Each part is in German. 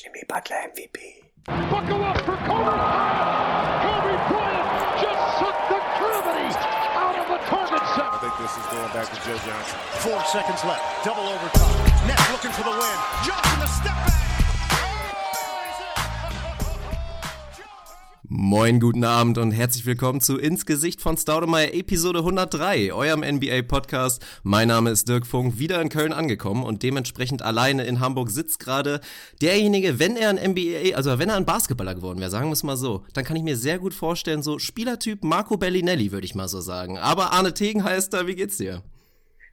Jimmy Butler MVP. Buckle up for Kobe Bryant. Kobe Bryant just sucked the gravity out of the target set. I think this is going back to Joe Johnson. Four seconds left. Double overtime. Nets looking for the win. Johnson the step back. Moin, guten Abend und herzlich willkommen zu Ins Gesicht von Staudemeyer Episode 103, eurem NBA-Podcast. Mein Name ist Dirk Funk, wieder in Köln angekommen und dementsprechend alleine in Hamburg sitzt gerade derjenige, wenn er ein NBA, also wenn er ein Basketballer geworden wäre, sagen wir es mal so, dann kann ich mir sehr gut vorstellen, so Spielertyp Marco Bellinelli, würde ich mal so sagen. Aber Arne Tegen heißt da, wie geht's dir?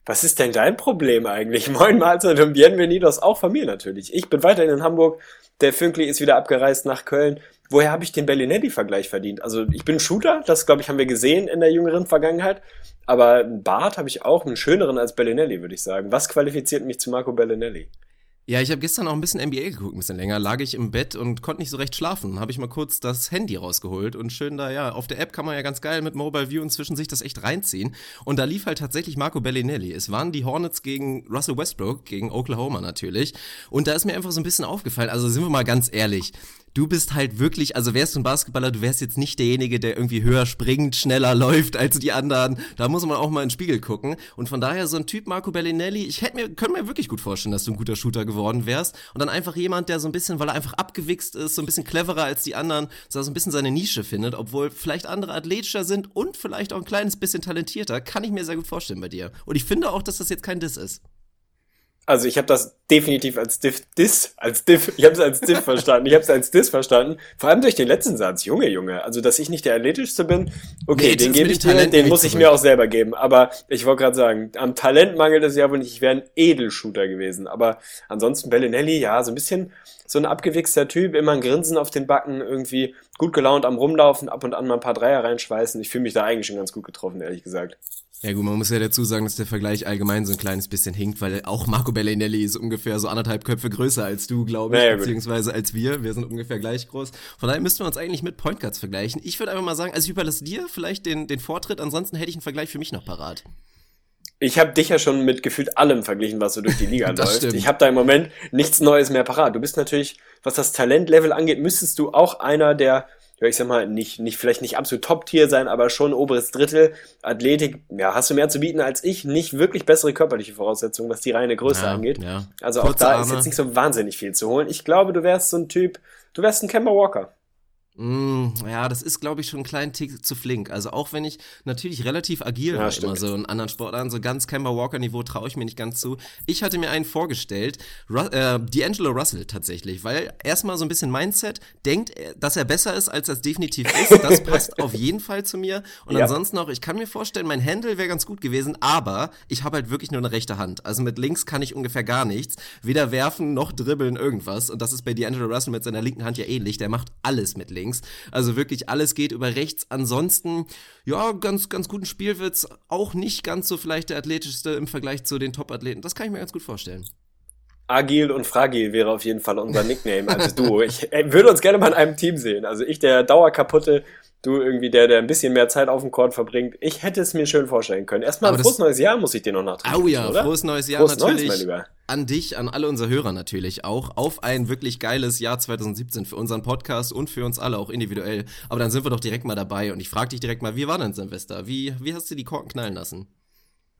Was ist denn dein Problem eigentlich? Moin Mahlzeit und bienvenidos, auch von mir natürlich. Ich bin weiterhin in Hamburg, der Fünkli ist wieder abgereist nach Köln woher habe ich den Bellinelli-Vergleich verdient? Also ich bin Shooter, das glaube ich haben wir gesehen in der jüngeren Vergangenheit, aber einen Bart habe ich auch, einen schöneren als Bellinelli, würde ich sagen. Was qualifiziert mich zu Marco Bellinelli? Ja, ich habe gestern auch ein bisschen NBA geguckt, ein bisschen länger. Lag ich im Bett und konnte nicht so recht schlafen. Habe ich mal kurz das Handy rausgeholt und schön da, ja, auf der App kann man ja ganz geil mit Mobile View inzwischen sich das echt reinziehen. Und da lief halt tatsächlich Marco Bellinelli. Es waren die Hornets gegen Russell Westbrook, gegen Oklahoma natürlich. Und da ist mir einfach so ein bisschen aufgefallen, also sind wir mal ganz ehrlich, du bist halt wirklich, also wärst du ein Basketballer, du wärst jetzt nicht derjenige, der irgendwie höher springt, schneller läuft als die anderen. Da muss man auch mal in den Spiegel gucken. Und von daher so ein Typ Marco Bellinelli, ich hätte mir, könnte mir wirklich gut vorstellen, dass du ein guter Shooter geworden wärst. Und dann einfach jemand, der so ein bisschen, weil er einfach abgewichst ist, so ein bisschen cleverer als die anderen, so ein bisschen seine Nische findet, obwohl vielleicht andere athletischer sind und vielleicht auch ein kleines bisschen talentierter, kann ich mir sehr gut vorstellen bei dir. Und ich finde auch, dass das jetzt kein Diss ist. Also ich habe das definitiv als Diff, Diss, als Diff, ich habe es als Diff verstanden. Ich habe es als Diss verstanden. Vor allem durch den letzten Satz, Junge, Junge. Also dass ich nicht der athletischste bin, okay, nee, den gebe ich dir, Talent den muss ich mir auch selber geben. Aber ich wollte gerade sagen, am Talent mangelt es ja wohl nicht. Ich wäre ein Edelshooter gewesen. Aber ansonsten Bellinelli, ja, so ein bisschen so ein abgewichster Typ, immer ein Grinsen auf den Backen, irgendwie gut gelaunt am rumlaufen, ab und an mal ein paar Dreier reinschweißen. Ich fühle mich da eigentlich schon ganz gut getroffen, ehrlich gesagt. Ja gut, man muss ja dazu sagen, dass der Vergleich allgemein so ein kleines bisschen hinkt, weil auch Marco Bellinelli ist ungefähr so anderthalb Köpfe größer als du, glaube ich, naja, beziehungsweise als wir. Wir sind ungefähr gleich groß. Von daher müssten wir uns eigentlich mit Point Guards vergleichen. Ich würde einfach mal sagen, also ich überlasse dir vielleicht den, den Vortritt, ansonsten hätte ich einen Vergleich für mich noch parat. Ich habe dich ja schon mit gefühlt allem verglichen, was so durch die Liga läuft. Stimmt. Ich habe da im Moment nichts Neues mehr parat. Du bist natürlich, was das Talentlevel angeht, müsstest du auch einer der ja, ich sag mal, nicht, nicht, vielleicht nicht absolut Top-Tier sein, aber schon oberes Drittel. Athletik, ja, hast du mehr zu bieten als ich. Nicht wirklich bessere körperliche Voraussetzungen, was die reine Größe ja, angeht. Ja. Also Kurze auch da Arme. ist jetzt nicht so wahnsinnig viel zu holen. Ich glaube, du wärst so ein Typ, du wärst ein Kemba Walker. Mm, ja, das ist, glaube ich, schon ein kleinen Tick zu flink. Also auch wenn ich natürlich relativ agil ja, war, stimmt. immer so in anderen Sportarten, so ganz Kemba Walker-Niveau traue ich mir nicht ganz zu. Ich hatte mir einen vorgestellt, Ru äh, D'Angelo Russell tatsächlich, weil erstmal so ein bisschen Mindset, denkt, dass er besser ist, als er definitiv ist. Das passt auf jeden Fall zu mir. Und ja. ansonsten auch, ich kann mir vorstellen, mein Handle wäre ganz gut gewesen, aber ich habe halt wirklich nur eine rechte Hand. Also mit links kann ich ungefähr gar nichts. Weder werfen noch dribbeln irgendwas. Und das ist bei D'Angelo Russell mit seiner linken Hand ja ähnlich. Der macht alles mit links links. Also wirklich alles geht über rechts. Ansonsten, ja, ganz, ganz guten Spielwitz. Auch nicht ganz so vielleicht der athletischste im Vergleich zu den Top-Athleten. Das kann ich mir ganz gut vorstellen. Agil und Fragil wäre auf jeden Fall unser Nickname als Duo. Ich äh, würde uns gerne mal in einem Team sehen. Also ich, der dauerkaputte, du irgendwie der, der ein bisschen mehr Zeit auf dem Court verbringt. Ich hätte es mir schön vorstellen können. Erstmal ein frohes neues Jahr muss ich dir noch nachträgen. Oh ja, oder? frohes neues Jahr frohes natürlich. Neues, mein Lieber. An dich, an alle unsere Hörer natürlich auch. Auf ein wirklich geiles Jahr 2017 für unseren Podcast und für uns alle auch individuell. Aber dann sind wir doch direkt mal dabei und ich frage dich direkt mal, wie war denn Silvester? Wie, wie hast du die Korken knallen lassen?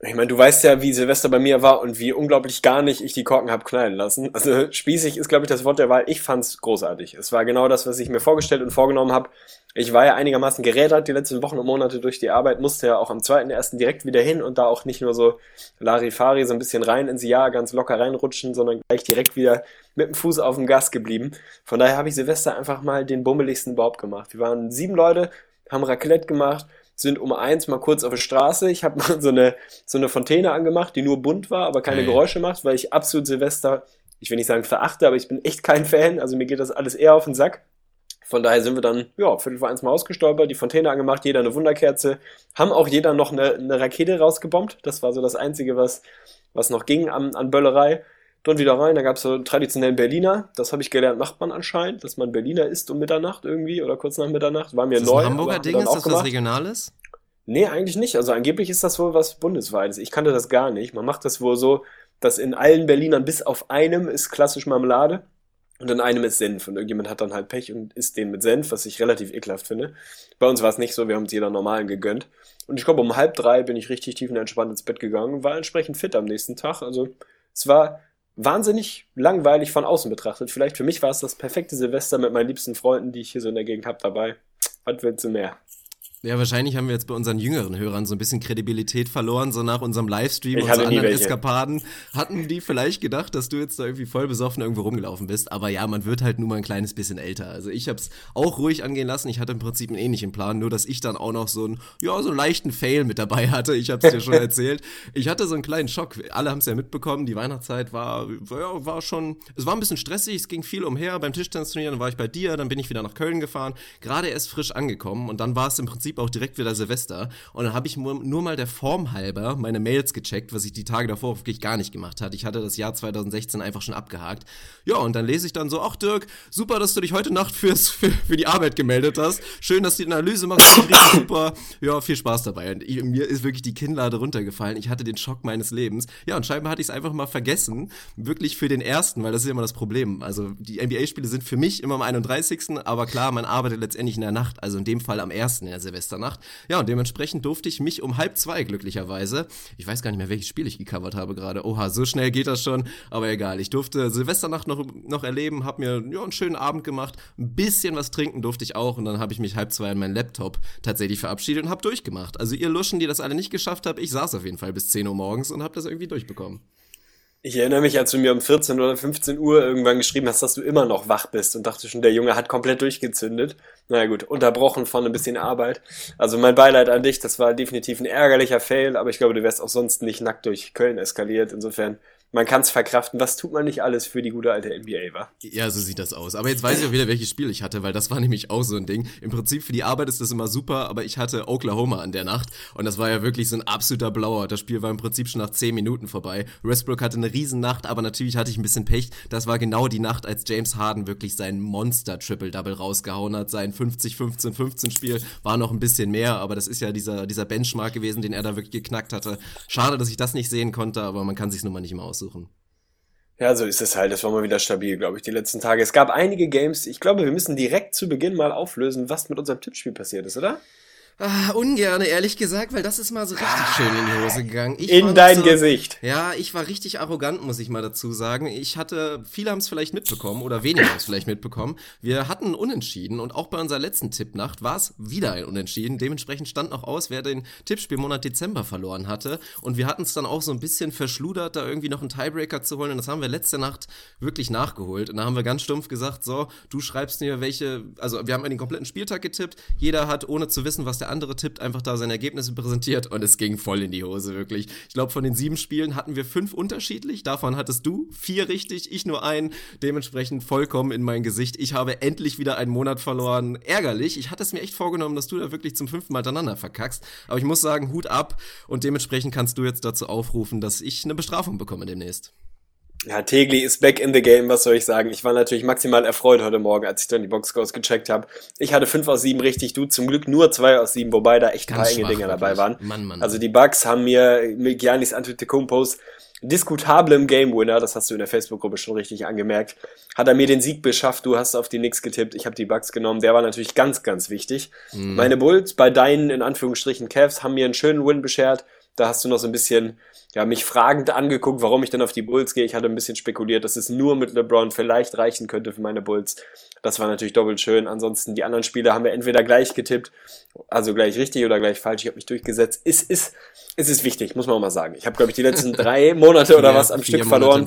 Ich meine, du weißt ja, wie Silvester bei mir war und wie unglaublich gar nicht ich die Korken hab knallen lassen. Also spießig ist, glaube ich, das Wort der Wahl. Ich fand's großartig. Es war genau das, was ich mir vorgestellt und vorgenommen habe. Ich war ja einigermaßen gerädert die letzten Wochen und Monate durch die Arbeit, musste ja auch am zweiten ersten direkt wieder hin und da auch nicht nur so Larifari so ein bisschen rein ins Jahr ganz locker reinrutschen, sondern gleich direkt wieder mit dem Fuß auf dem Gas geblieben. Von daher habe ich Silvester einfach mal den bummeligsten überhaupt gemacht. Wir waren sieben Leute, haben Raclette gemacht, sind um eins mal kurz auf der Straße. Ich habe mal so eine, so eine Fontäne angemacht, die nur bunt war, aber keine hey. Geräusche macht, weil ich absolut Silvester, ich will nicht sagen verachte, aber ich bin echt kein Fan. Also mir geht das alles eher auf den Sack. Von daher sind wir dann, ja, Viertel vor eins mal ausgestolpert, die Fontäne angemacht, jeder eine Wunderkerze, haben auch jeder noch eine, eine Rakete rausgebombt. Das war so das Einzige, was, was noch ging an, an Böllerei. Dann wieder rein, da gab es so traditionellen Berliner. Das habe ich gelernt, macht man anscheinend, dass man Berliner isst um Mitternacht irgendwie oder kurz nach Mitternacht. War mir ist das neu. Ein Hamburger Ding, ist das gemacht. was Regionales? Nee, eigentlich nicht. Also angeblich ist das wohl was bundesweites. Ich kannte das gar nicht. Man macht das wohl so, dass in allen Berlinern bis auf einem ist klassisch Marmelade. und dann eine mit Senf. Und irgendjemand hat dann halt Pech und isst den mit Senf, was ich relativ ekelhaft finde. Bei uns war es nicht so, wir haben uns jeder normalen gegönnt. Und ich glaube, um halb drei bin ich richtig tiefenentspannt ins Bett gegangen und war entsprechend fit am nächsten Tag. Also es war wahnsinnig langweilig von außen betrachtet. Vielleicht für mich war es das perfekte Silvester mit meinen liebsten Freunden, die ich hier so in der Gegend habe, dabei. Was willst du mehr? Ja, wahrscheinlich haben wir jetzt bei unseren jüngeren Hörern so ein bisschen Kredibilität verloren, so nach unserem Livestream, und so anderen welche. Eskapaden. Hatten die vielleicht gedacht, dass du jetzt da irgendwie voll besoffen irgendwo rumgelaufen bist. Aber ja, man wird halt nur mal ein kleines bisschen älter. Also ich hab's auch ruhig angehen lassen. Ich hatte im Prinzip einen ähnlichen Plan, nur dass ich dann auch noch so einen, ja, so einen leichten Fail mit dabei hatte. Ich hab's dir schon erzählt. Ich hatte so einen kleinen Schock. Alle haben's ja mitbekommen. Die Weihnachtszeit war, war, war schon, es war ein bisschen stressig. Es ging viel umher. Beim Tischtennisturnier, dann war ich bei dir, dann bin ich wieder nach Köln gefahren. Gerade erst frisch angekommen und dann war es im Prinzip auch direkt wieder Silvester. Und dann habe ich nur, nur mal der Form halber meine Mails gecheckt, was ich die Tage davor wirklich gar nicht gemacht hatte. Ich hatte das Jahr 2016 einfach schon abgehakt. Ja, und dann lese ich dann so, ach Dirk, super, dass du dich heute Nacht fürs, für, für die Arbeit gemeldet hast. Schön, dass du die Analyse machst, super. Ja, viel Spaß dabei. Und ich, mir ist wirklich die Kinnlade runtergefallen. Ich hatte den Schock meines Lebens. Ja, und scheinbar hatte ich es einfach mal vergessen. Wirklich für den ersten, weil das ist immer das Problem. Also die NBA-Spiele sind für mich immer am 31. Aber klar, man arbeitet letztendlich in der Nacht. Also in dem Fall am 1. in der Silvesternacht. Ja, und dementsprechend durfte ich mich um halb zwei glücklicherweise, ich weiß gar nicht mehr, welches Spiel ich gecovert habe gerade. Oha, so schnell geht das schon. Aber egal, ich durfte Silvesternacht noch, noch erleben, habe mir ja, einen schönen Abend gemacht. Ein bisschen was trinken durfte ich auch. Und dann habe ich mich halb zwei an meinen Laptop tatsächlich verabschiedet und habe durchgemacht. Also ihr Luschen, die das alle nicht geschafft habt, ich saß auf jeden Fall bis 10 Uhr morgens und habe das irgendwie durchbekommen. Ich erinnere mich, als du mir um 14 oder 15 Uhr irgendwann geschrieben hast, dass du immer noch wach bist und dachte schon, der Junge hat komplett durchgezündet. Naja gut, unterbrochen von ein bisschen Arbeit. Also mein Beileid an dich, das war definitiv ein ärgerlicher Fail, aber ich glaube, du wärst auch sonst nicht nackt durch Köln eskaliert. Insofern, man kann es verkraften. Was tut man nicht alles für die gute alte NBA, wa? Ja, so sieht das aus. Aber jetzt weiß ich auch wieder, welches Spiel ich hatte, weil das war nämlich auch so ein Ding. Im Prinzip für die Arbeit ist das immer super, aber ich hatte Oklahoma an der Nacht und das war ja wirklich so ein absoluter Blauer. Das Spiel war im Prinzip schon nach 10 Minuten vorbei. Westbrook hatte eine Riesennacht, aber natürlich hatte ich ein bisschen Pech. Das war genau die Nacht, als James Harden wirklich sein Monster-Triple-Double rausgehauen hat. Sein 50-15-15-Spiel war noch ein bisschen mehr, aber das ist ja dieser, dieser Benchmark gewesen, den er da wirklich geknackt hatte. Schade, dass ich das nicht sehen konnte, aber man kann sich's nun mal nicht mehr aussuchen. Ja, so ist es halt. Das war mal wieder stabil, glaube ich, die letzten Tage. Es gab einige Games. Ich glaube, wir müssen direkt zu Beginn mal auflösen, was mit unserem Tippspiel passiert ist, oder? Ah, ungerne, ehrlich gesagt, weil das ist mal so richtig schön in die Hose gegangen. Ich In dein so, Gesicht. Ja, ich war richtig arrogant, muss ich mal dazu sagen. Ich hatte, viele haben es vielleicht mitbekommen oder wenige haben es vielleicht mitbekommen. Wir hatten Unentschieden und auch bei unserer letzten Tippnacht war es wieder ein Unentschieden. Dementsprechend stand noch aus, wer den Tippspielmonat Dezember verloren hatte. Und wir hatten es dann auch so ein bisschen verschludert, da irgendwie noch einen Tiebreaker zu holen. Und das haben wir letzte Nacht wirklich nachgeholt. Und da haben wir ganz stumpf gesagt, so, du schreibst mir welche, also wir haben den kompletten Spieltag getippt. Jeder hat, ohne zu wissen, was der andere tippt, einfach da seine Ergebnisse präsentiert und es ging voll in die Hose, wirklich. Ich glaube, von den sieben Spielen hatten wir fünf unterschiedlich. Davon hattest du vier richtig, ich nur einen. Dementsprechend vollkommen in mein Gesicht. Ich habe endlich wieder einen Monat verloren. Ärgerlich. Ich hatte es mir echt vorgenommen, dass du da wirklich zum fünften Mal hintereinander verkackst. Aber ich muss sagen, Hut ab. Und dementsprechend kannst du jetzt dazu aufrufen, dass ich eine Bestrafung bekomme demnächst. Ja, Tegli ist back in the game, was soll ich sagen? Ich war natürlich maximal erfreut heute Morgen, als ich dann die Boxscores gecheckt habe. Ich hatte fünf aus sieben richtig, du zum Glück nur zwei aus sieben, wobei da echt ein paar enge Dinger dabei waren. Mann, Mann, Also die Bugs haben mir mit Giannis Antetokounmpos diskutablem Game Winner, das hast du in der Facebook-Gruppe schon richtig angemerkt, hat er mir den Sieg beschafft. Du hast auf die Knicks getippt, ich habe die Bugs genommen. Der war natürlich ganz, ganz wichtig. Mhm. Meine Bulls bei deinen in Anführungsstrichen Cavs haben mir einen schönen Win beschert. Da hast du noch so ein bisschen ja, mich fragend angeguckt, warum ich denn auf die Bulls gehe. Ich hatte ein bisschen spekuliert, dass es nur mit LeBron vielleicht reichen könnte für meine Bulls. Das war natürlich doppelt schön. Ansonsten die anderen Spiele haben wir entweder gleich getippt, also gleich richtig oder gleich falsch. Ich habe mich durchgesetzt. Es ist, es ist wichtig, muss man auch mal sagen. Ich habe, glaube ich, die letzten drei Monate oder Vier- was am Stück Monate verloren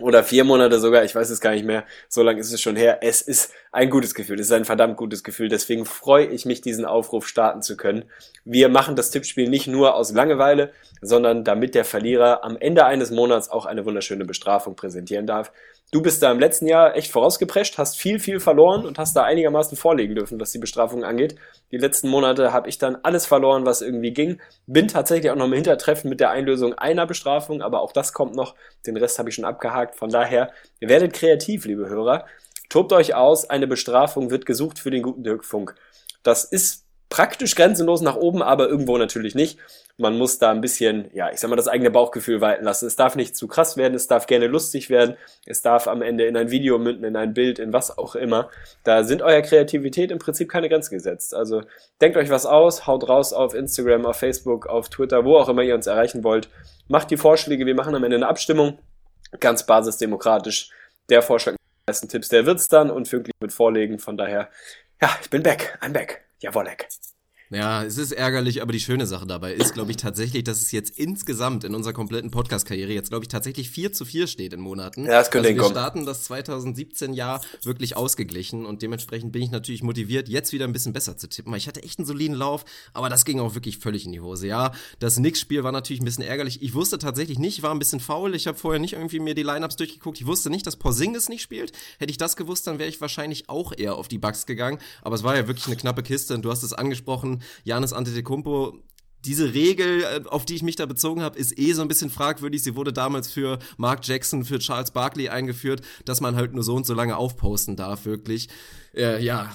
oder vier Monate sogar, ich weiß es gar nicht mehr, so lange ist es schon her. Es ist ein gutes Gefühl, es ist ein verdammt gutes Gefühl, deswegen freue ich mich, diesen Aufruf starten zu können. Wir machen das Tippspiel nicht nur aus Langeweile, sondern damit der Verlierer am Ende eines Monats auch eine wunderschöne Bestrafung präsentieren darf. Du bist da im letzten Jahr echt vorausgeprescht, hast viel, viel verloren und hast da einigermaßen vorlegen dürfen, was die Bestrafung angeht. Die letzten Monate habe ich dann alles verloren, was irgendwie ging. Bin tatsächlich auch noch im Hintertreffen mit der Einlösung einer Bestrafung, aber auch das kommt noch. Den Rest habe ich schon abgehakt. Von daher, ihr werdet kreativ, liebe Hörer. Tobt euch aus, eine Bestrafung wird gesucht für den guten Dirk Funk. Das ist praktisch grenzenlos nach oben, aber irgendwo natürlich nicht. Man muss da ein bisschen, ja, ich sag mal, das eigene Bauchgefühl walten lassen. Es darf nicht zu krass werden, es darf gerne lustig werden, es darf am Ende in ein Video münden, in ein Bild, in was auch immer. Da sind eurer Kreativität im Prinzip keine Grenzen gesetzt. Also denkt euch was aus, haut raus auf Instagram, auf Facebook, auf Twitter, wo auch immer ihr uns erreichen wollt. Macht die Vorschläge, wir machen am Ende eine Abstimmung, ganz basisdemokratisch. Der Vorschlag mit den meisten Tipps, der wird's dann und füglich mit vorlegen. Von daher, ja, ich bin back, I'm back. Jawollek. Ja, es ist ärgerlich, aber die schöne Sache dabei ist, glaube ich, tatsächlich, dass es jetzt insgesamt in unserer kompletten Podcast-Karriere jetzt, glaube ich, tatsächlich 4 zu 4 steht in Monaten. Ja, das könnte also wir hinkommen. starten das 2017 Jahr wirklich ausgeglichen und dementsprechend bin ich natürlich motiviert, jetzt wieder ein bisschen besser zu tippen, weil ich hatte echt einen soliden Lauf, aber das ging auch wirklich völlig in die Hose. Ja, das Nix-Spiel war natürlich ein bisschen ärgerlich. Ich wusste tatsächlich nicht, ich war ein bisschen faul. Ich habe vorher nicht irgendwie mir die Lineups durchgeguckt. Ich wusste nicht, dass Porzingis nicht spielt. Hätte ich das gewusst, dann wäre ich wahrscheinlich auch eher auf die Bugs gegangen. Aber es war ja wirklich eine knappe Kiste und du hast es angesprochen, Janis Antetokounmpo Antetokounmpo, diese Regel, äh, auf die ich mich da bezogen habe, ist eh so ein bisschen fragwürdig. Sie wurde damals für Mark Jackson, für Charles Barkley eingeführt, dass man halt nur so und so lange aufposten darf, wirklich. Äh, ja,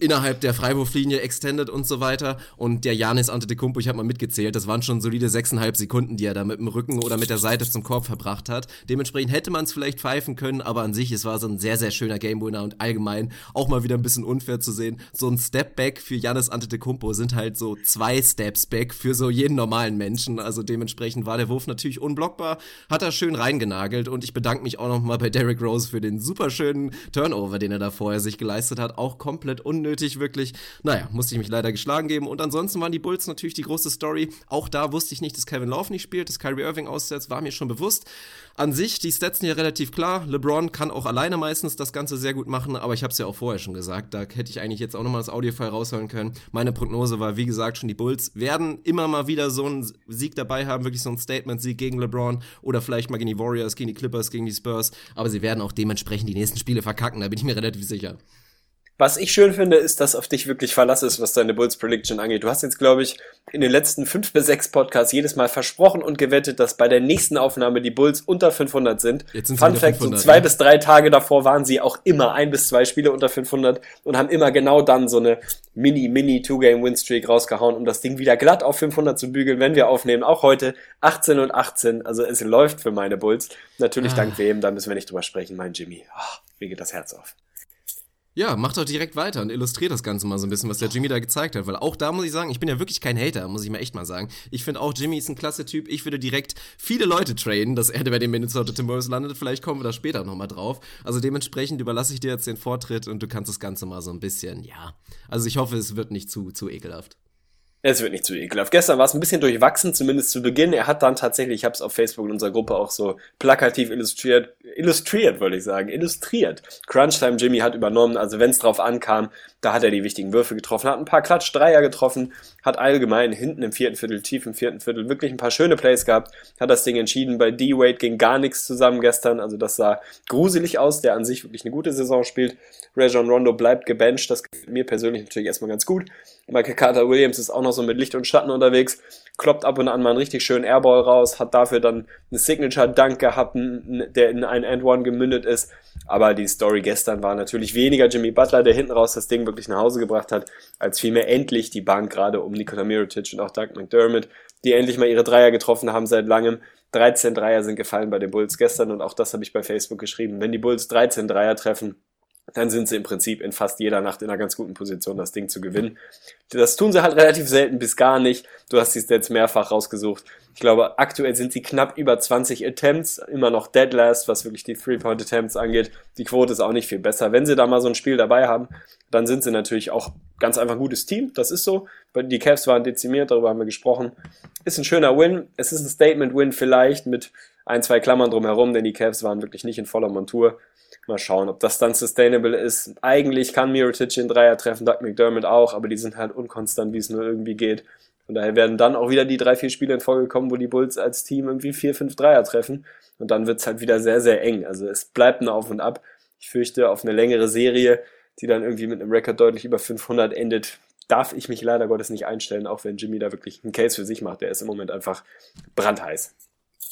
innerhalb der Freiwurflinie extended und so weiter. Und der Janis Antetokounmpo, ich habe mal mitgezählt, das waren schon solide sechseinhalb Sekunden, die er da mit dem Rücken oder mit der Seite zum Korb verbracht hat. Dementsprechend hätte man es vielleicht pfeifen können, aber an sich, es war so ein sehr, sehr schöner Gamewinner und allgemein auch mal wieder ein bisschen unfair zu sehen. So ein Stepback für Janis Antetokounmpo sind halt so zwei Steps back für so jeden normalen Menschen. Also dementsprechend war der Wurf natürlich unblockbar, hat er schön reingenagelt und ich bedanke mich auch nochmal bei Derrick Rose für den super schönen Turnover, den er da vorher sich geleistet hat. Auch komplett unnötig unnötig, wirklich. Naja, musste ich mich leider geschlagen geben. Und ansonsten waren die Bulls natürlich die große Story. Auch da wusste ich nicht, dass Kevin Love nicht spielt, dass Kyrie Irving aussetzt, war mir schon bewusst. An sich, die Stats sind ja relativ klar. LeBron kann auch alleine meistens das Ganze sehr gut machen, aber ich habe es ja auch vorher schon gesagt. Da hätte ich eigentlich jetzt auch nochmal das Audiofile rausholen können. Meine Prognose war, wie gesagt, schon die Bulls werden immer mal wieder so einen Sieg dabei haben, wirklich so einen Statement-Sieg gegen LeBron oder vielleicht mal gegen die Warriors, gegen die Clippers, gegen die Spurs. Aber sie werden auch dementsprechend die nächsten Spiele verkacken, da bin ich mir relativ sicher. Was ich schön finde, ist, dass auf dich wirklich Verlass ist, was deine Bulls Prediction angeht. Du hast jetzt, glaube ich, in den letzten fünf bis sechs Podcasts jedes Mal versprochen und gewettet, dass bei der nächsten Aufnahme die Bulls unter 500 sind. Jetzt sind Fun Fact, 500, so zwei ja. bis drei Tage davor waren sie auch immer ein bis zwei Spiele unter 500 und haben immer genau dann so eine Mini-Mini-Two-Game-Win-Streak rausgehauen, um das Ding wieder glatt auf 500 zu bügeln, wenn wir aufnehmen. Auch heute 18 und 18. Also es läuft für meine Bulls. Natürlich Ah. dank wem, da müssen wir nicht drüber sprechen, mein Jimmy. Ah, mir geht das Herz auf. Ja, mach doch direkt weiter und illustriert das Ganze mal so ein bisschen, was der Jimmy da gezeigt hat. Weil auch da muss ich sagen, ich bin ja wirklich kein Hater, muss ich mal echt mal sagen. Ich finde auch, Jimmy ist ein klasse Typ. Ich würde direkt viele Leute traden, dass er bei den Minnesota Timberwolves landet. Vielleicht kommen wir da später nochmal drauf. Also dementsprechend überlasse ich dir jetzt den Vortritt und du kannst das Ganze mal so ein bisschen, ja. Also ich hoffe, es wird nicht zu, zu ekelhaft. Es wird nicht zu ekelhaft. Gestern war es ein bisschen durchwachsen, zumindest zu Beginn. Er hat dann tatsächlich, ich habe es auf Facebook in unserer Gruppe auch so plakativ illustriert, illustriert wollte ich sagen, illustriert. Crunchtime Jimmy hat übernommen, also wenn es drauf ankam, da hat er die wichtigen Würfe getroffen, hat ein paar Klatsch-Dreier getroffen, hat allgemein hinten im vierten Viertel, tief im vierten Viertel wirklich ein paar schöne Plays gehabt, hat das Ding entschieden. Bei D-Wade ging gar nichts zusammen gestern, also das sah gruselig aus, der an sich wirklich eine gute Saison spielt. Rajon Rondo bleibt gebencht, das gefällt mir persönlich natürlich erstmal ganz gut. Michael Carter Williams ist auch noch so mit Licht und Schatten unterwegs, kloppt ab und an mal einen richtig schönen Airball raus, hat dafür dann eine Signature-Dunk gehabt, der in ein And-One gemündet ist. Aber die Story gestern war natürlich weniger Jimmy Butler, der hinten raus das Ding wirklich nach Hause gebracht hat, als vielmehr endlich die Bank gerade um Nikola Mirotic und auch Doug McDermott, die endlich mal ihre Dreier getroffen haben seit langem. 13 Dreier sind gefallen bei den Bulls gestern und auch das habe ich bei Facebook geschrieben. Wenn die Bulls 13 Dreier treffen, dann sind sie im Prinzip in fast jeder Nacht in einer ganz guten Position, das Ding zu gewinnen. Das tun sie halt relativ selten bis gar nicht. Du hast die Stats mehrfach rausgesucht. Ich glaube, aktuell sind sie knapp über 20 Attempts, immer noch dead last, was wirklich die Three-Point-Attempts angeht. Die Quote ist auch nicht viel besser. Wenn sie da mal so ein Spiel dabei haben, dann sind sie natürlich auch ganz einfach ein gutes Team. Das ist so. Die Cavs waren dezimiert, darüber haben wir gesprochen. Ist ein schöner Win. Es ist ein Statement-Win vielleicht mit ein, zwei Klammern drumherum, denn die Cavs waren wirklich nicht in voller Montur. Mal schauen, ob das dann sustainable ist. Eigentlich kann Mirotic den Dreier treffen, Doug McDermott auch, aber die sind halt unkonstant, wie es nur irgendwie geht. Von daher werden dann auch wieder die drei, vier Spiele in Folge kommen, wo die Bulls als Team irgendwie vier, fünf Dreier treffen. Und dann wird's halt wieder sehr, sehr eng. Also es bleibt ein Auf und Ab. Ich fürchte, auf eine längere Serie, die dann irgendwie mit einem Rekord deutlich über 500 endet, darf ich mich leider Gottes nicht einstellen, auch wenn Jimmy da wirklich einen Case für sich macht. Der ist im Moment einfach brandheiß.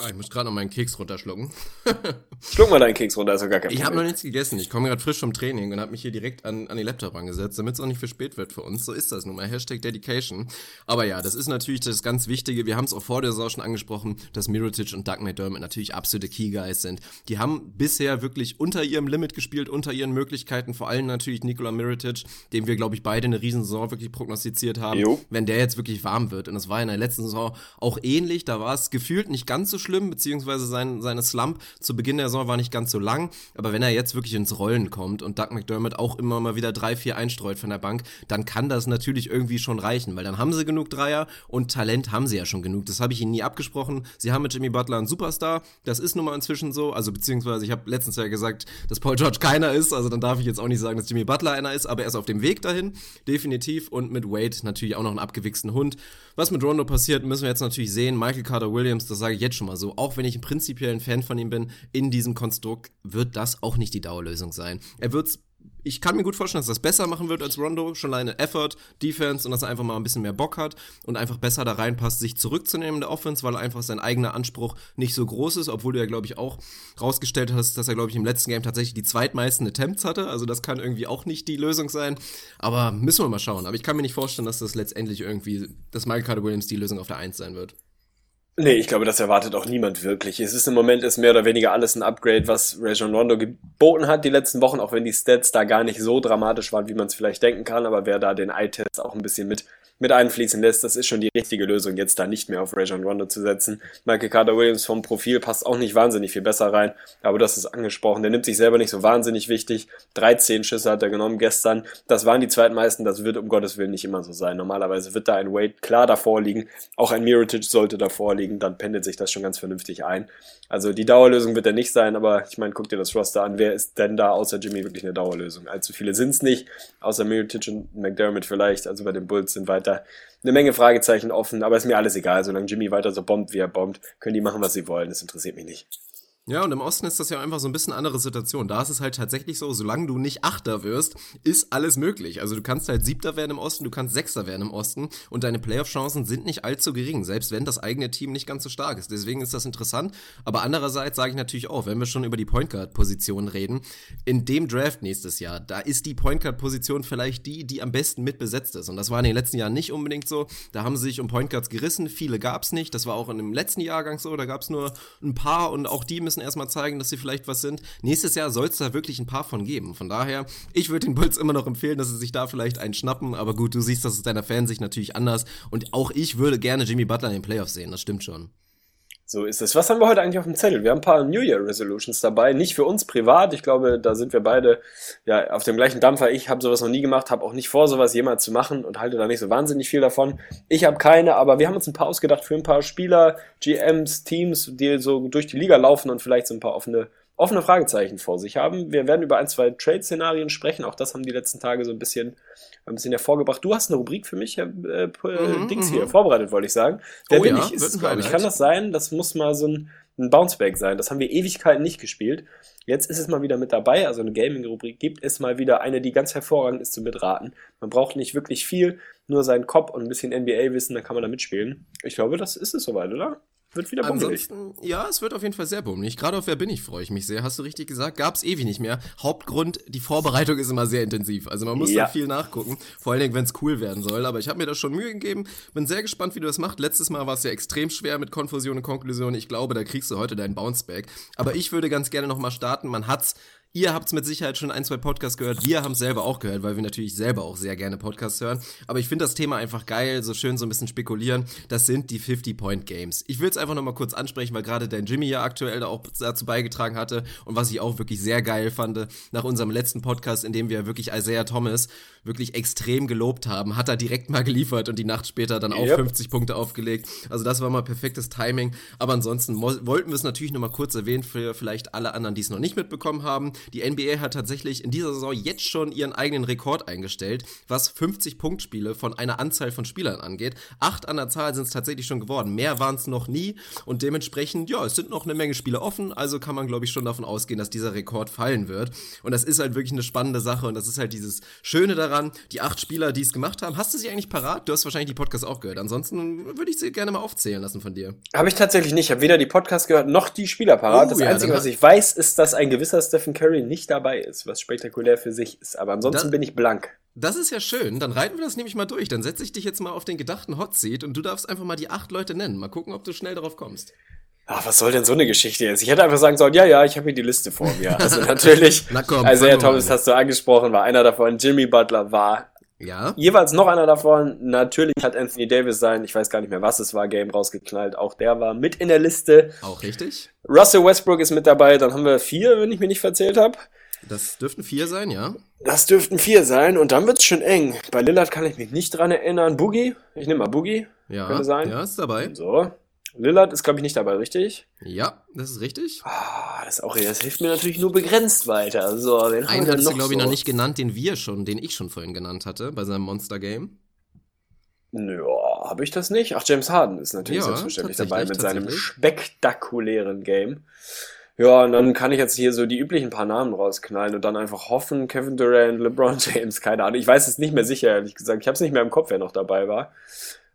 Ah, ich muss gerade noch meinen Keks runterschlucken. Schluck mal deinen Keks runter, ist doch gar kein Ich habe Problem. noch nichts gegessen. Ich komme gerade frisch vom Training und habe mich hier direkt an, an die Laptop angesetzt, damit es auch nicht für spät wird für uns. So ist das nun mal. Hashtag Dedication. Aber ja, das ist natürlich das ganz Wichtige. Wir haben es auch vor der Saison schon angesprochen, dass Mirotic und Doug McDermott natürlich absolute Key Guys sind. Die haben bisher wirklich unter ihrem Limit gespielt, unter ihren Möglichkeiten. Vor allem natürlich Nikola Mirotic, dem wir, glaube ich, beide eine Riesensaison wirklich prognostiziert haben. Jo. Wenn der jetzt wirklich warm wird. Und das war in der letzten Saison auch ähnlich. Da war es gefühlt nicht ganz so schlimm, beziehungsweise sein, seine Slump zu Beginn der Saison war nicht ganz so lang. Aber wenn er jetzt wirklich ins Rollen kommt und Doug McDermott auch immer mal wieder drei, vier einstreut von der Bank, dann kann das natürlich irgendwie schon reichen, weil dann haben sie genug Dreier und Talent haben sie ja schon genug. Das habe ich ihnen nie abgesprochen. Sie haben mit Jimmy Butler einen Superstar. Das ist nun mal inzwischen so. Also beziehungsweise ich habe letztens ja gesagt, dass Paul George keiner ist. Also dann darf ich jetzt auch nicht sagen, dass Jimmy Butler einer ist, aber er ist auf dem Weg dahin. Definitiv. Und mit Wade natürlich auch noch einen abgewichsten Hund. Was mit Rondo passiert, müssen wir jetzt natürlich sehen. Michael Carter Williams, das sage ich jetzt schon mal so, auch wenn ich ein prinzipiell ein Fan von ihm bin, in diesem Konstrukt wird das auch nicht die Dauerlösung sein. Er wird's ich kann mir gut vorstellen, dass das besser machen wird als Rondo. Schon alleine Effort, Defense und dass er einfach mal ein bisschen mehr Bock hat und einfach besser da reinpasst, sich zurückzunehmen in der Offense, weil einfach sein eigener Anspruch nicht so groß ist, obwohl du ja, glaube ich, auch rausgestellt hast, dass er, glaube ich, im letzten Game tatsächlich die zweitmeisten Attempts hatte. Also das kann irgendwie auch nicht die Lösung sein. Aber müssen wir mal schauen. Aber ich kann mir nicht vorstellen, dass das letztendlich irgendwie, dass Michael Carter Williams die Lösung auf der Eins sein wird. Nee, ich glaube, das erwartet auch niemand wirklich. Es ist im Moment ist mehr oder weniger alles ein Upgrade, was Rajon Rondo geboten hat die letzten Wochen, auch wenn die Stats da gar nicht so dramatisch waren, wie man es vielleicht denken kann. Aber wer da den Eye-Test auch ein bisschen mit mit einfließen lässt, das ist schon die richtige Lösung, jetzt da nicht mehr auf Rajon Rondo zu setzen. Michael Carter Williams vom Profil passt auch nicht wahnsinnig viel besser rein, aber das ist angesprochen. Der nimmt sich selber nicht so wahnsinnig wichtig. 13 Schüsse hat er genommen gestern. Das waren die zweitmeisten, das wird um Gottes Willen nicht immer so sein. Normalerweise wird da ein Wade klar davor liegen, auch ein Mirotic sollte davor liegen, dann pendelt sich das schon ganz vernünftig ein. Also die Dauerlösung wird er nicht sein, aber ich meine, guck dir das Roster an, wer ist denn da außer Jimmy wirklich eine Dauerlösung? Allzu viele sind's nicht, außer Mirotic und McDermott vielleicht, also bei den Bulls sind weiter eine Menge Fragezeichen offen, aber ist mir alles egal. Solange Jimmy weiter so bombt, wie er bombt, können die machen, was sie wollen. Das interessiert mich nicht. Ja, und im Osten ist das ja einfach so ein bisschen andere Situation. Da ist es halt tatsächlich so, solange du nicht Achter wirst, ist alles möglich. Also du kannst halt Siebter werden im Osten, du kannst Sechster werden im Osten und deine Playoff-Chancen sind nicht allzu gering, selbst wenn das eigene Team nicht ganz so stark ist. Deswegen ist das interessant. Aber andererseits sage ich natürlich auch, wenn wir schon über die Point Guard-Position reden, in dem Draft nächstes Jahr, da ist die Point Guard-Position vielleicht die, die am besten mitbesetzt ist. Und das war in den letzten Jahren nicht unbedingt so. Da haben sie sich um Point Guards gerissen, viele gab's nicht. Das war auch in dem letzten Jahrgang so, da gab's nur ein paar und auch die müssen erstmal zeigen, dass sie vielleicht was sind. Nächstes Jahr soll es da wirklich ein paar von geben. Von daher, ich würde den Bulls immer noch empfehlen, dass sie sich da vielleicht einen schnappen. Aber gut, du siehst das aus deiner Fansicht natürlich anders. Und auch ich würde gerne Jimmy Butler in den Playoffs sehen, das stimmt schon. So ist es. Was haben wir heute eigentlich auf dem Zettel? Wir haben ein paar New Year Resolutions dabei. Nicht für uns privat. Ich glaube, da sind wir beide ja auf dem gleichen Dampfer. Ich habe sowas noch nie gemacht, habe auch nicht vor, sowas jemals zu machen und halte da nicht so wahnsinnig viel davon. Ich habe keine, aber wir haben uns ein paar ausgedacht für ein paar Spieler, GMs, Teams, die so durch die Liga laufen und vielleicht so ein paar offene offene Fragezeichen vor sich haben. Wir werden über ein, zwei Trade-Szenarien sprechen. Auch das haben die letzten Tage so ein bisschen, ein bisschen hervorgebracht. Du hast eine Rubrik für mich, Herr äh, mhm, Dings hier, vorbereitet, wollte ich sagen. Der oh bin ich, ist, glaube ich, kann das sein? Das muss mal so ein, ein Bounceback sein. Das haben wir Ewigkeiten nicht gespielt. Jetzt ist es mal wieder mit dabei. Also eine Gaming-Rubrik gibt es mal wieder eine, die ganz hervorragend ist zu mitraten. Man braucht nicht wirklich viel, nur seinen Kopf und ein bisschen NBA-Wissen, dann kann man da mitspielen. Ich glaube, das ist es soweit, oder? Wird wieder bummelig. Ansonsten, ja, es wird auf jeden Fall sehr bummelig. Gerade auf Wer bin ich freue ich mich sehr. Hast du richtig gesagt? Gab's ewig nicht mehr. Hauptgrund, die Vorbereitung ist immer sehr intensiv. Also man muss Ja. da viel nachgucken. Vor allen Dingen, wenn es cool werden soll. Aber ich habe mir da schon Mühe gegeben. Bin sehr gespannt, wie du das machst. Letztes Mal war es ja extrem schwer mit Konfusion und Konklusion. Ich glaube, da kriegst du heute deinen Bounceback. Aber ich würde ganz gerne nochmal starten. Man hat's Ihr habt's mit Sicherheit schon ein, zwei Podcasts gehört. Wir haben es selber auch gehört, weil wir natürlich selber auch sehr gerne Podcasts hören. Aber ich finde das Thema einfach geil, so schön so ein bisschen spekulieren. Das sind die 50-Point-Games. Ich will es einfach nochmal kurz ansprechen, weil gerade dein Jimmy ja aktuell da auch dazu beigetragen hatte. Und was ich auch wirklich sehr geil fand, nach unserem letzten Podcast, in dem wir wirklich Isaiah Thomas wirklich extrem gelobt haben, hat er direkt mal geliefert und die Nacht später dann auch Yep. 50 Punkte aufgelegt. Also das war mal perfektes Timing. Aber ansonsten wollten wir es natürlich nochmal kurz erwähnen für vielleicht alle anderen, die es noch nicht mitbekommen haben. Die NBA hat tatsächlich in dieser Saison jetzt schon ihren eigenen Rekord eingestellt, was 50-Punkt-Spiele von einer Anzahl von Spielern angeht. Acht an der Zahl sind es tatsächlich schon geworden. Mehr waren es noch nie und dementsprechend, ja, es sind noch eine Menge Spiele offen, also kann man, glaube ich, schon davon ausgehen, dass dieser Rekord fallen wird. Und das ist halt wirklich eine spannende Sache und das ist halt dieses Schöne daran, die acht Spieler, die es gemacht haben. Hast du sie eigentlich parat? Du hast wahrscheinlich die Podcasts auch gehört. Ansonsten würde ich sie gerne mal aufzählen lassen von dir. Habe ich tatsächlich nicht. Ich habe weder die Podcasts gehört noch die Spieler parat. Oh, das ja, Einzige, was ich weiß, ist, dass ein gewisser Stephen Curry nicht dabei ist, was spektakulär für sich ist. Aber ansonsten Da- bin ich blank. Das ist ja schön. Dann reiten wir das nämlich mal durch. Dann setze ich dich jetzt mal auf den gedachten Hot Seat und du darfst einfach mal die acht Leute nennen. Mal gucken, ob du schnell darauf kommst. Ach, was soll denn so eine Geschichte jetzt? Ich hätte einfach sagen sollen, ja, ja, ich habe hier die Liste vor mir. Also natürlich, Na komm, also Herr Thomas an. hast du angesprochen, war einer davon. Jimmy Butler war Ja? jeweils noch einer davon. Natürlich hat Anthony Davis sein, ich weiß gar nicht mehr, was es war, Game rausgeknallt. Auch der war mit in der Liste. Auch richtig? Russell Westbrook ist mit dabei. Dann haben wir vier, wenn ich mir nicht verzählt habe. Das dürften vier sein, ja? Das dürften vier sein und dann wird's schon eng. Bei Lillard kann ich mich nicht dran erinnern. Boogie? Ich nehme mal Boogie. Ja. Könnte sein. Ja, ist dabei. So. Lillard ist, glaube ich, nicht dabei, richtig? Ja, das ist richtig. Ah, das auch, das hilft mir natürlich nur begrenzt weiter. So, haben Einen hast du, glaube ich, so? noch nicht genannt, den wir schon, den ich schon vorhin genannt hatte, bei seinem Monster Game. Ja, habe ich das nicht? Ach, James Harden ist natürlich Ja, selbstverständlich dabei mit seinem spektakulären Game. Ja, und dann kann ich jetzt hier so die üblichen paar Namen rausknallen und dann einfach hoffen, Kevin Durant, LeBron James, keine Ahnung. Ich weiß es nicht mehr sicher, ehrlich gesagt. Ich habe es nicht mehr im Kopf, wer noch dabei war.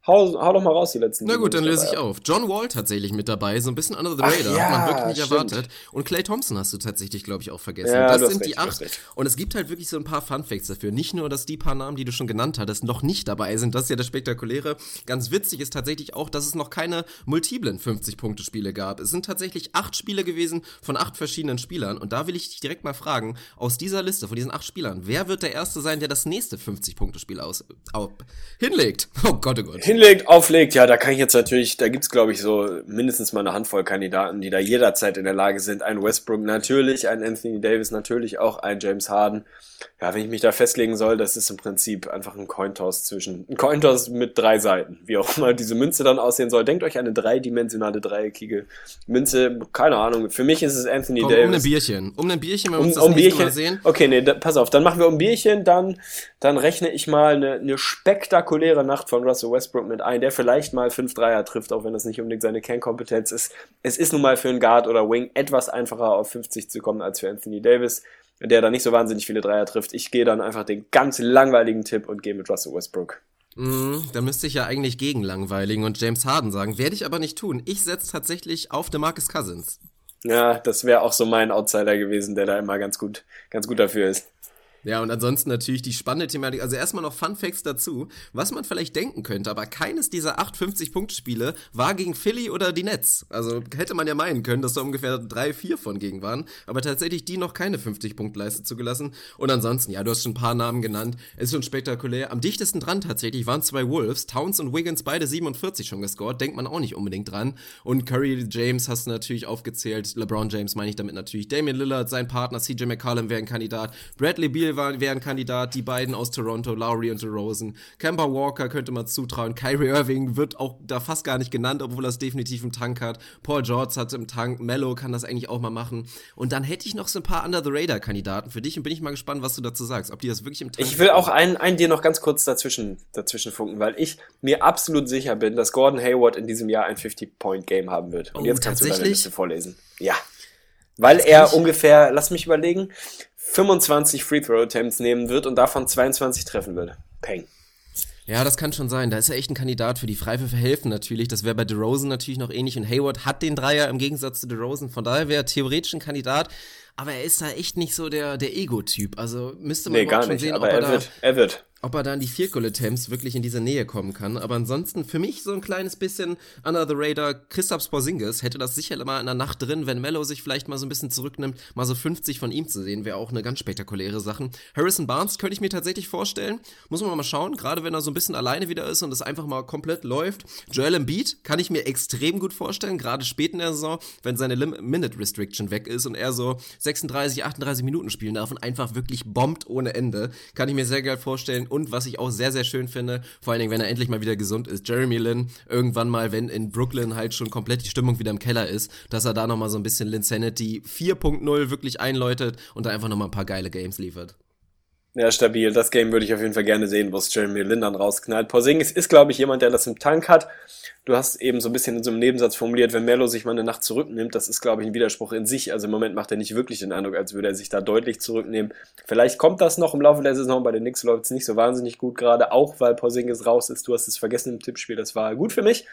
Hau, hau doch mal raus, die letzten. Na gut, dann löse ich auf. John Wall tatsächlich mit dabei, so ein bisschen under the Ach radar, ja, hat man wirklich nicht stimmt. erwartet. Und Clay Thompson hast du tatsächlich, glaube ich, auch vergessen. Ja, das sind recht, die acht. Und es gibt halt wirklich so ein paar Funfacts dafür. Nicht nur, dass die paar Namen, die du schon genannt hattest, noch nicht dabei sind. Das ist ja das Spektakuläre. Ganz witzig ist tatsächlich auch, dass es noch keine multiplen 50-Punkte-Spiele gab. Es sind tatsächlich acht Spiele gewesen von acht verschiedenen Spielern. Und da will ich dich direkt mal fragen, aus dieser Liste, von diesen acht Spielern, wer wird der Erste sein, der das nächste 50-Punkte-Spiel aus, au, hinlegt? Oh Gott, oh Gott. Hinlegt, auflegt, ja, da kann ich jetzt natürlich, da gibt's glaube ich so mindestens mal eine Handvoll Kandidaten, die da jederzeit in der Lage sind. Ein Westbrook natürlich, ein Anthony Davis natürlich, auch ein James Harden. Ja, wenn ich mich da festlegen soll, das ist im Prinzip einfach ein Cointoss zwischen, ein Cointoss mit drei Seiten, wie auch immer diese Münze dann aussehen soll. Denkt euch eine dreidimensionale, dreieckige Münze, keine Ahnung. Für mich ist es Anthony Komm, um ein Davis. Bierchen. Um ein Bierchen, wenn wir Um, uns das um Bierchen. Mal sehen. Okay, nee, da, pass auf, dann machen wir um Bierchen, dann, dann rechne ich mal eine, eine spektakuläre Nacht von Russell Westbrook mit ein, der vielleicht mal fünf Dreier trifft, auch wenn das nicht unbedingt seine Kernkompetenz ist. Es ist nun mal für einen Guard oder Wing etwas einfacher auf 50 zu kommen als für Anthony Davis, der da nicht so wahnsinnig viele Dreier trifft. Ich gehe dann einfach den ganz langweiligen Tipp und gehe mit Russell Westbrook. Mm, da müsste ich ja eigentlich gegen Langweiligen und James Harden sagen. Werde ich aber nicht tun. Ich setze tatsächlich auf DeMarcus Cousins. Ja, das wäre auch so mein Outsider gewesen, der da immer ganz gut, ganz gut dafür ist. Ja, und ansonsten natürlich die spannende Thematik. Also erstmal noch Fun Facts dazu, was man vielleicht denken könnte, aber keines dieser 8 50-Punkt-Spiele war gegen Philly oder die Nets. Also hätte man ja meinen können, dass da ungefähr drei, vier von gegen waren, aber tatsächlich die noch keine 50-Punkt-Leiste zugelassen. Und ansonsten, ja, du hast schon ein paar Namen genannt, ist schon spektakulär. Am dichtesten dran tatsächlich waren zwei Wolves, Towns und Wiggins, beide 47 schon gescored, denkt man auch nicht unbedingt dran. Und Curry James hast du natürlich aufgezählt, LeBron James meine ich damit natürlich, Damian Lillard, sein Partner, CJ McCollum wäre ein Kandidat, Bradley Beal war, wäre ein Kandidat, die beiden aus Toronto, Lowry und DeRozan, Kemba Walker könnte man zutrauen, Kyrie Irving wird auch da fast gar nicht genannt, obwohl er es definitiv im Tank hat, Paul George hat es im Tank, Mello kann das eigentlich auch mal machen und dann hätte ich noch so ein paar Under-the-Radar-Kandidaten für dich und bin ich mal gespannt, was du dazu sagst, ob die das wirklich im Tank Ich will auch einen, einen dir noch ganz kurz dazwischen, dazwischen funken, weil ich mir absolut sicher bin, dass Gordon Hayward in diesem Jahr ein 50-Point-Game haben wird. Und Oh, jetzt kannst du deine? Liste vorlesen. Ja. Weil er ungefähr, lass mich überlegen, 25 Free-Throw-Attempts nehmen wird und davon 22 treffen wird. Peng. Ja, das kann schon sein. Da ist er echt ein Kandidat für die Freiwürfe helfen natürlich. Das wäre bei DeRozan natürlich noch ähnlich. Und Hayward hat den Dreier im Gegensatz zu DeRozan. Von daher wäre er theoretisch ein Kandidat. Aber er ist da echt nicht so der, der Ego-Typ. Also müsste man Nee, gar schon nicht. sehen, Aber ob er, er da, wird, er wird. Ob er da in die Field-Goal-Attempts wirklich in diese Nähe kommen kann. Aber ansonsten für mich so ein kleines bisschen under the radar. Christoph Porzingis hätte das sicher mal in der Nacht drin, wenn Mello sich vielleicht mal so ein bisschen zurücknimmt, mal so 50 von ihm zu sehen, wäre auch eine ganz spektakuläre Sache. Harrison Barnes könnte ich mir tatsächlich vorstellen. Muss man mal schauen, gerade wenn er so ein bisschen alleine wieder ist und es einfach mal komplett läuft. Joel Embiid kann ich mir extrem gut vorstellen, gerade spät in der Saison, wenn seine Minute Restriction weg ist und er so 36, 38 Minuten spielen darf und einfach wirklich bombt ohne Ende. Kann ich mir sehr geil vorstellen. Und was ich auch sehr, sehr schön finde, vor allen Dingen, wenn er endlich mal wieder gesund ist, Jeremy Lin, irgendwann mal, wenn in Brooklyn halt schon komplett die Stimmung wieder im Keller ist, dass er da nochmal so ein bisschen Linsanity 4.0 wirklich einläutet und da einfach nochmal ein paar geile Games liefert. Ja, stabil. Das Game würde ich auf jeden Fall gerne sehen, wo es Jeremy Lin dann rausknallt. Porzingis ist, glaube ich, jemand, der das im Tank hat. Du hast eben so ein bisschen in so einem Nebensatz formuliert, wenn Melo sich mal eine Nacht zurücknimmt, das ist, glaube ich, ein Widerspruch in sich. Also im Moment macht er nicht wirklich den Eindruck, als würde er sich da deutlich zurücknehmen. Vielleicht kommt das noch im Laufe der Saison. Bei den Knicks läuft es nicht so wahnsinnig gut gerade, auch weil Porzingis raus ist. Du hast es vergessen im Tippspiel, das war gut für mich.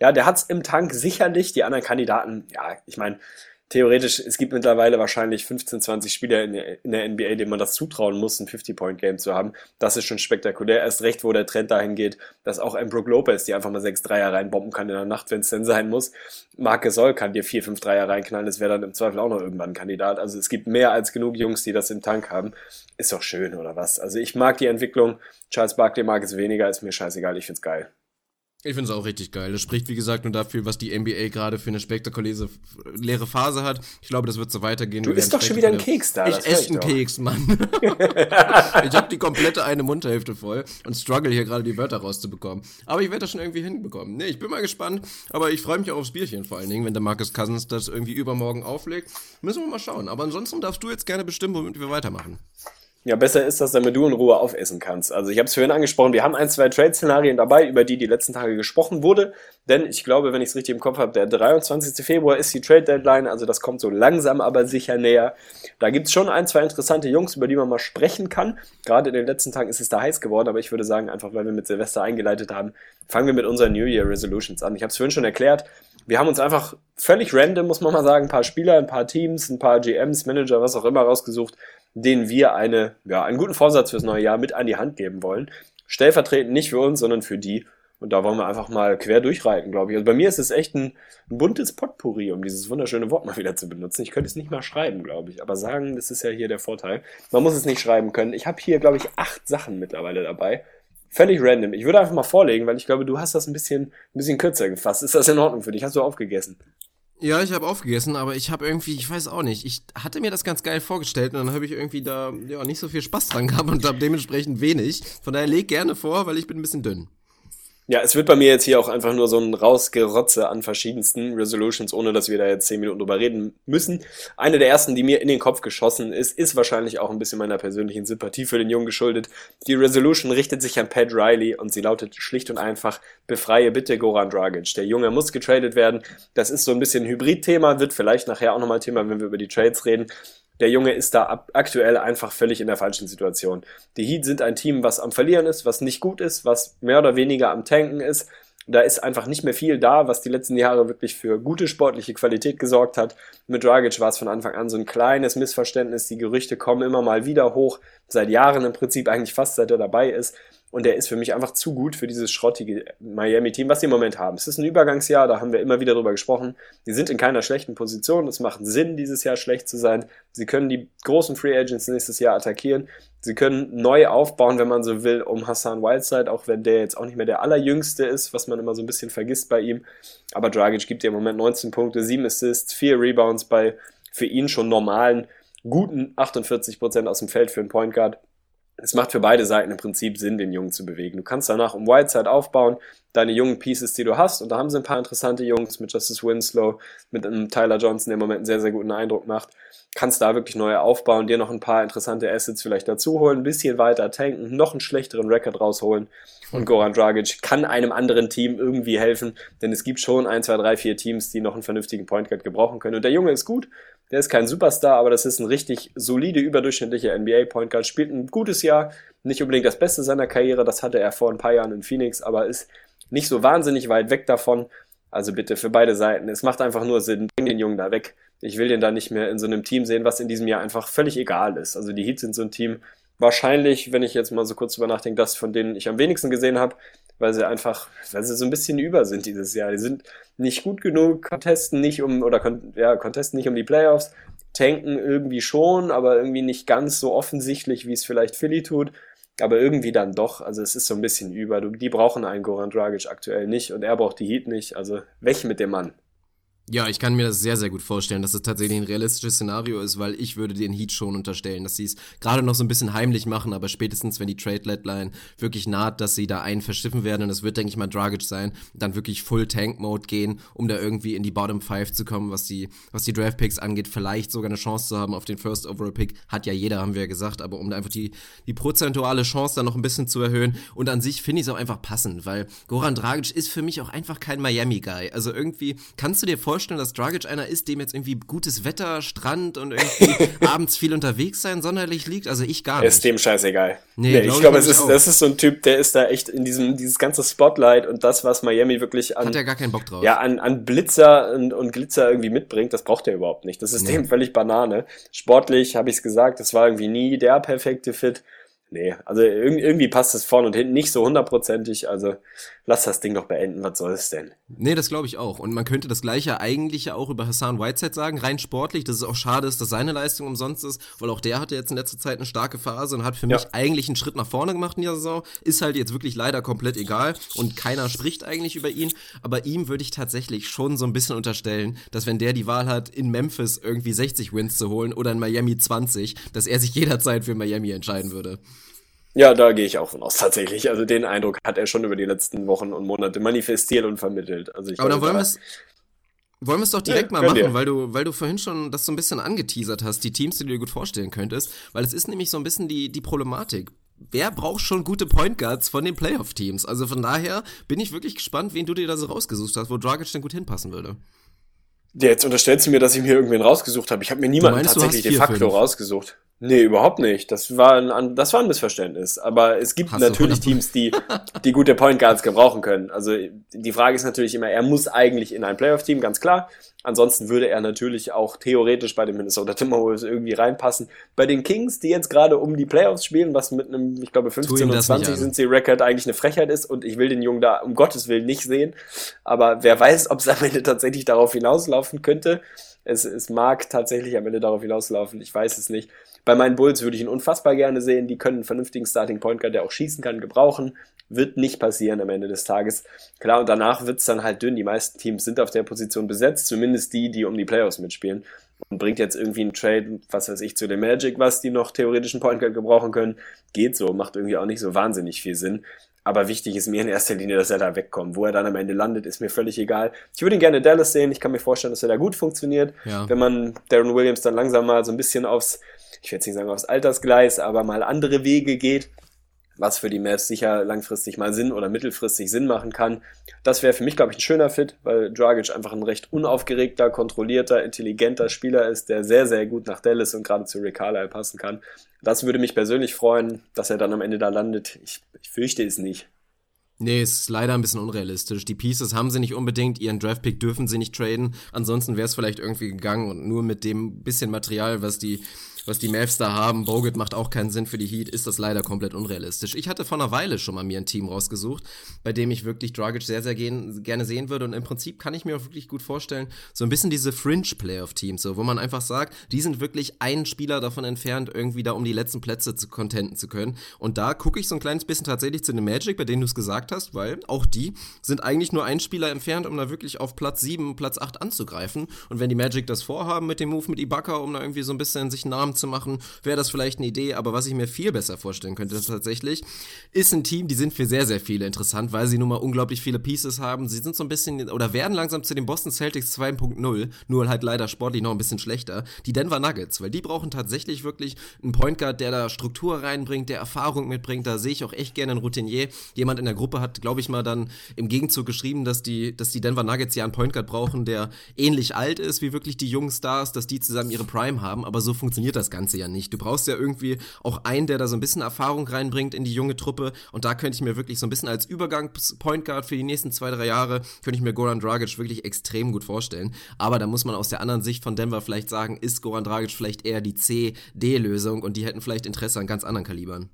Ja, der hat's im Tank sicherlich. Die anderen Kandidaten, ja, ich meine, theoretisch, es gibt mittlerweile wahrscheinlich 15, 20 Spieler in der, in der NBA, denen man das zutrauen muss, ein 50-Point-Game zu haben. Das ist schon spektakulär. Erst recht, wo der Trend dahin geht, dass auch ein Brook Lopez, die einfach mal sechs Dreier reinbomben kann in der Nacht, wenn es denn sein muss. Marc Gasol kann dir vier, fünf Dreier reinknallen, das wäre dann im Zweifel auch noch irgendwann ein Kandidat. Also es gibt mehr als genug Jungs, die das im Tank haben. Ist doch schön, oder was? Also ich mag die Entwicklung. Charles Barkley mag es weniger, ist mir scheißegal, ich find's geil. Ich finde es auch richtig geil. Das spricht, wie gesagt, nur dafür, was die NBA gerade für eine spektakuläre leere Phase hat. Ich glaube, das wird so weitergehen. Du isst doch schon wieder einen Keks da. Ich esse einen Keks, Mann. ich habe die komplette eine Mundhälfte voll und struggle hier gerade die Wörter rauszubekommen. Aber ich werde das schon irgendwie hinbekommen. Nee, ich bin mal gespannt. Aber ich freue mich auch aufs Bierchen vor allen Dingen, wenn der Marcus Cousins das irgendwie übermorgen auflegt. Müssen wir mal schauen. Aber ansonsten darfst du jetzt gerne bestimmen, womit wir weitermachen. Ja, besser ist das, damit du in Ruhe aufessen kannst. Also ich habe es vorhin angesprochen, wir haben ein, zwei Trade-Szenarien dabei, über die die letzten Tage gesprochen wurde. Denn ich glaube, wenn ich es richtig im Kopf habe, der 23. Februar ist die Trade-Deadline, also das kommt so langsam, aber sicher näher. Da gibt's schon ein, zwei interessante Jungs, über die man mal sprechen kann. Gerade in den letzten Tagen ist es da heiß geworden, aber ich würde sagen, einfach weil wir mit Silvester eingeleitet haben, fangen wir mit unseren New Year Resolutions an. Ich habe es vorhin schon erklärt, wir haben uns einfach völlig random, muss man mal sagen, ein paar Spieler, ein paar Teams, ein paar GMs, Manager, was auch immer rausgesucht, den wir eine, ja, einen guten Vorsatz fürs neue Jahr mit an die Hand geben wollen. Stellvertretend nicht für uns, sondern für die. Und da wollen wir einfach mal quer durchreiten, glaube ich. Also bei mir ist es echt ein, ein, buntes Potpourri, um dieses wunderschöne Wort mal wieder zu benutzen. Ich könnte es nicht mal schreiben, glaube ich. Aber sagen, das ist ja hier der Vorteil. Man muss es nicht schreiben können. Ich habe hier, glaube ich, acht Sachen mittlerweile dabei. Völlig random. Ich würde einfach mal vorlegen, weil ich glaube, du hast das ein bisschen, ein bisschen kürzer gefasst. Ist das in Ordnung für dich? Hast du aufgegessen? Ja, ich habe aufgegessen, aber ich habe irgendwie, ich weiß auch nicht, ich hatte mir das ganz geil vorgestellt und dann habe ich irgendwie da ja nicht so viel Spaß dran gehabt und habe dementsprechend wenig. Von daher leg gerne vor, weil ich bin ein bisschen dünn. Ja, es wird bei mir jetzt hier auch einfach nur so ein Rausgerotze an verschiedensten Resolutions, ohne dass wir da jetzt zehn Minuten drüber reden müssen. Eine der ersten, die mir in den Kopf geschossen ist, ist wahrscheinlich auch ein bisschen meiner persönlichen Sympathie für den Jungen geschuldet. Die Resolution richtet sich an Pat Riley und sie lautet schlicht und einfach, befreie bitte Goran Dragic. Der Junge muss getradet werden. Das ist so ein bisschen ein Hybrid-Thema, wird vielleicht nachher auch nochmal Thema, wenn wir über die Trades reden der Junge ist da aktuell einfach völlig in der falschen Situation. Die Heat sind ein Team, was am Verlieren ist, was nicht gut ist, was mehr oder weniger am Tanken ist. Da ist einfach nicht mehr viel da, was die letzten Jahre wirklich für gute sportliche Qualität gesorgt hat. Mit Dragic war es von Anfang an so ein kleines Missverständnis. Die Gerüchte kommen immer mal wieder hoch. Seit Jahren im Prinzip eigentlich fast seit er dabei ist. Und er ist für mich einfach zu gut für dieses schrottige Miami-Team, was sie im Moment haben. Es ist ein Übergangsjahr, da haben wir immer wieder drüber gesprochen. Die sind in keiner schlechten Position. Es macht Sinn, dieses Jahr schlecht zu sein. Sie können die großen Free Agents nächstes Jahr attackieren. Sie können neu aufbauen, wenn man so will, um Hassan Whiteside, auch wenn der jetzt auch nicht mehr der allerjüngste ist, was man immer so ein bisschen vergisst bei ihm. Aber Dragic gibt dir im Moment 19 Punkte, 7 Assists, 4 Rebounds bei für ihn schon normalen, guten 48% aus dem Feld für einen Point Guard es macht für beide Seiten im Prinzip Sinn, den Jungen zu bewegen. Du kannst danach um Whiteside aufbauen, deine jungen Pieces, die du hast, und da haben sie ein paar interessante Jungs mit Justice Winslow, mit einem Tyler Johnson, der im Moment einen sehr, sehr guten Eindruck macht. Kannst da wirklich neue aufbauen, dir noch ein paar interessante Assets vielleicht dazu holen, ein bisschen weiter tanken, noch einen schlechteren Record rausholen. Und Goran Dragic kann einem anderen Team irgendwie helfen, denn es gibt schon ein, zwei, drei, vier Teams, die noch einen vernünftigen Point Guard gebrauchen können. Und der Junge ist gut, der ist kein Superstar, aber das ist ein richtig solide, überdurchschnittlicher NBA-Point Guard. Spielt ein gutes Jahr, nicht unbedingt das Beste seiner Karriere, das hatte er vor ein paar Jahren in Phoenix, aber ist nicht so wahnsinnig weit weg davon. Also bitte für beide Seiten. Es macht einfach nur Sinn, bring den Jungen da weg. Ich will den da nicht mehr in so einem Team sehen, was in diesem Jahr einfach völlig egal ist. Also die Heat sind so ein Team, wahrscheinlich, wenn ich jetzt mal so kurz drüber nachdenke, das von denen ich am wenigsten gesehen habe, weil sie einfach, weil sie so ein bisschen über sind dieses Jahr. Die sind nicht gut genug, contesten nicht um, oder ja, contesten nicht um die Playoffs, tanken irgendwie schon, aber irgendwie nicht ganz so offensichtlich, wie es vielleicht Philly tut. Aber irgendwie dann doch, also es ist so ein bisschen über. Die brauchen einen Goran Dragic aktuell nicht und er braucht die Heat nicht. Also weg mit dem Mann. Ja, ich kann mir das sehr, sehr gut vorstellen, dass es tatsächlich ein realistisches Szenario ist, weil ich würde den Heat schon unterstellen, dass sie es gerade noch so ein bisschen heimlich machen, aber spätestens, wenn die Trade-Deadline wirklich naht, dass sie da einen verschiffen werden und es wird, denke ich mal, Dragic sein, dann wirklich Full-Tank-Mode gehen, um da irgendwie in die Bottom 5 zu kommen, was die, was die Draft-Picks angeht, vielleicht sogar eine Chance zu haben auf den First-Overall-Pick, hat ja jeder, haben wir ja gesagt, aber um da einfach die, die prozentuale Chance dann noch ein bisschen zu erhöhen. Und an sich finde ich es auch einfach passend, weil Goran Dragic ist für mich auch einfach kein Miami-Guy. Also irgendwie, kannst du dir vorstellen, vorstellen, dass Dragic einer ist, dem jetzt irgendwie gutes Wetter, Strand und irgendwie abends viel unterwegs sein sonderlich liegt? Also ich gar nicht. Ist dem scheißegal. Nee, nee ich glaube, es ist, das ist so ein Typ, der ist da echt in diesem, dieses ganze Spotlight und das, was Miami wirklich an. Hat er gar keinen Bock drauf. Ja, an, an Blitzer und, und Glitzer irgendwie mitbringt, das braucht er überhaupt nicht. Das ist nee. dem völlig Banane. Sportlich, habe ich es gesagt, das war irgendwie nie der perfekte Fit. Nee, also irgendwie passt es vorne und hinten nicht so hundertprozentig. Also lass das Ding doch beenden, was soll es denn? Nee, das glaube ich auch. Und man könnte das gleiche eigentlich ja auch über Hassan Whiteside sagen, rein sportlich, dass es auch schade ist, dass seine Leistung umsonst ist, weil auch der hatte jetzt in letzter Zeit eine starke Phase und hat für ja. mich eigentlich einen Schritt nach vorne gemacht in der Saison. Ist halt jetzt wirklich leider komplett egal und keiner spricht eigentlich über ihn. Aber ihm würde ich tatsächlich schon so ein bisschen unterstellen, dass wenn der die Wahl hat, in Memphis irgendwie 60 Wins zu holen oder in Miami 20, dass er sich jederzeit für Miami entscheiden würde. Ja, da gehe ich auch von aus, tatsächlich. Also den Eindruck hat er schon über die letzten Wochen und Monate manifestiert und vermittelt. Also ich Aber dann wollen wir es wollen wir es doch direkt ja, mal machen, weil du, weil du vorhin schon das so ein bisschen angeteasert hast, die Teams, die du dir gut vorstellen könntest, weil es ist nämlich so ein bisschen die, die Problematik. Wer braucht schon gute Point Guards von den Playoff-Teams? Also von daher bin ich wirklich gespannt, wen du dir da so rausgesucht hast, wo Dragic denn gut hinpassen würde. Ja, jetzt unterstellst du mir, dass ich mir irgendwen rausgesucht habe. Ich habe mir niemanden meinst, tatsächlich de facto fünf. rausgesucht. Nee, überhaupt nicht. Das war ein, das war ein Missverständnis. Aber es gibt Hast natürlich Teams, die, die gute Point Guards gebrauchen können. Also die Frage ist natürlich immer, er muss eigentlich in ein Playoff-Team, ganz klar. Ansonsten würde er natürlich auch theoretisch bei den Minnesota Timberwolves irgendwie reinpassen. Bei den Kings, die jetzt gerade um die Playoffs spielen, was mit einem, ich glaube 15 und 20 sind sie Record eigentlich eine Frechheit ist und ich will den Jungen da um Gottes Willen nicht sehen. Aber wer weiß, ob es am Ende tatsächlich darauf hinauslaufen könnte. Es, es mag tatsächlich am Ende darauf hinauslaufen, ich weiß es nicht. Bei meinen Bulls würde ich ihn unfassbar gerne sehen. Die können einen vernünftigen Starting Point Guard, der auch schießen kann, gebrauchen. Wird nicht passieren am Ende des Tages. Klar, und danach wird's dann halt dünn. Die meisten Teams sind auf der Position besetzt, zumindest die, die um die Playoffs mitspielen. Und bringt jetzt irgendwie einen Trade, was weiß ich, zu dem Magic, was die noch theoretischen Point Guard gebrauchen können. Geht so, macht irgendwie auch nicht so wahnsinnig viel Sinn. Aber wichtig ist mir in erster Linie, dass er da wegkommt. Wo er dann am Ende landet, ist mir völlig egal. Ich würde ihn gerne Dallas sehen. Ich kann mir vorstellen, dass er da gut funktioniert. Ja. Wenn man Darren Williams dann langsam mal so ein bisschen aufs ich werde jetzt nicht sagen aufs Altersgleis, aber mal andere Wege geht, was für die Mavs sicher langfristig mal Sinn oder mittelfristig Sinn machen kann. Das wäre für mich, glaube ich, ein schöner Fit, weil Dragic einfach ein recht unaufgeregter, kontrollierter, intelligenter Spieler ist, der sehr, sehr gut nach Dallas und gerade zu Rick Carlisle passen kann. Das würde mich persönlich freuen, dass er dann am Ende da landet. Ich, ich fürchte es nicht. Nee, ist leider ein bisschen unrealistisch. Die Pieces haben sie nicht unbedingt, ihren Draftpick dürfen sie nicht traden. Ansonsten wäre es vielleicht irgendwie gegangen und nur mit dem bisschen Material, was die was die Mavs da haben. Bogut macht auch keinen Sinn für die Heat, ist das leider komplett unrealistisch. Ich hatte vor einer Weile schon mal mir ein Team rausgesucht, bei dem ich wirklich Dragic sehr, sehr gehen, gerne sehen würde. Und im Prinzip kann ich mir auch wirklich gut vorstellen, so ein bisschen diese Fringe-Playoff-Teams, so, wo man einfach sagt, die sind wirklich einen Spieler davon entfernt, irgendwie da um die letzten Plätze zu contenten zu können. Und da gucke ich so ein kleines bisschen tatsächlich zu den Magic, bei denen du es gesagt hast, weil auch die sind eigentlich nur ein Spieler entfernt, um da wirklich auf Platz 7, Platz 8 anzugreifen. Und wenn die Magic das vorhaben mit dem Move mit Ibaka, um da irgendwie so ein bisschen sich einen Namen zu machen, wäre das vielleicht eine Idee. Aber was ich mir viel besser vorstellen könnte tatsächlich, ist ein Team, die sind für sehr, sehr viele interessant, weil sie nun mal unglaublich viele Pieces haben. Sie sind so ein bisschen oder werden langsam zu den Boston Celtics 2.0, nur halt leider sportlich noch ein bisschen schlechter. Die Denver Nuggets, weil die brauchen tatsächlich wirklich einen Point Guard, der da Struktur reinbringt, der Erfahrung mitbringt. Da sehe ich auch echt gerne einen Routinier. Jemand in der Gruppe hat, glaube ich mal, dann im Gegenzug geschrieben, dass die, dass die Denver Nuggets ja einen Point Guard brauchen, der ähnlich alt ist wie wirklich die jungen Stars, dass die zusammen ihre Prime haben. Aber so funktioniert das das Ganze ja nicht. Du brauchst ja irgendwie auch einen, der da so ein bisschen Erfahrung reinbringt in die junge Truppe. Und da könnte ich mir wirklich so ein bisschen als Übergang-Point Guard für die nächsten zwei, drei Jahre, könnte ich mir Goran Dragic wirklich extrem gut vorstellen. Aber da muss man aus der anderen Sicht von Denver vielleicht sagen, ist Goran Dragic vielleicht eher die C-D-Lösung und die hätten vielleicht Interesse an ganz anderen Kalibern.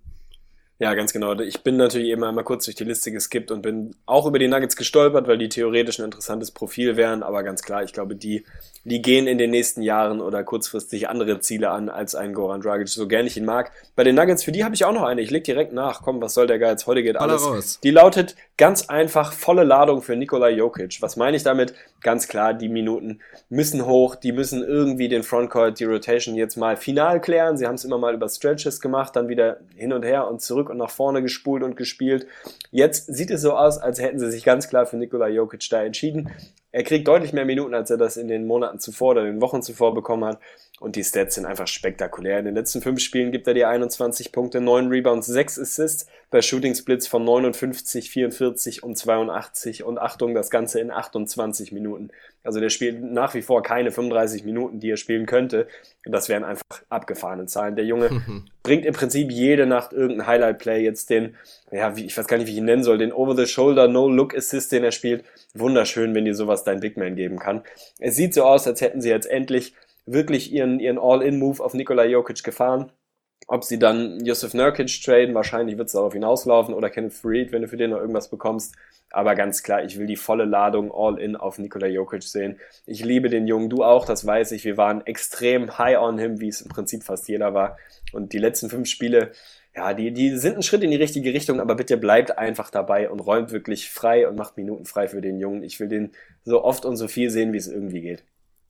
Ja, ganz genau. Ich bin natürlich eben einmal kurz durch die Liste geskippt und bin auch über die Nuggets gestolpert, weil die theoretisch ein interessantes Profil wären. Aber ganz klar, ich glaube, die, die gehen in den nächsten Jahren oder kurzfristig andere Ziele an als ein Goran Dragic, so gern ich ihn mag. Bei den Nuggets, für die habe ich auch noch eine. Ich leg direkt nach. Komm, was soll der Geiz? Heute geht alles. raus. Die lautet ganz einfach volle Ladung für Nikola Jokic. Was meine ich damit? Ganz klar, die Minuten müssen hoch. Die müssen irgendwie den Frontcourt, die Rotation jetzt mal final klären. Sie haben es immer mal über Stretches gemacht, dann wieder hin und her und zurück und nach vorne gespult und gespielt. Jetzt sieht es so aus, als hätten sie sich ganz klar für Nikola Jokic da entschieden. Er kriegt deutlich mehr Minuten, als er das in den Monaten zuvor oder den Wochen zuvor bekommen hat. Und die Stats sind einfach spektakulär. In den letzten fünf Spielen gibt er dir 21 Punkte, 9 Rebounds, 6 Assists bei Shooting Splits von 59, 44 und 82. Und Achtung, das Ganze in 28 Minuten. Also der spielt nach wie vor keine 35 Minuten, die er spielen könnte. Das wären einfach abgefahrene Zahlen. Der Junge bringt im Prinzip jede Nacht irgendein Highlight-Play. Jetzt den, ja, wie, ich weiß gar nicht, wie ich ihn nennen soll, den Over-the-Shoulder No-Look-Assist, den er spielt. Wunderschön, wenn dir sowas dein Big Man geben kann. Es sieht so aus, als hätten sie jetzt endlich wirklich ihren, ihren All-In-Move auf Nikola Jokic gefahren. Ob sie dann Josef Nurkic traden, wahrscheinlich wird es darauf hinauslaufen, oder Kenneth Freed, wenn du für den noch irgendwas bekommst. Aber ganz klar, ich will die volle Ladung All-In auf Nikola Jokic sehen. Ich liebe den Jungen, du auch, das weiß ich. Wir waren extrem high on him, wie es im Prinzip fast jeder war. Und die letzten fünf Spiele, ja, die, die sind ein Schritt in die richtige Richtung, aber bitte bleibt einfach dabei und räumt wirklich frei und macht Minuten frei für den Jungen. Ich will den so oft und so viel sehen, wie es irgendwie geht.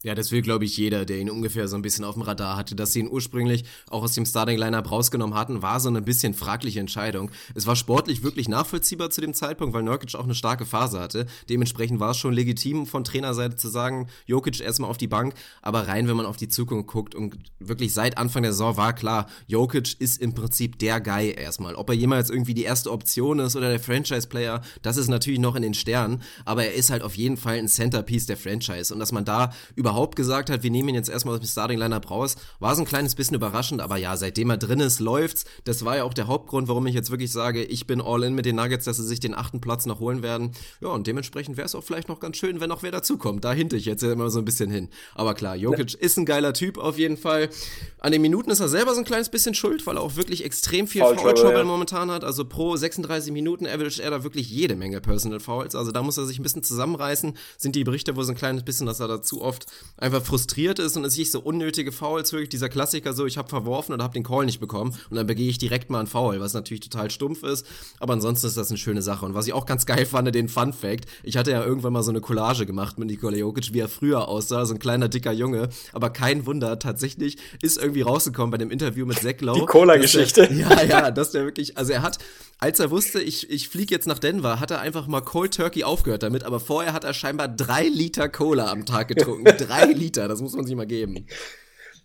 Ja, das will, glaube ich, jeder, der ihn ungefähr so ein bisschen auf dem Radar hatte. Dass sie ihn ursprünglich auch aus dem Starting-Lineup rausgenommen hatten, war so eine bisschen fragliche Entscheidung. Es war sportlich wirklich nachvollziehbar zu dem Zeitpunkt, weil Nurkic auch eine starke Phase hatte. Dementsprechend war es schon legitim von Trainerseite zu sagen, Jokic erstmal auf die Bank. Aber rein, wenn man auf die Zukunft guckt und wirklich seit Anfang der Saison war klar, Jokic ist im Prinzip der Guy erstmal. Ob er jemals irgendwie die erste Option ist oder der Franchise-Player, das ist natürlich noch in den Sternen. Aber er ist halt auf jeden Fall ein Centerpiece der Franchise. Und dass man da über überhaupt gesagt hat, wir nehmen ihn jetzt erstmal aus dem Starting Lineup raus, war so ein kleines bisschen überraschend, aber ja, seitdem er drin ist, läuft's. Das war ja auch der Hauptgrund, warum ich jetzt wirklich sage, ich bin all in mit den Nuggets, dass sie sich den achten Platz noch holen werden. Ja, und dementsprechend wäre es auch vielleicht noch ganz schön, wenn noch wer dazukommt. Da hinte ich jetzt immer so ein bisschen hin. Aber klar, Jokic ja. ist ein geiler Typ auf jeden Fall. An den Minuten ist er selber so ein kleines bisschen schuld, weil er auch wirklich extrem viel Foul, Trouble ja. momentan hat. Also pro 36 Minuten average er da wirklich jede Menge Personal Fouls. Also da muss er sich ein bisschen zusammenreißen. Sind die Berichte wohl so ein kleines bisschen, dass er dazu oft einfach frustriert ist und es sich so unnötige Fouls, wirklich dieser Klassiker so, ich habe verworfen und habe den Call nicht bekommen und dann begehe ich direkt mal einen Foul, was natürlich total stumpf ist, aber ansonsten ist das eine schöne Sache und was ich auch ganz geil fand, den Fun Fact, ich hatte ja irgendwann mal so eine Collage gemacht mit Nikola Jokic, wie er früher aussah, so ein kleiner dicker Junge, aber kein Wunder, tatsächlich ist irgendwie rausgekommen bei dem Interview mit Zach Lowe. Die Cola-Geschichte. Ja, ja, dass der wirklich, also er hat, als er wusste, ich, ich fliege jetzt nach Denver, hat er einfach mal Cold Turkey aufgehört damit, aber vorher hat er scheinbar drei Liter Cola am Tag getrunken. drei Liter, das muss man sich mal geben.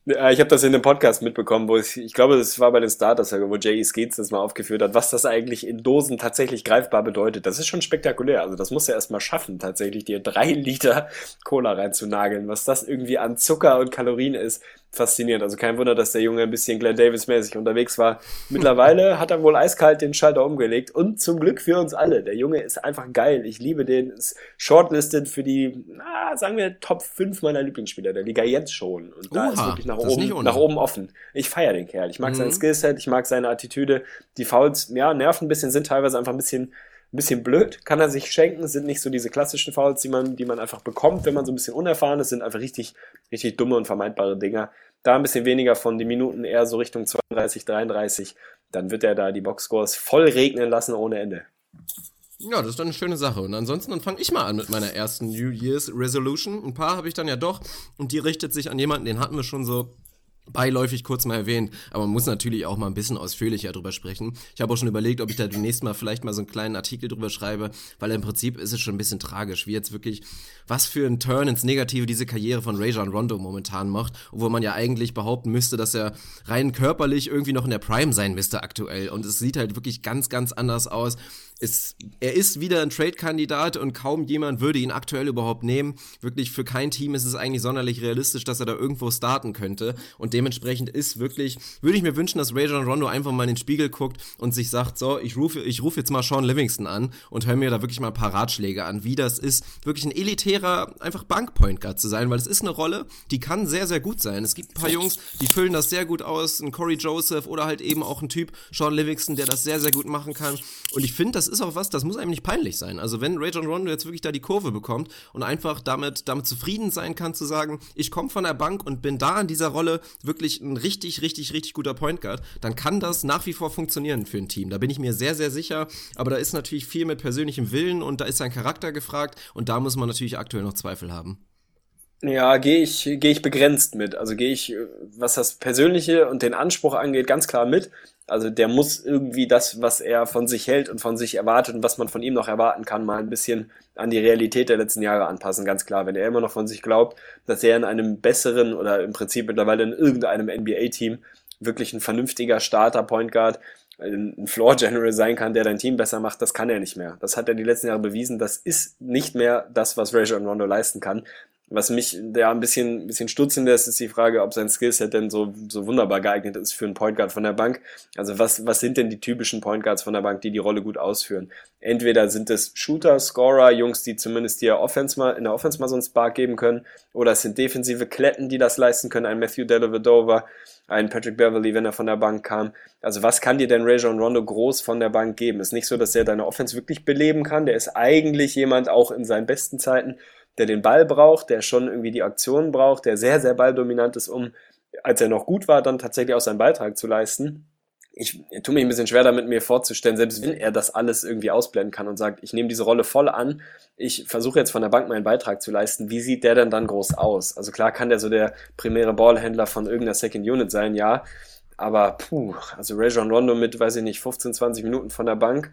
Ich habe das in einem Podcast mitbekommen, wo ich, ich glaube, das war bei den Starters, wo Jay Skates das mal aufgeführt hat, was das eigentlich in Dosen tatsächlich greifbar bedeutet. Das ist schon spektakulär. Also das muss er erstmal schaffen, tatsächlich dir drei Liter Cola reinzunageln. Was das irgendwie an Zucker und Kalorien ist, faszinierend. Also kein Wunder, dass der Junge ein bisschen Glenn Davis-mäßig unterwegs war. Mittlerweile hat er wohl eiskalt den Schalter umgelegt und zum Glück für uns alle. Der Junge ist einfach geil. Ich liebe den. Ist shortlisted für die, na, sagen wir, Top 5 meiner Lieblingsspieler der Liga jetzt schon. Und da Oha, ist wirklich nach oben, nach oben offen. Ich feiere den Kerl. Ich mag mhm. sein Skillset, ich mag seine Attitüde. Die Fouls, ja, nerven ein bisschen, sind teilweise einfach ein bisschen ein bisschen blöd, kann er sich schenken, sind nicht so diese klassischen Fouls, die man, die man einfach bekommt, wenn man so ein bisschen unerfahren ist, sind einfach richtig, richtig dumme und vermeidbare Dinger. Da ein bisschen weniger von die Minuten eher so Richtung 32, 33, dann wird er da die Boxscores voll regnen lassen ohne Ende. Ja, das ist dann eine schöne Sache. Und ansonsten, dann fange ich mal an mit meiner ersten New Year's Resolution. Ein paar habe ich dann ja doch. Und die richtet sich an jemanden, den hatten wir schon so beiläufig kurz mal erwähnt, aber man muss natürlich auch mal ein bisschen ausführlicher drüber sprechen. Ich habe auch schon überlegt, ob ich da demnächst mal vielleicht mal so einen kleinen Artikel drüber schreibe, weil im Prinzip ist es schon ein bisschen tragisch, wie jetzt wirklich, was für ein Turn ins Negative diese Karriere von Rajon Rondo momentan macht, obwohl man ja eigentlich behaupten müsste, dass er rein körperlich irgendwie noch in der Prime sein müsste aktuell und es sieht halt wirklich ganz, ganz anders aus ist, er ist wieder ein Trade-Kandidat und kaum jemand würde ihn aktuell überhaupt nehmen. Wirklich für kein Team ist es eigentlich sonderlich realistisch, dass er da irgendwo starten könnte. Und dementsprechend ist wirklich, würde ich mir wünschen, dass Rajon Rondo einfach mal in den Spiegel guckt und sich sagt, so, ich rufe, ich rufe jetzt mal Sean Livingston an und höre mir da wirklich mal ein paar Ratschläge an, wie das ist, wirklich ein elitärer, einfach Bankpoint Guard zu sein, weil es ist eine Rolle, die kann sehr, sehr gut sein. Es gibt ein paar Jungs, die füllen das sehr gut aus, ein Corey Joseph oder halt eben auch ein Typ, Sean Livingston, der das sehr, sehr gut machen kann. Und ich finde, das ist auch was, das muss einem nicht peinlich sein. Also wenn Rajon Rondo jetzt wirklich da die Kurve bekommt und einfach damit, damit zufrieden sein kann, zu sagen, ich komme von der Bank und bin da in dieser Rolle wirklich ein richtig, richtig, richtig guter Point Guard, dann kann das nach wie vor funktionieren für ein Team. Da bin ich mir sehr, sehr sicher. Aber da ist natürlich viel mit persönlichem Willen und da ist sein Charakter gefragt und da muss man natürlich aktuell noch Zweifel haben. Ja, gehe ich, gehe ich begrenzt mit. Also gehe ich, was das Persönliche und den Anspruch angeht, ganz klar mit. Also der muss irgendwie das, was er von sich hält und von sich erwartet und was man von ihm noch erwarten kann, mal ein bisschen an die Realität der letzten Jahre anpassen. Ganz klar, wenn er immer noch von sich glaubt, dass er in einem besseren oder im Prinzip mittlerweile in irgendeinem NBA-Team wirklich ein vernünftiger Starter Point Guard, ein Floor General sein kann, der dein Team besser macht, das kann er nicht mehr. Das hat er die letzten Jahre bewiesen. Das ist nicht mehr das, was Rajon Rondo leisten kann. Was mich da ein bisschen, ein bisschen stutzen lässt, ist die Frage, ob sein Skillset denn so, so wunderbar geeignet ist für einen Point Guard von der Bank. Also was, was sind denn die typischen Point Guards von der Bank, die die Rolle gut ausführen? Entweder sind es Shooter, Scorer, Jungs, die zumindest dir Offense mal, in der Offense mal so einen Spark geben können, oder es sind defensive Kletten, die das leisten können, ein Matthew Dellavedova, ein Patrick Beverly, wenn er von der Bank kam. Also was kann dir denn Rajon Rondo groß von der Bank geben? Ist nicht so, dass er deine Offense wirklich beleben kann. Der ist eigentlich jemand auch in seinen besten Zeiten, der den Ball braucht, der schon irgendwie die Aktion braucht, der sehr, sehr balldominant ist, um, als er noch gut war, dann tatsächlich auch seinen Beitrag zu leisten. Ich tue mich ein bisschen schwer damit, mir vorzustellen, selbst wenn er das alles irgendwie ausblenden kann und sagt, ich nehme diese Rolle voll an, ich versuche jetzt von der Bank meinen Beitrag zu leisten, wie sieht der denn dann groß aus? Also klar kann der so der primäre Ballhändler von irgendeiner Second Unit sein, ja, aber puh, also Rajon Rondo mit, weiß ich nicht, 15, 20 Minuten von der Bank,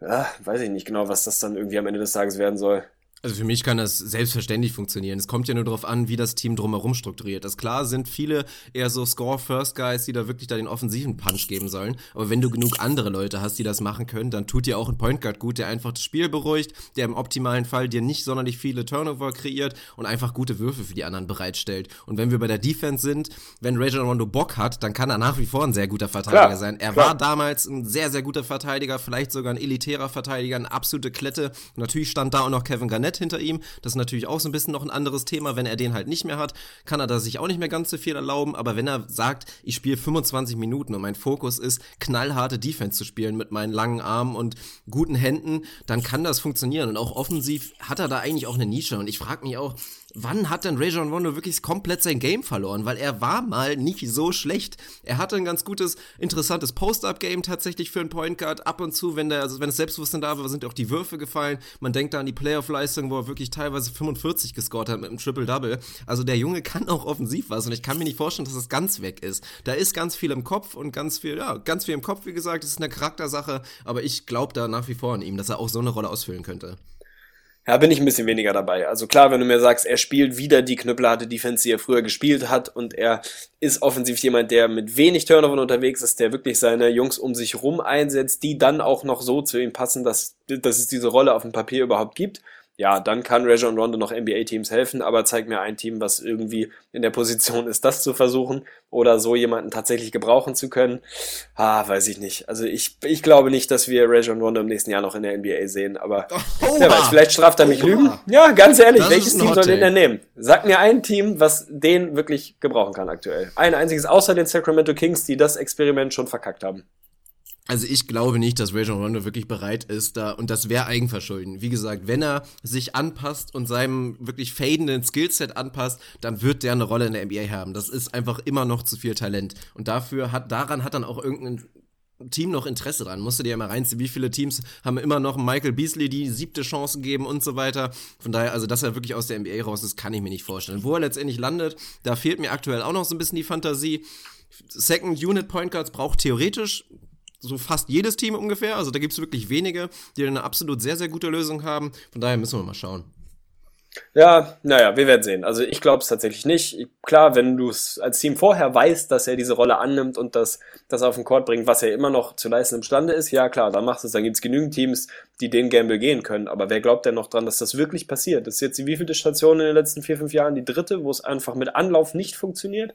ja, weiß ich nicht genau, was das dann irgendwie am Ende des Tages werden soll. Also für mich kann das selbstverständlich funktionieren. Es kommt ja nur darauf an, wie das Team drumherum strukturiert ist. Klar sind viele eher so Score-First-Guys, die da wirklich da den offensiven Punch geben sollen. Aber wenn du genug andere Leute hast, die das machen können, dann tut dir auch ein Point Guard gut, der einfach das Spiel beruhigt, der im optimalen Fall dir nicht sonderlich viele Turnover kreiert und einfach gute Würfe für die anderen bereitstellt. Und wenn wir bei der Defense sind, wenn Rajon Rondo Bock hat, dann kann er nach wie vor ein sehr guter Verteidiger klar, sein. Er klar. war damals ein sehr, sehr guter Verteidiger, vielleicht sogar ein elitärer Verteidiger, eine absolute Klette. Und natürlich stand da auch noch Kevin Garnett hinter ihm. Das ist natürlich auch so ein bisschen noch ein anderes Thema. Wenn er den halt nicht mehr hat, kann er da sich auch nicht mehr ganz so viel erlauben. Aber wenn er sagt, ich spiele 25 Minuten und mein Fokus ist, knallharte Defense zu spielen mit meinen langen Armen und guten Händen, dann kann das funktionieren. Und auch offensiv hat er da eigentlich auch eine Nische. Und ich frage mich auch, wann hat denn Rajon Rondo wirklich komplett sein Game verloren? Weil er war mal nicht so schlecht. Er hatte ein ganz gutes, interessantes Post-Up-Game tatsächlich für einen Point Guard. Ab und zu, wenn der, also wenn das Selbstbewusstsein da war, sind auch die Würfe gefallen. Man denkt da an die Playoff-Leistung, wo er wirklich teilweise 45 gescored hat mit einem Triple-Double. Also der Junge kann auch offensiv was und ich kann mir nicht vorstellen, dass das ganz weg ist. Da ist ganz viel im Kopf und ganz viel, ja, ganz viel im Kopf, wie gesagt. Das ist eine Charaktersache, aber ich glaube da nach wie vor an ihm, dass er auch so eine Rolle ausfüllen könnte. Ja, bin ich ein bisschen weniger dabei. Also klar, wenn du mir sagst, er spielt wieder die knüppelharte Defense, die er früher gespielt hat und er ist offensiv jemand, der mit wenig Turnover unterwegs ist, der wirklich seine Jungs um sich rum einsetzt, die dann auch noch so zu ihm passen, dass, dass es diese Rolle auf dem Papier überhaupt gibt ja, dann kann Rajon Rondo noch NBA-Teams helfen, aber zeig mir ein Team, was irgendwie in der Position ist, das zu versuchen oder so jemanden tatsächlich gebrauchen zu können. Ah, weiß ich nicht. Also ich, ich glaube nicht, dass wir Rajon Rondo im nächsten Jahr noch in der NBA sehen, aber oh, wer weiß, vielleicht straft er mich oh, Lügen. Ja, ganz ehrlich, das welches Team soll den er nehmen? Sag mir ein Team, was den wirklich gebrauchen kann aktuell. Ein einziges, außer den Sacramento Kings, die das Experiment schon verkackt haben. Also ich glaube nicht, dass Rajon Rondo wirklich bereit ist da und das wäre Eigenverschulden. Wie gesagt, wenn er sich anpasst und seinem wirklich fadenden Skillset anpasst, dann wird der eine Rolle in der NBA haben. Das ist einfach immer noch zu viel Talent und dafür hat daran hat dann auch irgendein Team noch Interesse dran. Musst du dir ja mal reinziehen, wie viele Teams haben immer noch Michael Beasley die siebte Chance geben und so weiter. Von daher, also dass er wirklich aus der NBA raus ist, kann ich mir nicht vorstellen. Wo er letztendlich landet, da fehlt mir aktuell auch noch so ein bisschen die Fantasie. Second Unit Point Guards braucht theoretisch so fast jedes Team ungefähr. Also da gibt es wirklich wenige, die eine absolut sehr, sehr gute Lösung haben. Von daher müssen wir mal schauen. Ja, naja, wir werden sehen. Also ich glaube es tatsächlich nicht. Klar, wenn du es als Team vorher weißt, dass er diese Rolle annimmt und das, das auf den Court bringt, was er immer noch zu leisten imstande ist, ja klar, dann machst du es. Dann gibt es genügend Teams, die den Gamble gehen können. Aber wer glaubt denn noch dran, dass das wirklich passiert? Das ist jetzt die wievielte Station in den letzten vier, fünf Jahren? Die dritte, wo es einfach mit Anlauf nicht funktioniert?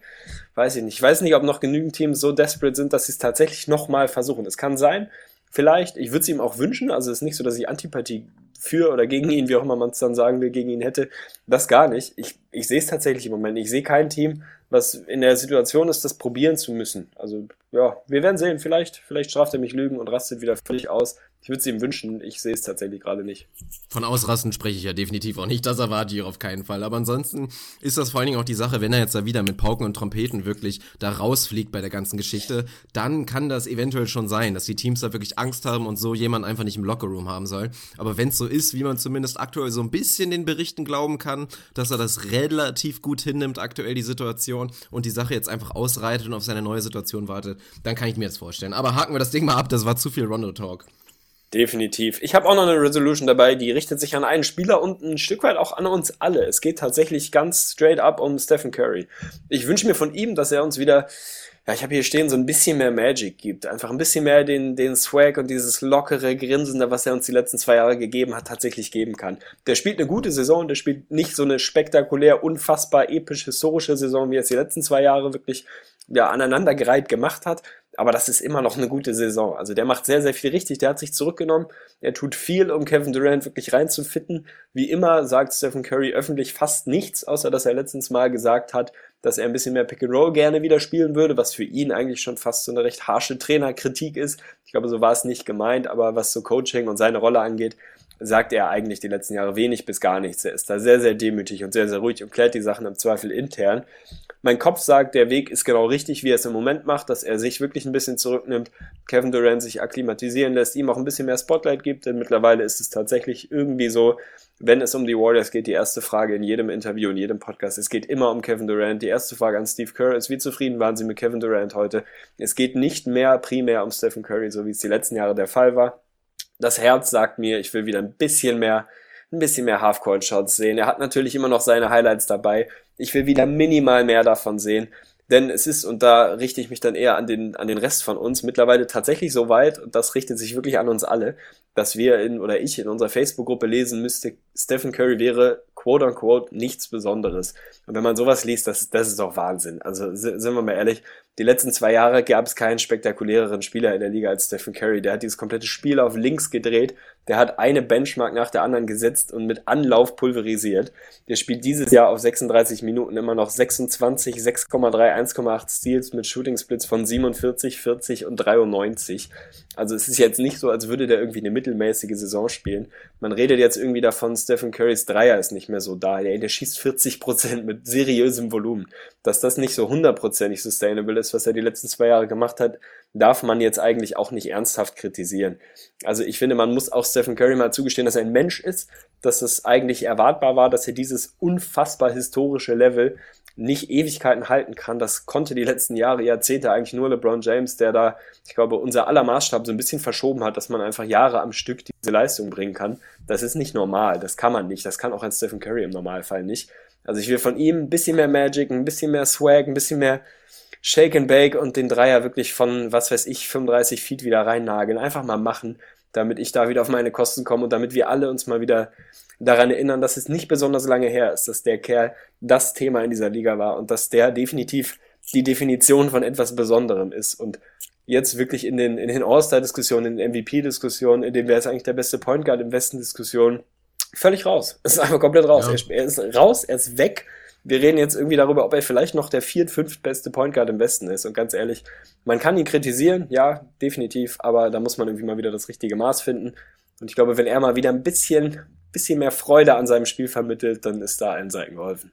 Weiß ich nicht. Ich weiß nicht, ob noch genügend Teams so desperate sind, dass sie es tatsächlich nochmal versuchen. Es kann sein, vielleicht. Ich würde es ihm auch wünschen. Also es ist nicht so, dass ich Antipathie für oder gegen ihn, wie auch immer man es dann sagen will, gegen ihn hätte. Das gar nicht. Ich, ich sehe es tatsächlich im Moment. Ich sehe kein Team, was in der Situation ist, das probieren zu müssen. Also ja, wir werden sehen. Vielleicht, vielleicht straft er mich Lügen und rastet wieder völlig aus. Ich würde es ihm wünschen, ich sehe es tatsächlich gerade nicht. Von Ausrasten spreche ich ja definitiv auch nicht, das erwarte ich auf keinen Fall. Aber ansonsten ist das vor allen Dingen auch die Sache, wenn er jetzt da wieder mit Pauken und Trompeten wirklich da rausfliegt bei der ganzen Geschichte, dann kann das eventuell schon sein, dass die Teams da wirklich Angst haben und so jemand einfach nicht im Lockerroom haben soll. Aber wenn es so ist, wie man zumindest aktuell so ein bisschen den Berichten glauben kann, dass er das relativ gut hinnimmt, aktuell die Situation und die Sache jetzt einfach ausreitet und auf seine neue Situation wartet, dann kann ich mir das vorstellen. Aber haken wir das Ding mal ab, das war zu viel Rondo-Talk. Definitiv. Ich habe auch noch eine Resolution dabei, die richtet sich an einen Spieler und ein Stück weit auch an uns alle. Es geht tatsächlich ganz straight up um Stephen Curry. Ich wünsche mir von ihm, dass er uns wieder, ja, ich habe hier stehen, so ein bisschen mehr Magic gibt. Einfach ein bisschen mehr den, den Swag und dieses lockere Grinsen, was er uns die letzten zwei Jahre gegeben hat, tatsächlich geben kann. Der spielt eine gute Saison, der spielt nicht so eine spektakulär, unfassbar episch historische Saison, wie er es die letzten zwei Jahre wirklich ja, aneinandergereiht gemacht hat aber das ist immer noch eine gute Saison. Also der macht sehr, sehr viel richtig. Der hat sich zurückgenommen. Er tut viel, um Kevin Durant wirklich reinzufitten. Wie immer sagt Stephen Curry öffentlich fast nichts, außer dass er letztens mal gesagt hat, dass er ein bisschen mehr Pick and Roll gerne wieder spielen würde, was für ihn eigentlich schon fast so eine recht harsche Trainerkritik ist. Ich glaube, so war es nicht gemeint, aber was so Coaching und seine Rolle angeht, sagt er eigentlich die letzten Jahre wenig bis gar nichts. Er ist da sehr, sehr demütig und sehr, sehr ruhig und klärt die Sachen im Zweifel intern. Mein Kopf sagt, der Weg ist genau richtig, wie er es im Moment macht, dass er sich wirklich ein bisschen zurücknimmt, Kevin Durant sich akklimatisieren lässt, ihm auch ein bisschen mehr Spotlight gibt, denn mittlerweile ist es tatsächlich irgendwie so, wenn es um die Warriors geht, die erste Frage in jedem Interview, in jedem Podcast, es geht immer um Kevin Durant. Die erste Frage an Steve Kerr ist, wie zufrieden waren Sie mit Kevin Durant heute? Es geht nicht mehr primär um Stephen Curry, so wie es die letzten Jahre der Fall war das Herz sagt mir, ich will wieder ein bisschen mehr, ein bisschen mehr Half-Court-Shots sehen. Er hat natürlich immer noch seine Highlights dabei. Ich will wieder minimal mehr davon sehen. Denn es ist, und da richte ich mich dann eher an den, an den Rest von uns, mittlerweile tatsächlich so weit, und das richtet sich wirklich an uns alle, dass wir in, oder ich in unserer Facebook-Gruppe lesen müsste, Stephen Curry wäre quote unquote nichts Besonderes. Und wenn man sowas liest, das, das ist doch Wahnsinn. Also sind wir mal ehrlich, die letzten zwei Jahre gab es keinen spektakuläreren Spieler in der Liga als Stephen Curry. Der hat dieses komplette Spiel auf links gedreht. Der hat eine Benchmark nach der anderen gesetzt und mit Anlauf pulverisiert. Der spielt dieses Jahr auf 36 Minuten immer noch 26, 6,3, 1,8 Steals mit Shooting Splits von 47, 40 und 93. Also es ist jetzt nicht so, als würde der irgendwie eine mittelmäßige Saison spielen. Man redet jetzt irgendwie davon, Stephen Currys Dreier ist nicht mehr so da. Der, der schießt 40 Prozent mit seriösem Volumen. Dass das nicht so hundertprozentig sustainable ist, was er die letzten zwei Jahre gemacht hat, darf man jetzt eigentlich auch nicht ernsthaft kritisieren. Also ich finde, man muss auch Stephen Curry mal zugestehen, dass er ein Mensch ist, dass es eigentlich erwartbar war, dass er dieses unfassbar historische Level nicht Ewigkeiten halten kann. Das konnte die letzten Jahre, Jahrzehnte eigentlich nur LeBron James, der da, ich glaube, unser aller Maßstab so ein bisschen verschoben hat, dass man einfach Jahre am Stück diese Leistung bringen kann. Das ist nicht normal. Das kann man nicht. Das kann auch ein Stephen Curry im Normalfall nicht. Also ich will von ihm ein bisschen mehr Magic, ein bisschen mehr Swag, ein bisschen mehr Shake and Bake und den Dreier wirklich von, was weiß ich, 35 Feet wieder reinnageln. Einfach mal machen, damit ich da wieder auf meine Kosten komme und damit wir alle uns mal wieder daran erinnern, dass es nicht besonders lange her ist, dass der Kerl das Thema in dieser Liga war und dass der definitiv die Definition von etwas Besonderem ist und jetzt wirklich in den, in den All-Star-Diskussionen, in den MVP-Diskussionen, in dem wer ist eigentlich der beste Point Guard im Westen-Diskussion, völlig raus. Es ist einfach komplett raus. Ja. Er, ist raus, er ist weg. Wir reden jetzt irgendwie darüber, ob er vielleicht noch der viert, fünft beste Point Guard im Westen ist. Und ganz ehrlich, man kann ihn kritisieren, ja, definitiv, aber da muss man irgendwie mal wieder das richtige Maß finden. Und ich glaube, wenn er mal wieder ein bisschen, bisschen mehr Freude an seinem Spiel vermittelt, dann ist da allen Seiten geholfen.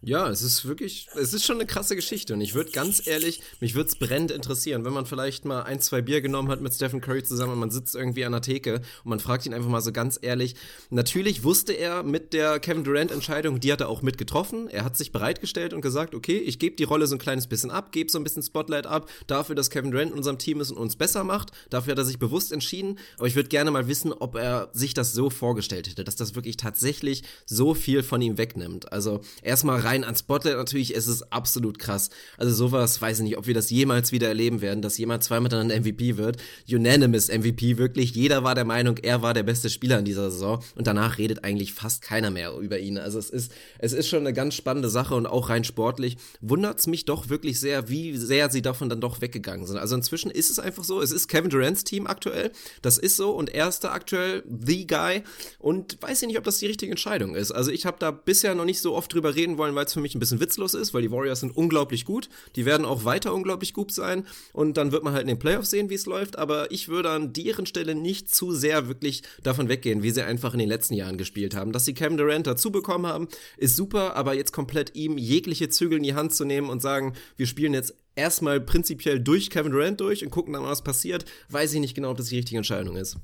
Ja, es ist wirklich, es ist schon eine krasse Geschichte und ich würde ganz ehrlich, mich würde es brennend interessieren, wenn man vielleicht mal ein, zwei Bier genommen hat mit Stephen Curry zusammen und man sitzt irgendwie an der Theke und man fragt ihn einfach mal so ganz ehrlich. Natürlich wusste er mit der Kevin Durant Entscheidung, die hat er auch mit getroffen. Er hat sich bereitgestellt und gesagt, okay, ich gebe die Rolle so ein kleines bisschen ab, gebe so ein bisschen Spotlight ab, dafür, dass Kevin Durant in unserem Team ist und uns besser macht. Dafür hat er sich bewusst entschieden. Aber ich würde gerne mal wissen, ob er sich das so vorgestellt hätte, dass das wirklich tatsächlich so viel von ihm wegnimmt. Also erstmal rein an Spotlight natürlich, es ist absolut krass. Also sowas, weiß ich nicht, ob wir das jemals wieder erleben werden, dass jemand zweimal miteinander MVP wird. Unanimous MVP, wirklich. Jeder war der Meinung, er war der beste Spieler in dieser Saison. Und danach redet eigentlich fast keiner mehr über ihn. Also es ist, es ist schon eine ganz spannende Sache und auch rein sportlich wundert es mich doch wirklich sehr, wie sehr sie davon dann doch weggegangen sind. Also inzwischen ist es einfach so, es ist Kevin Durant's Team aktuell. Das ist so und er ist da aktuell the guy. Und weiß ich nicht, ob das die richtige Entscheidung ist. Also ich habe da bisher noch nicht so oft drüber reden wollen, weil es für mich ein bisschen witzlos ist, weil die Warriors sind unglaublich gut. Die werden auch weiter unglaublich gut sein. Und dann wird man halt in den Playoffs sehen, wie es läuft. Aber ich würde an deren Stelle nicht zu sehr wirklich davon weggehen, wie sie einfach in den letzten Jahren gespielt haben. Dass sie Cam Durant dazu bekommen haben, ist super. Aber jetzt komplett ihm jegliche Zügel in die Hand zu nehmen und sagen, wir spielen jetzt erstmal prinzipiell durch Kevin Durant durch und gucken dann, was passiert, weiß ich nicht genau, ob das die richtige Entscheidung ist.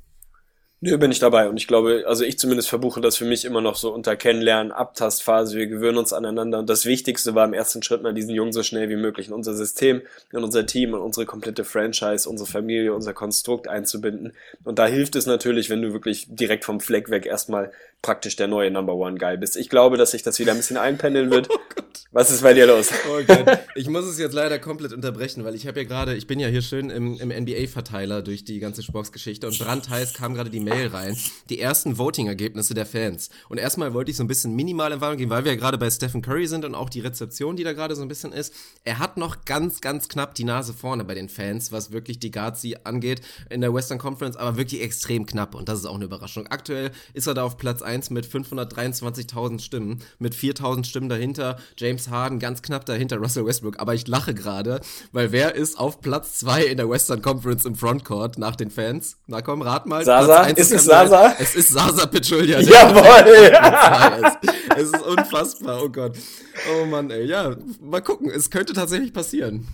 Nö, bin ich dabei. Und ich glaube, also ich zumindest verbuche das für mich immer noch so unter Kennenlernen, Abtastphase. Wir gewöhnen uns aneinander. Und das Wichtigste war im ersten Schritt mal diesen Jungen so schnell wie möglich in unser System, in unser Team, in unsere komplette Franchise, unsere Familie, unser Konstrukt einzubinden. Und da hilft es natürlich, wenn du wirklich direkt vom Fleck weg erstmal praktisch der neue Number One Guy bist. Ich glaube, dass sich das wieder ein bisschen einpendeln wird. Oh Was ist bei dir los? Oh Gott. Ich muss es jetzt leider komplett unterbrechen, weil ich habe ja gerade, ich bin ja hier schön im, im NBA-Verteiler durch die ganze Sportsgeschichte und brandheiß kam gerade die Mail rein. Die ersten Voting-Ergebnisse der Fans. Und erstmal wollte ich so ein bisschen minimal in Warnung gehen, weil wir ja gerade bei Stephen Curry sind und auch die Rezeption, die da gerade so ein bisschen ist. Er hat noch ganz, ganz knapp die Nase vorne bei den Fans, was wirklich die Guards angeht in der Western Conference, aber wirklich extrem knapp und das ist auch eine Überraschung. Aktuell ist er da auf Platz 1 mit 523.000 Stimmen, mit 4.000 Stimmen dahinter, James Harden ganz knapp dahinter, Russell Westbrook, aber ich lache gerade, weil wer ist auf Platz 2 in der Western Conference im Frontcourt nach den Fans? Na komm, rat mal. Sasa? Ist es Sasa? Es ist Sasa Pachulia. Jawohl! es ist unfassbar, oh Gott. Oh Mann, ey, ja, mal gucken, es könnte tatsächlich passieren.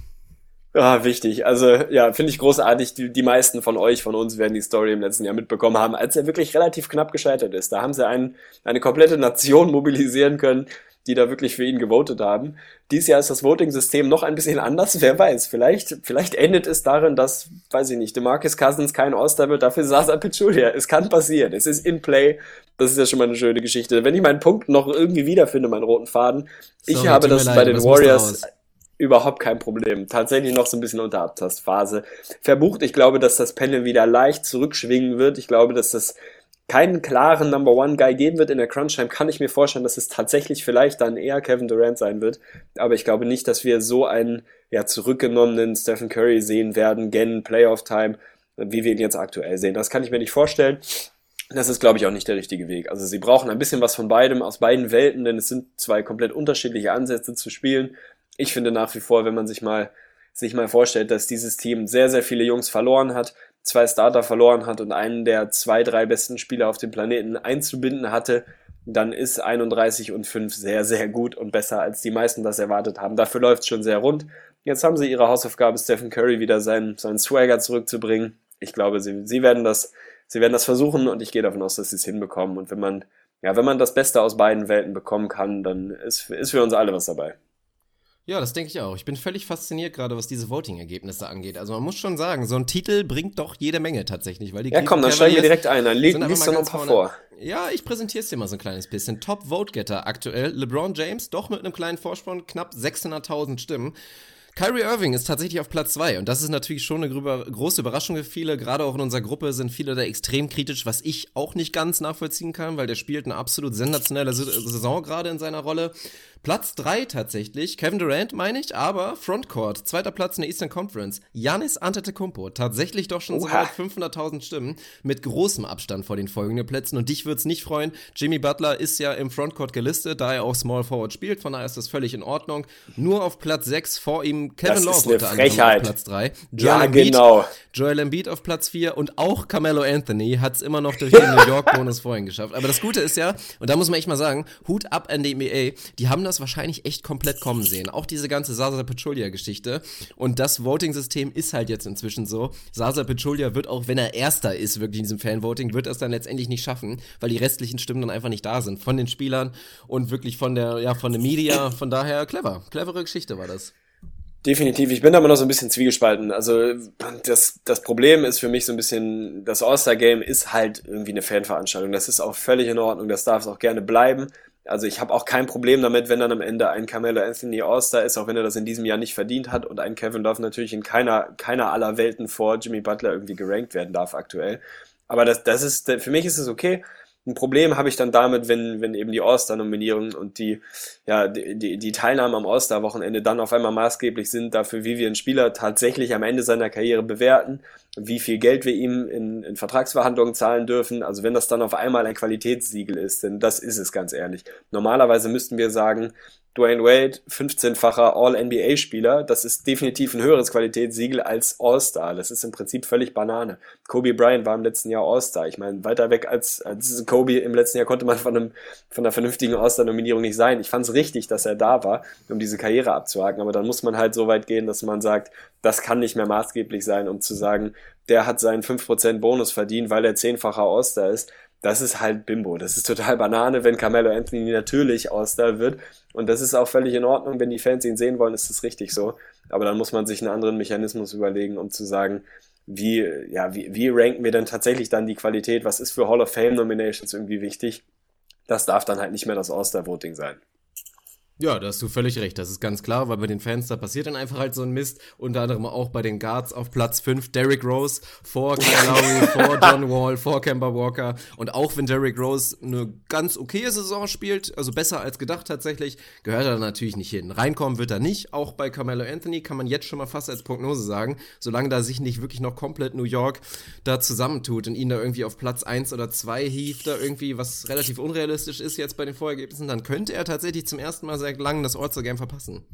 Ah, wichtig. Also ja, finde ich großartig. Die, die meisten von euch, von uns werden die Story im letzten Jahr mitbekommen haben, als er wirklich relativ knapp gescheitert ist. Da haben sie einen, eine komplette Nation mobilisieren können, die da wirklich für ihn gewotet haben. Dieses Jahr ist das Voting-System noch ein bisschen anders. Wer weiß, vielleicht, vielleicht endet es darin, dass, weiß ich nicht, DeMarcus Cousins kein All-Star wird, dafür Sasa Pachulia. Es kann passieren. Es ist in Play. Das ist ja schon mal eine schöne Geschichte. Wenn ich meinen Punkt noch irgendwie wiederfinde, meinen roten Faden, ich Sorry, habe das leid, bei den Warriors. Überhaupt kein Problem. Tatsächlich noch so ein bisschen unter Abtastphase verbucht. Ich glaube, dass das Panel wieder leicht zurückschwingen wird. Ich glaube, dass das keinen klaren Number One Guy geben wird in der Crunch Time, kann ich mir vorstellen, dass es tatsächlich vielleicht dann eher Kevin Durant sein wird. Aber ich glaube nicht, dass wir so einen ja, zurückgenommenen Stephen Curry sehen werden, gen Playoff Time, wie wir ihn jetzt aktuell sehen. Das kann ich mir nicht vorstellen. Das ist, glaube ich, auch nicht der richtige Weg. Also sie brauchen ein bisschen was von beidem, aus beiden Welten, denn es sind zwei komplett unterschiedliche Ansätze zu spielen. Ich finde nach wie vor, wenn man sich mal, sich mal vorstellt, dass dieses Team sehr, sehr viele Jungs verloren hat, zwei Starter verloren hat und einen der zwei, drei besten Spieler auf dem Planeten einzubinden hatte, dann ist 31 und 5 sehr, sehr gut und besser, als die meisten das erwartet haben. Dafür läuft es schon sehr rund. Jetzt haben sie ihre Hausaufgabe, Stephen Curry wieder seinen, seinen Swagger zurückzubringen. Ich glaube, sie, sie werden das, sie werden das versuchen und ich gehe davon aus, dass sie es hinbekommen. Und wenn man, ja, wenn man das Beste aus beiden Welten bekommen kann, dann ist, ist für uns alle was dabei. Ja, das denke ich auch. Ich bin völlig fasziniert gerade, was diese Voting-Ergebnisse angeht. Also man muss schon sagen, so ein Titel bringt doch jede Menge tatsächlich, weil die Ja, komm, dann steigen wir direkt ein. Dann liest mal doch noch ein paar vorne. vor. Ja, ich präsentiere es dir mal so ein kleines bisschen. Top Vote-Getter aktuell. LeBron James, doch mit einem kleinen Vorsprung, knapp 600.000 Stimmen. Kyrie Irving ist tatsächlich auf Platz 2 und das ist natürlich schon eine große Überraschung für viele. Gerade auch in unserer Gruppe sind viele da extrem kritisch, was ich auch nicht ganz nachvollziehen kann, weil der spielt eine absolut sensationelle Saison gerade in seiner Rolle. Platz 3 tatsächlich, Kevin Durant meine ich, aber Frontcourt, zweiter Platz in der Eastern Conference. Janis Antetokounmpo, tatsächlich doch schon Oha. soweit 500.000 Stimmen, mit großem Abstand vor den folgenden Plätzen. Und dich wird's nicht freuen, Jimmy Butler ist ja im Frontcourt gelistet, da er auch Small Forward spielt, von daher ist das völlig in Ordnung. Nur auf Platz 6 vor ihm Kevin Das Love ist eine unter anderem Frechheit. auf Platz 3. Ja, genau. Joel Embiid auf Platz 4 und auch Carmelo Anthony hat es immer noch durch den New York Bonus vorhin geschafft. Aber das Gute ist ja, und da muss man echt mal sagen, Hut ab an die NBA, die haben das das wahrscheinlich echt komplett kommen sehen. Auch diese ganze Sasa Pachulia-Geschichte. Und das Voting-System ist halt jetzt inzwischen so. Sasa Pachulia wird auch, wenn er Erster ist, wirklich in diesem Fan-Voting, wird er es dann letztendlich nicht schaffen, weil die restlichen Stimmen dann einfach nicht da sind. Von den Spielern und wirklich von der, ja, von der Media. Von daher clever. Clevere Geschichte war das. Definitiv. Ich bin da immer noch so ein bisschen zwiegespalten. Also das, das Problem ist für mich so ein bisschen, das All-Star-Game ist halt irgendwie eine Fanveranstaltung. Das ist auch völlig in Ordnung. Das darf es auch gerne bleiben. Also ich habe auch kein Problem damit, wenn dann am Ende ein Carmelo Anthony All-Star ist, auch wenn er das in diesem Jahr nicht verdient hat und ein Kevin Love natürlich in keiner, keiner aller Welten vor Jimmy Butler irgendwie gerankt werden darf aktuell. Aber das, das ist, für mich ist es okay. Ein Problem habe ich dann damit, wenn, wenn eben die All-Star-Nominierungen und die, ja, die, die, die Teilnahme am All-Star-Wochenende dann auf einmal maßgeblich sind dafür, wie wir einen Spieler tatsächlich am Ende seiner Karriere bewerten, wie viel Geld wir ihm in, in Vertragsverhandlungen zahlen dürfen. Also wenn das dann auf einmal ein Qualitätssiegel ist, denn das ist es ganz ehrlich. Normalerweise müssten wir sagen, Dwayne Wade, 15-facher All-NBA-Spieler, das ist definitiv ein höheres Qualitätssiegel als All-Star. Das ist im Prinzip völlig Banane. Kobe Bryant war im letzten Jahr All-Star. Ich meine, weiter weg als, als Kobe im letzten Jahr konnte man von, einem, von einer vernünftigen All-Star-Nominierung nicht sein. Ich fand es richtig, dass er da war, um diese Karriere abzuhaken. Aber dann muss man halt so weit gehen, dass man sagt, das kann nicht mehr maßgeblich sein, um zu sagen, der hat seinen 5% Bonus verdient, weil er zehnfacher All-Star ist das ist halt Bimbo. Das ist total Banane, wenn Carmelo Anthony natürlich All-Star wird. Und das ist auch völlig in Ordnung. Wenn die Fans ihn sehen wollen, ist das richtig so. Aber dann muss man sich einen anderen Mechanismus überlegen, um zu sagen, wie, ja, wie, wie ranken wir denn tatsächlich dann die Qualität? Was ist für Hall of Fame Nominations irgendwie wichtig? Das darf dann halt nicht mehr das All-Star-Voting sein. Ja, da hast du völlig recht. Das ist ganz klar, weil bei den Fans da passiert dann einfach halt so ein Mist. Unter anderem auch bei den Guards auf Platz 5 Derrick Rose vor Kyle Lowry, vor John Wall, vor Kemba Walker. Und auch wenn Derrick Rose eine ganz okaye Saison spielt, also besser als gedacht tatsächlich, gehört er natürlich nicht hin. Reinkommen wird er nicht. Auch bei Carmelo Anthony kann man jetzt schon mal fast als Prognose sagen, solange da sich nicht wirklich noch komplett New York da zusammentut und ihn da irgendwie auf Platz 1 oder 2 hieft, da irgendwie, was relativ unrealistisch ist jetzt bei den Vorergebnissen, dann könnte er tatsächlich zum ersten Mal sehr lang das All-Star-Game verpassen.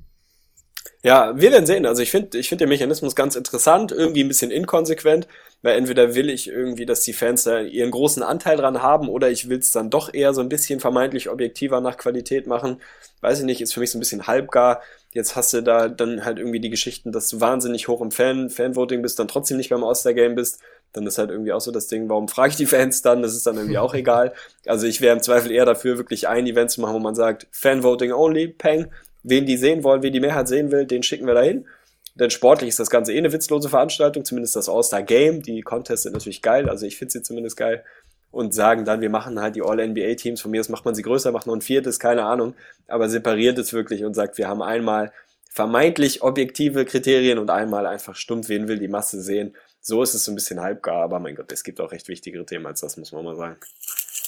Ja, wir werden sehen. Also ich finde ich finde den Mechanismus ganz interessant, irgendwie ein bisschen inkonsequent, weil entweder will ich irgendwie, dass die Fans da ihren großen Anteil dran haben oder ich will es dann doch eher so ein bisschen vermeintlich objektiver nach Qualität machen. Weiß ich nicht, ist für mich so ein bisschen halbgar. Jetzt hast du da dann halt irgendwie die Geschichten, dass du wahnsinnig hoch im Fan, Fanvoting bist, dann trotzdem nicht beim All-Star-Game bist. Dann ist halt irgendwie auch so das Ding, warum frage ich die Fans dann? Das ist dann irgendwie auch egal. Also ich wäre im Zweifel eher dafür, wirklich ein Event zu machen, wo man sagt, Fanvoting only, peng. Wen die sehen wollen, wen die Mehrheit sehen will, den schicken wir dahin. Denn sportlich ist das Ganze eh eine witzlose Veranstaltung, zumindest das All-Star-Game. Die Contests sind natürlich geil, also ich finde sie zumindest geil. Und sagen dann, wir machen halt die All-NBA-Teams, von mir aus macht man sie größer, macht noch ein viertes, keine Ahnung, aber separiert es wirklich und sagt, wir haben einmal vermeintlich objektive Kriterien und einmal einfach stumpf, wen will die Masse sehen. So ist es so ein bisschen halbgar, aber mein Gott, es gibt auch recht wichtigere Themen als das, muss man mal sagen.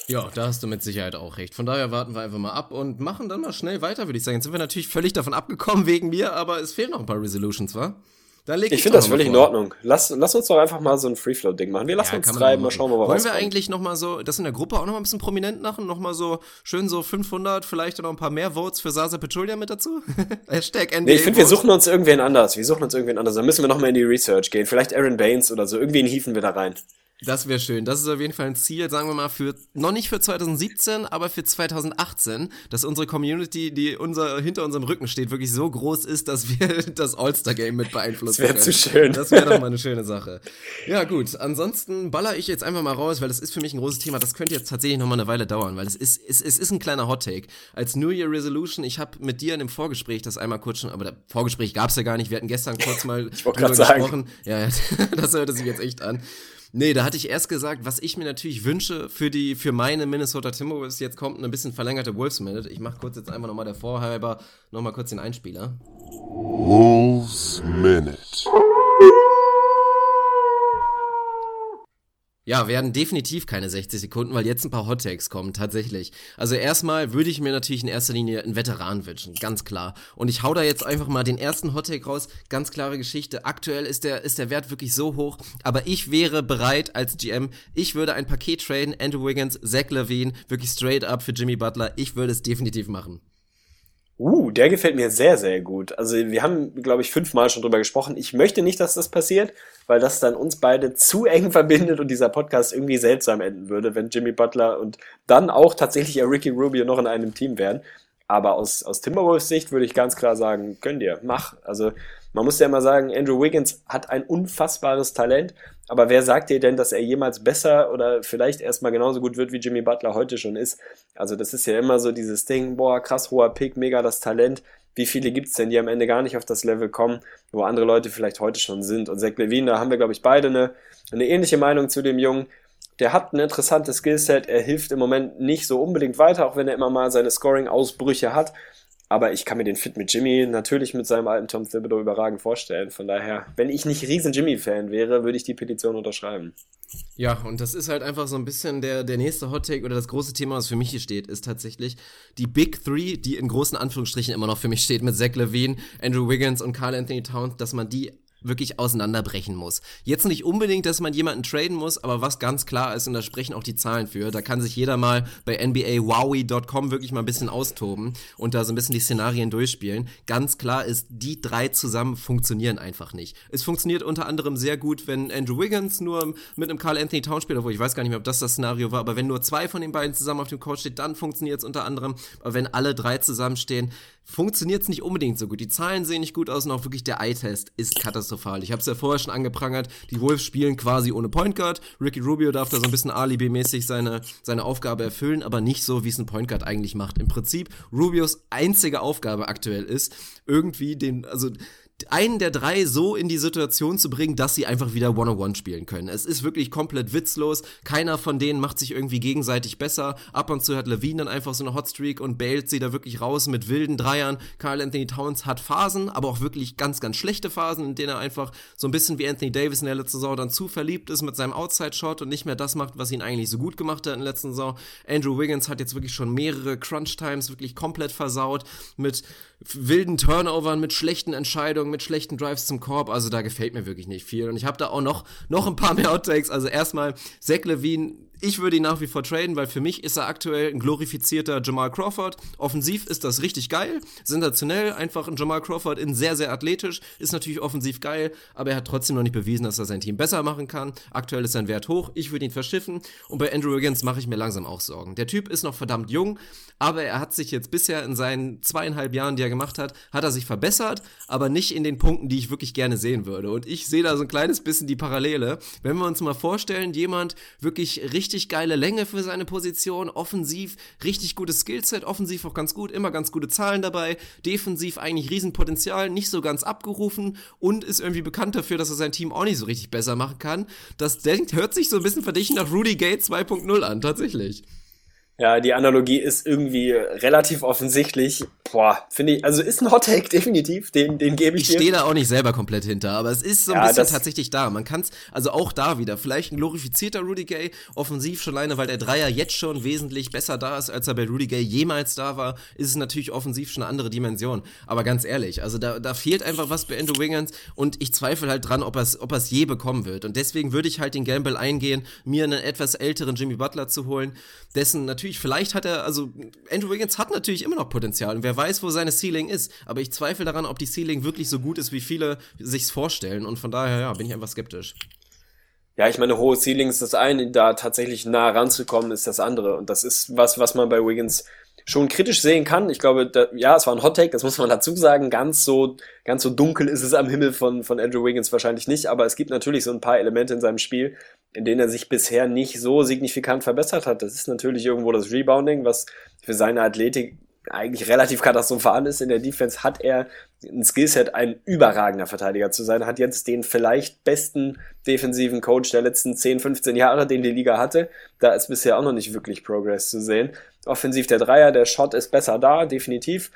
Ja, da hast du mit Sicherheit auch recht. Von daher warten wir einfach mal ab und machen dann mal schnell weiter, würde ich sagen. Jetzt sind wir natürlich völlig davon abgekommen wegen mir, aber es fehlen noch ein paar Resolutions, wa? Da leg ich finde das völlig vor. in Ordnung. Lass, lass uns doch einfach mal so ein Free-Flow-Ding machen. Wir lassen ja, uns treiben, mal schauen, wo wir Wollen wir eigentlich noch mal so, das in der Gruppe auch noch mal ein bisschen prominent machen? Noch mal so schön so 500, vielleicht noch ein paar mehr Votes für Sasa Petulia mit dazu? Hashtag NBA Nee, ich finde, wir suchen uns irgendwen anders. Wir suchen uns irgendwen anders. Da müssen wir noch mal in die Research gehen. Vielleicht Aaron Baines oder so. Irgendwen hieven wir da rein. Das wäre schön. Das ist auf jeden Fall ein Ziel, sagen wir mal, für noch nicht für 2017, aber für 2018, dass unsere Community, die unser, hinter unserem Rücken steht, wirklich so groß ist, dass wir das All-Star-Game mit beeinflussen das können. Das wäre zu schön. Das wäre doch mal eine schöne Sache. Ja, gut. Ansonsten baller ich jetzt einfach mal raus, weil das ist für mich ein großes Thema. Das könnte jetzt tatsächlich noch mal eine Weile dauern, weil es ist, es, es ist ein kleiner Hot-Take. Als New Year Resolution, ich habe mit dir in dem Vorgespräch das einmal kurz schon, aber das Vorgespräch gab's ja gar nicht. Wir hatten gestern kurz mal ich drüber gesprochen. Ja, das hörte sich jetzt echt an. Nee, da hatte ich erst gesagt, was ich mir natürlich wünsche für die, für meine Minnesota Timberwolves. Jetzt kommt ein bisschen verlängerte Wolves Minute. Ich mache kurz jetzt einfach nochmal der Vorhalber, nochmal kurz den Einspieler. Wolves Minute. Ja, werden definitiv keine 60 Sekunden, weil jetzt ein paar Hot Takes kommen, tatsächlich. Also erstmal würde ich mir natürlich in erster Linie einen Veteran wünschen, ganz klar. Und ich hau da jetzt einfach mal den ersten Hot Take raus, ganz klare Geschichte. Aktuell ist der, ist der Wert wirklich so hoch, aber ich wäre bereit als GM, ich würde ein Paket traden, Andrew Wiggins, Zach Levine, wirklich straight up für Jimmy Butler. Ich würde es definitiv machen. Uh, der gefällt mir sehr, sehr gut. Also wir haben, glaube ich, fünfmal schon drüber gesprochen. Ich möchte nicht, dass das passiert, weil das dann uns beide zu eng verbindet und dieser Podcast irgendwie seltsam enden würde, wenn Jimmy Butler und dann auch tatsächlich Ricky Rubio noch in einem Team wären. Aber aus, aus Timberwolves Sicht würde ich ganz klar sagen, gönn dir, mach. Also man muss ja immer sagen, Andrew Wiggins hat ein unfassbares Talent, aber wer sagt dir denn, dass er jemals besser oder vielleicht erstmal genauso gut wird, wie Jimmy Butler heute schon ist? Also das ist ja immer so dieses Ding, boah, krass hoher Pick, mega das Talent. Wie viele gibt's denn, die am Ende gar nicht auf das Level kommen, wo andere Leute vielleicht heute schon sind? Und Zach Levine, da haben wir, glaube ich, beide eine, eine ähnliche Meinung zu dem Jungen der hat ein interessantes Skillset, er hilft im Moment nicht so unbedingt weiter, auch wenn er immer mal seine Scoring-Ausbrüche hat. Aber ich kann mir den Fit mit Jimmy natürlich mit seinem alten Tom Thibodeau überragend vorstellen. Von daher, wenn ich nicht riesen Jimmy-Fan wäre, würde ich die Petition unterschreiben. Ja, und das ist halt einfach so ein bisschen der, der nächste Hot Take oder das große Thema, was für mich hier steht, ist tatsächlich die Big Three, die in großen Anführungsstrichen immer noch für mich steht, mit Zach Levine, Andrew Wiggins und Carl Anthony Towns, dass man die wirklich auseinanderbrechen muss. Jetzt nicht unbedingt, dass man jemanden traden muss, aber was ganz klar ist, und da sprechen auch die Zahlen für, da kann sich jeder mal bei NBAWowie.com wirklich mal ein bisschen austoben und da so ein bisschen die Szenarien durchspielen. Ganz klar ist, die drei zusammen funktionieren einfach nicht. Es funktioniert unter anderem sehr gut, wenn Andrew Wiggins nur mit einem Carl Anthony Town spielt, obwohl ich weiß gar nicht mehr, ob das das Szenario war, aber wenn nur zwei von den beiden zusammen auf dem Court steht, dann funktioniert es unter anderem. Aber wenn alle drei zusammenstehen, funktioniert es nicht unbedingt so gut. Die Zahlen sehen nicht gut aus und auch wirklich der Eye-Test ist katastrophal. Ich habe es ja vorher schon angeprangert, die Wolves spielen quasi ohne Point Guard. Ricky Rubio darf da so ein bisschen Alibi-mäßig seine, seine Aufgabe erfüllen, aber nicht so, wie es ein Point Guard eigentlich macht. Im Prinzip Rubios einzige Aufgabe aktuell ist, irgendwie den, also einen der drei so in die Situation zu bringen, dass sie einfach wieder One-on-One spielen können. Es ist wirklich komplett witzlos. Keiner von denen macht sich irgendwie gegenseitig besser. Ab und zu hat Levine dann einfach so eine Hotstreak und bailt sie da wirklich raus mit wilden Dreiern. Carl Anthony Towns hat Phasen, aber auch wirklich ganz, ganz schlechte Phasen, in denen er einfach so ein bisschen wie Anthony Davis in der letzten Saison dann zu verliebt ist mit seinem Outside-Shot und nicht mehr das macht, was ihn eigentlich so gut gemacht hat in der letzten Saison. Andrew Wiggins hat jetzt wirklich schon mehrere Crunch-Times wirklich komplett versaut mit wilden Turnovern, mit schlechten Entscheidungen, mit schlechten Drives zum Korb. Also da gefällt mir wirklich nicht viel. Und ich habe da auch noch, noch ein paar mehr Outtakes. Also erstmal Zach Levine ich würde ihn nach wie vor traden, weil für mich ist er aktuell ein glorifizierter Jamal Crawford. Offensiv ist das richtig geil, sensationell, einfach ein Jamal Crawford in sehr, sehr athletisch, ist natürlich offensiv geil, aber er hat trotzdem noch nicht bewiesen, dass er sein Team besser machen kann. Aktuell ist sein Wert hoch, ich würde ihn verschiffen und bei Andrew Wiggins mache ich mir langsam auch Sorgen. Der Typ ist noch verdammt jung, aber er hat sich jetzt bisher in seinen zweieinhalb Jahren, die er gemacht hat, hat er sich verbessert, aber nicht in den Punkten, die ich wirklich gerne sehen würde. Und ich sehe da so ein kleines bisschen die Parallele. Wenn wir uns mal vorstellen, jemand wirklich richtig geile Länge für seine Position, offensiv richtig gutes Skillset, offensiv auch ganz gut, immer ganz gute Zahlen dabei, defensiv eigentlich Riesenpotenzial, nicht so ganz abgerufen und ist irgendwie bekannt dafür, dass er sein Team auch nicht so richtig besser machen kann. Das denkt, hört sich so ein bisschen verdächtig nach Rudy Gay 2.0 an, tatsächlich. Ja, die Analogie ist irgendwie relativ offensichtlich. Boah, finde ich, also ist ein Hot Take definitiv, den, den gebe ich, ich dir. Ich stehe da auch nicht selber komplett hinter, aber es ist so ein ja, bisschen tatsächlich da. Man kann es, also auch da wieder, vielleicht ein glorifizierter Rudy Gay, offensiv schon alleine, weil der Dreier jetzt schon wesentlich besser da ist, als er bei Rudy Gay jemals da war, ist es natürlich offensiv schon eine andere Dimension. Aber ganz ehrlich, also da, da fehlt einfach was bei Andrew Wiggins und ich zweifle halt dran, ob er es ob er's je bekommen wird. Und deswegen würde ich halt den Gamble eingehen, mir einen etwas älteren Jimmy Butler zu holen, dessen natürlich, vielleicht hat er, also Andrew Wiggins hat natürlich immer noch Potenzial und wer weiß, wo seine Ceiling ist, aber ich zweifle daran, ob die Ceiling wirklich so gut ist, wie viele sich's vorstellen und von daher, ja, bin ich einfach skeptisch. Ja, ich meine, hohe Ceilings ist das eine, da tatsächlich nah ranzukommen ist das andere und das ist was, was man bei Wiggins schon kritisch sehen kann. Ich glaube, da, ja, es war ein Hot Take, das muss man dazu sagen. Ganz so, ganz so dunkel ist es am Himmel von, von Andrew Wiggins wahrscheinlich nicht, aber es gibt natürlich so ein paar Elemente in seinem Spiel, in denen er sich bisher nicht so signifikant verbessert hat. Das ist natürlich irgendwo das Rebounding, was für seine Athletik eigentlich relativ katastrophal ist. In der Defense hat er ein Skillset, ein überragender Verteidiger zu sein, hat jetzt den vielleicht besten defensiven Coach der letzten 10, 15 Jahre, den die Liga hatte. Da ist bisher auch noch nicht wirklich Progress zu sehen. Offensiv der Dreier, der Shot ist besser da, definitiv.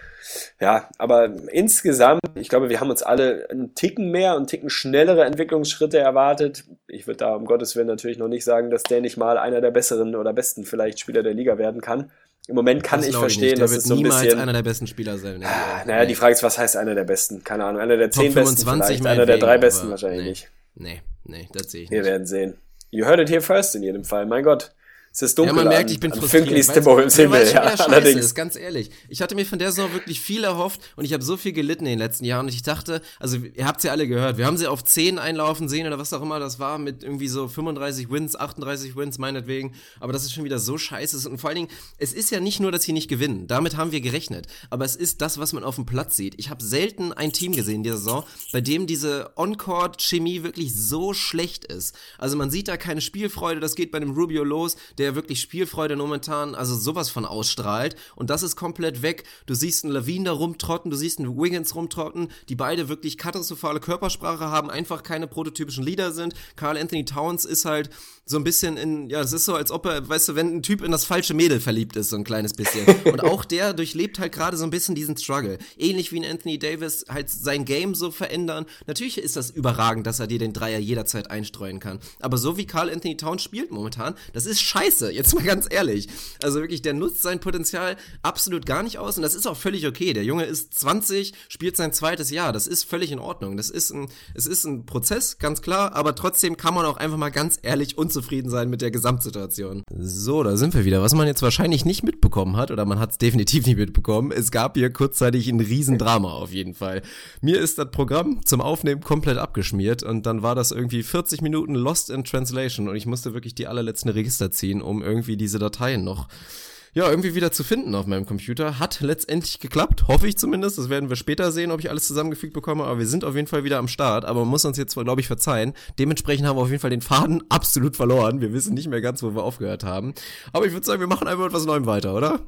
Ja, aber insgesamt, ich glaube, wir haben uns alle einen Ticken mehr und Ticken schnellere Entwicklungsschritte erwartet. Ich würde da um Gottes Willen natürlich noch nicht sagen, dass der nicht mal einer der besseren oder besten vielleicht Spieler der Liga werden kann. Im Moment kann das ich verstehen, dass es so ein bisschen einer der besten Spieler sein. Ah, naja, die Frage ist, was heißt einer der besten? Keine Ahnung, einer der Top zehn besten vielleicht, einer der drei besten wahrscheinlich nee, nicht. Nee, nee, das sehe ich nicht. Wir werden sehen. You heard it here first in jedem Fall, mein Gott. Es ist dunkel. Ja, man merkt, an, ich bin frustriert. Fünklis Timberwolves ja, Himmel, es ja, allerdings. ist, ganz ehrlich. Ich hatte mir von der Saison wirklich viel erhofft und ich habe so viel gelitten in den letzten Jahren und ich dachte, also ihr habt sie ja alle gehört, wir haben sie auf 10 einlaufen sehen oder was auch immer das war mit irgendwie so 35 Wins, 38 Wins meinetwegen, aber das ist schon wieder so scheiße und vor allen Dingen, es ist ja nicht nur, dass sie nicht gewinnen, damit haben wir gerechnet, aber es ist das, was man auf dem Platz sieht. Ich habe selten ein Team gesehen in dieser Saison, bei dem diese On-Court-Chemie wirklich so schlecht ist. Also man sieht da keine Spielfreude, das geht bei dem Rubio los, der wirklich Spielfreude momentan, also sowas von ausstrahlt und das ist komplett weg. Du siehst einen Levine da rumtrotten, du siehst einen Wiggins rumtrotten, die beide wirklich katastrophale Körpersprache haben, einfach keine prototypischen Leader sind. Carl Anthony Towns ist halt so ein bisschen in, ja, es ist so, als ob er, weißt du, wenn ein Typ in das falsche Mädel verliebt ist, so ein kleines bisschen. Und auch der durchlebt halt gerade so ein bisschen diesen Struggle. Ähnlich wie ein Anthony Davis halt sein Game so verändern. Natürlich ist das überragend, dass er dir den Dreier jederzeit einstreuen kann. Aber so wie Carl Anthony Towns spielt momentan, das ist scheiße. Jetzt mal ganz ehrlich. Also wirklich, der nutzt sein Potenzial absolut gar nicht aus und das ist auch völlig okay. Der Junge ist 20, spielt sein zweites Jahr. Das ist völlig in Ordnung. Das ist ein, es ist ein Prozess, ganz klar, aber trotzdem kann man auch einfach mal ganz ehrlich unzufrieden sein mit der Gesamtsituation. So, da sind wir wieder. Was man jetzt wahrscheinlich nicht mitbekommen hat, oder man hat es definitiv nicht mitbekommen, es gab hier kurzzeitig ein Riesendrama auf jeden Fall. Mir ist das Programm zum Aufnehmen komplett abgeschmiert und dann war das irgendwie 40 Minuten Lost in Translation und ich musste wirklich die allerletzten Register ziehen, um irgendwie diese Dateien noch ja, irgendwie wieder zu finden auf meinem Computer. Hat letztendlich geklappt, hoffe ich zumindest. Das werden wir später sehen, ob ich alles zusammengefügt bekomme. Aber wir sind auf jeden Fall wieder am Start. Aber man muss uns jetzt, glaube ich, verzeihen. Dementsprechend haben wir auf jeden Fall den Faden absolut verloren. Wir wissen nicht mehr ganz, wo wir aufgehört haben. Aber ich würde sagen, wir machen einfach etwas Neuem weiter, oder?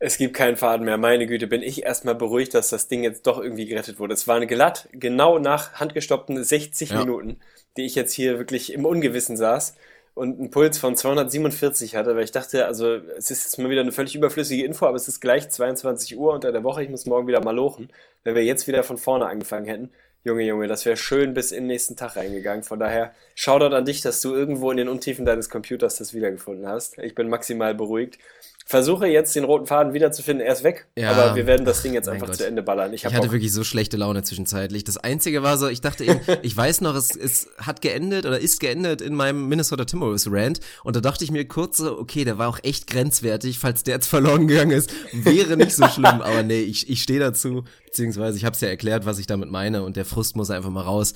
Es gibt keinen Faden mehr. Meine Güte, bin ich erstmal beruhigt, dass das Ding jetzt doch irgendwie gerettet wurde. Es waren glatt, genau nach handgestoppten 60 Ja. Minuten, die ich jetzt hier wirklich im Ungewissen saß und einen Puls von 247 hatte, weil ich dachte, also es ist jetzt mal wieder eine völlig überflüssige Info, aber es ist gleich 22 Uhr unter der Woche. Ich muss morgen wieder mal lochen. Wenn wir jetzt wieder von vorne angefangen hätten, Junge, Junge, das wäre schön bis in den nächsten Tag reingegangen. Von daher, Shoutout an dich, dass du irgendwo in den Untiefen deines Computers das wiedergefunden hast. Ich bin maximal beruhigt. Versuche jetzt den roten Faden wiederzufinden. Er ist weg, Ja. aber wir werden das Ding jetzt einfach Gott. zu Ende ballern. Ich, Ich hatte Bock. wirklich so schlechte Laune zwischenzeitlich. Das Einzige war so, ich dachte eben, ich weiß noch, es, es hat geendet oder ist geendet in meinem Minnesota Timberwolves Rant und da dachte ich mir kurz so, okay, der war auch echt grenzwertig, falls der jetzt verloren gegangen ist, wäre nicht so schlimm, aber nee, ich, ich stehe dazu, beziehungsweise ich habe es ja erklärt, was ich damit meine und der Frust muss einfach mal raus.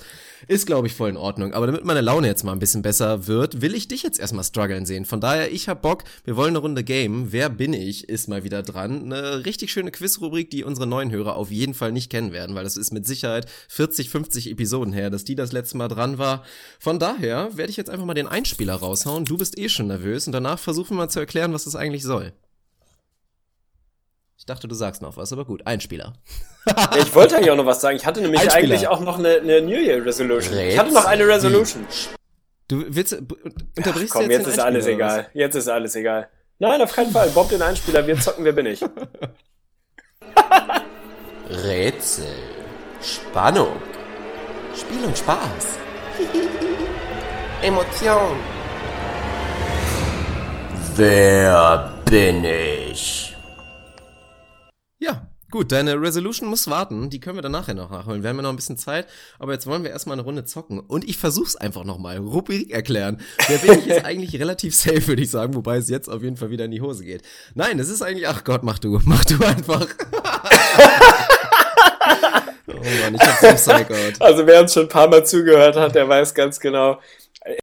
Ist, glaube ich, voll in Ordnung. Aber damit meine Laune jetzt mal ein bisschen besser wird, will ich dich jetzt erstmal strugglen sehen. Von daher, ich hab Bock, wir wollen eine Runde Game. Wer bin ich, ist mal wieder dran. Eine richtig schöne Quizrubrik, die unsere neuen Hörer auf jeden Fall nicht kennen werden, weil das ist mit Sicherheit 40, 50 Episoden her, dass die das letzte Mal dran war. Von daher werde ich jetzt einfach mal den Einspieler raushauen. Du bist eh schon nervös und danach versuchen wir mal zu erklären, was das eigentlich soll. Dachte, du sagst noch was, aber gut, Einspieler. Ja, ich wollte eigentlich auch noch was sagen. Ich hatte nämlich Einspieler. eigentlich auch noch eine, eine New Year Resolution. Ich hatte noch eine Resolution. Du willst, äh, unterbrichst Komm, du jetzt den ist alles egal. Jetzt ist alles egal. Nein, auf keinen Fall. Bob den Einspieler, wir zocken, wer bin ich? Rätsel, Spannung, Spiel und Spaß, Emotion. Wer bin ich? Gut, deine Resolution muss warten. Die können wir dann nachher noch nachholen. Wir haben ja noch ein bisschen Zeit, aber jetzt wollen wir erstmal eine Runde zocken. Und ich versuch's einfach nochmal. Rubrik erklären. Wer bin ich jetzt eigentlich relativ safe, würde ich sagen, wobei es jetzt auf jeden Fall wieder in die Hose geht. Nein, es ist eigentlich, ach Gott, mach du, mach du einfach. oh Mann, ich hab so Psychout. Also wer uns schon ein paar Mal zugehört hat, der weiß ganz genau.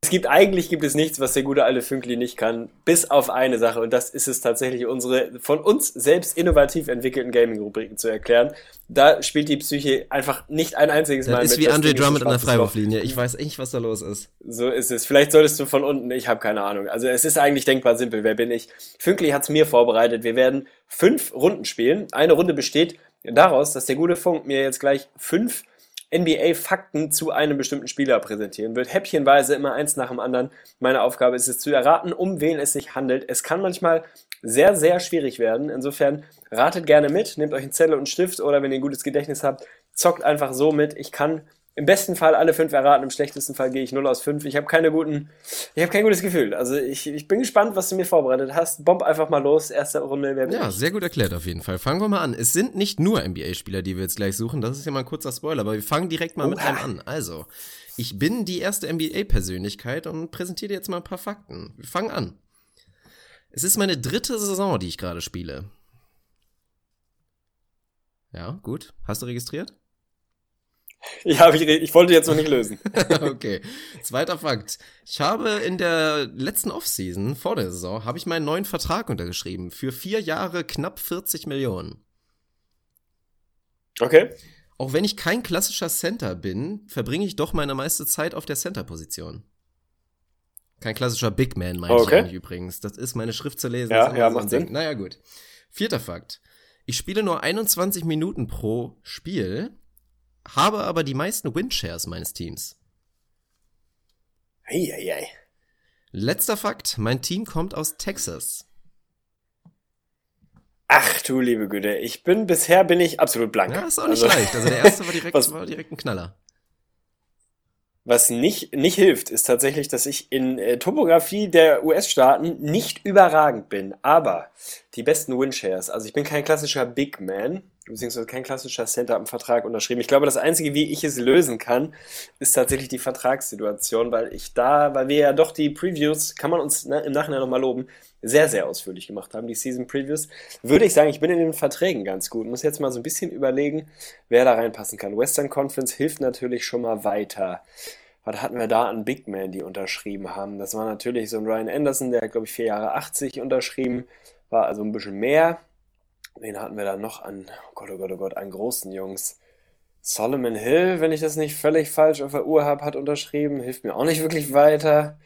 Es gibt eigentlich gibt es nichts, was der gute alte Fünkli nicht kann, bis auf eine Sache und das ist es tatsächlich unsere von uns selbst innovativ entwickelten Gaming-Rubriken zu erklären. Da spielt die Psyche einfach nicht ein einziges Mal Das ist mit. wie Das Andre Drummond in der. Freiwurflinie. Ich weiß echt, was da los ist. So ist es. Vielleicht solltest du von unten, ich habe keine Ahnung. Also es ist eigentlich denkbar simpel. Wer bin ich? Fünkli hat's mir vorbereitet. Wir werden fünf Runden spielen. Eine Runde besteht daraus, dass der gute Funk mir jetzt gleich fünf NBA-Fakten zu einem bestimmten Spieler präsentieren wird. Häppchenweise immer eins nach dem anderen. Meine Aufgabe ist es zu erraten, um wen es sich handelt. Es kann manchmal sehr, sehr schwierig werden. Insofern ratet gerne mit, nehmt euch einen Zettel und einen Stift oder wenn ihr ein gutes Gedächtnis habt, zockt einfach so mit. Ich kann im besten Fall alle fünf erraten, im schlechtesten Fall gehe ich 0 aus 5. Ich habe keine guten Ich habe kein gutes Gefühl. Also ich, ich bin gespannt, was du mir vorbereitet hast. Bomb einfach mal los. Erste Runde. Wer Ja, ich? sehr gut erklärt auf jeden Fall. Fangen wir mal an. Es sind nicht nur NBA-Spieler, die wir jetzt gleich suchen. Das ist ja mal ein kurzer Spoiler, aber wir fangen direkt mal mit Oha. einem an. Also, ich bin die erste NBA-Persönlichkeit und präsentiere dir jetzt mal ein paar Fakten. Wir fangen an. Es ist meine dritte Saison, die ich gerade spiele. Ja, gut. Hast du registriert? Ja, ich, ich wollte jetzt noch nicht lösen. okay. Zweiter Fakt. Ich habe in der letzten Offseason, vor der Saison, habe ich meinen neuen Vertrag untergeschrieben. Für vier Jahre knapp 40 Millionen. Okay. Auch wenn ich kein klassischer Center bin, verbringe ich doch meine meiste Zeit auf der Center-Position. Kein klassischer Big Man, meine Okay. ich eigentlich übrigens. Das ist meine Schrift zu lesen. Ja, ja, macht. Sinn. Naja, gut. Vierter Fakt. Ich spiele nur 21 Minuten pro Spiel, habe aber die meisten Windshares meines Teams. Eieiei. Letzter Fakt. Mein Team kommt aus Texas. Ach du liebe Güte. Ich bin, bisher bin ich absolut blank. Ja, ist auch nicht Also, leicht. Also der erste war direkt, Was- war direkt ein Knaller. Was nicht, nicht hilft, ist tatsächlich, dass ich in äh, Topografie der US-Staaten nicht überragend bin. Aber die besten Windshares, also ich bin kein klassischer Big Man, beziehungsweise kein klassischer Center am Vertrag unterschrieben. Ich glaube, das Einzige, wie ich es lösen kann, ist tatsächlich die Vertragssituation, weil ich da, weil wir ja doch die Previews, kann man uns ne, im Nachhinein nochmal loben, sehr, sehr ausführlich gemacht haben, die Season Previews, würde ich sagen, ich bin in den Verträgen ganz gut. Muss jetzt mal so ein bisschen überlegen, wer da reinpassen kann. Western Conference hilft natürlich schon mal weiter. Was hatten wir da an Big Man, die unterschrieben haben? Das war natürlich so ein Ryan Anderson, der glaube ich, vier Jahre 80 unterschrieben, war also ein bisschen mehr. Wen hatten wir da noch an, oh Gott, oh Gott, oh Gott, an großen Jungs? Solomon Hill, wenn ich das nicht völlig falsch auf der Uhr habe, hat unterschrieben, hilft mir auch nicht wirklich weiter.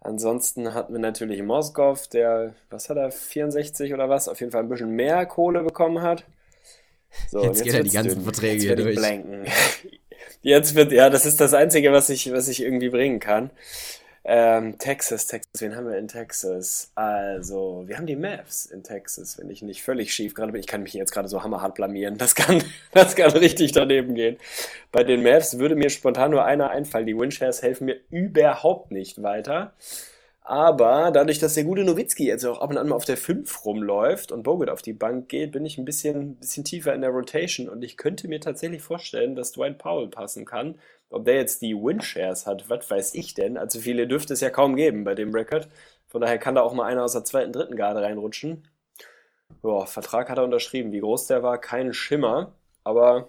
Ansonsten hatten wir natürlich Moskov, der, was hat er, 64 oder was, auf jeden Fall ein bisschen mehr Kohle bekommen hat. So, Jetzt und geht er die ganzen dünn. Verträge Jetzt hier durch. Blanken. Jetzt wird, ja, das ist das Einzige, was ich, was ich irgendwie bringen kann. Ähm, Texas, Texas, wen haben wir in Texas? Also, wir haben die Mavs in Texas, wenn ich nicht völlig schief gerade bin. Ich kann mich jetzt gerade so hammerhart blamieren. Das kann, das kann richtig daneben gehen. Bei den Mavs würde mir spontan nur einer einfallen. Die Windshares helfen mir überhaupt nicht weiter. Aber dadurch, dass der gute Nowitzki jetzt auch ab und an mal auf der 5 rumläuft und Bogut auf die Bank geht, bin ich ein bisschen, bisschen tiefer in der Rotation und ich könnte mir tatsächlich vorstellen, dass Dwight Powell passen kann. Ob der jetzt die Windshares hat, was weiß ich denn? Also viele dürfte es ja kaum geben bei dem Record. Von daher kann da auch mal einer aus der zweiten, dritten Garde reinrutschen. Boah, Vertrag hat er unterschrieben. Wie groß der war, kein Schimmer. Aber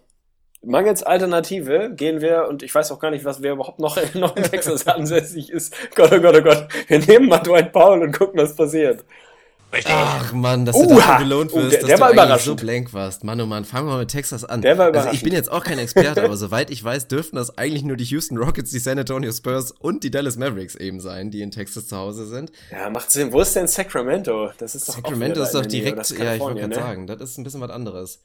mangels Alternative gehen wir, und ich weiß auch gar nicht, was wer überhaupt noch, noch in Texas ansässig ist. Gott, oh Gott, oh Gott. Wir nehmen mal Dwight Powell und gucken, was passiert. Ach Mann, dass du Oha! dafür belohnt Oh, wirst, der- dass der du war eigentlich so blank warst. Mann, oh Mann, fangen wir mal mit Texas an. Der war also ich bin jetzt auch kein Experte, aber soweit ich weiß, dürften das eigentlich nur die Houston Rockets, die San Antonio Spurs und die Dallas Mavericks eben sein, die in Texas zu Hause sind. Ja, macht Sinn. Wo ist denn Sacramento? Das ist doch Sacramento ist doch direkt, ja, ich wollte gerade ne? sagen, das ist ein bisschen was anderes.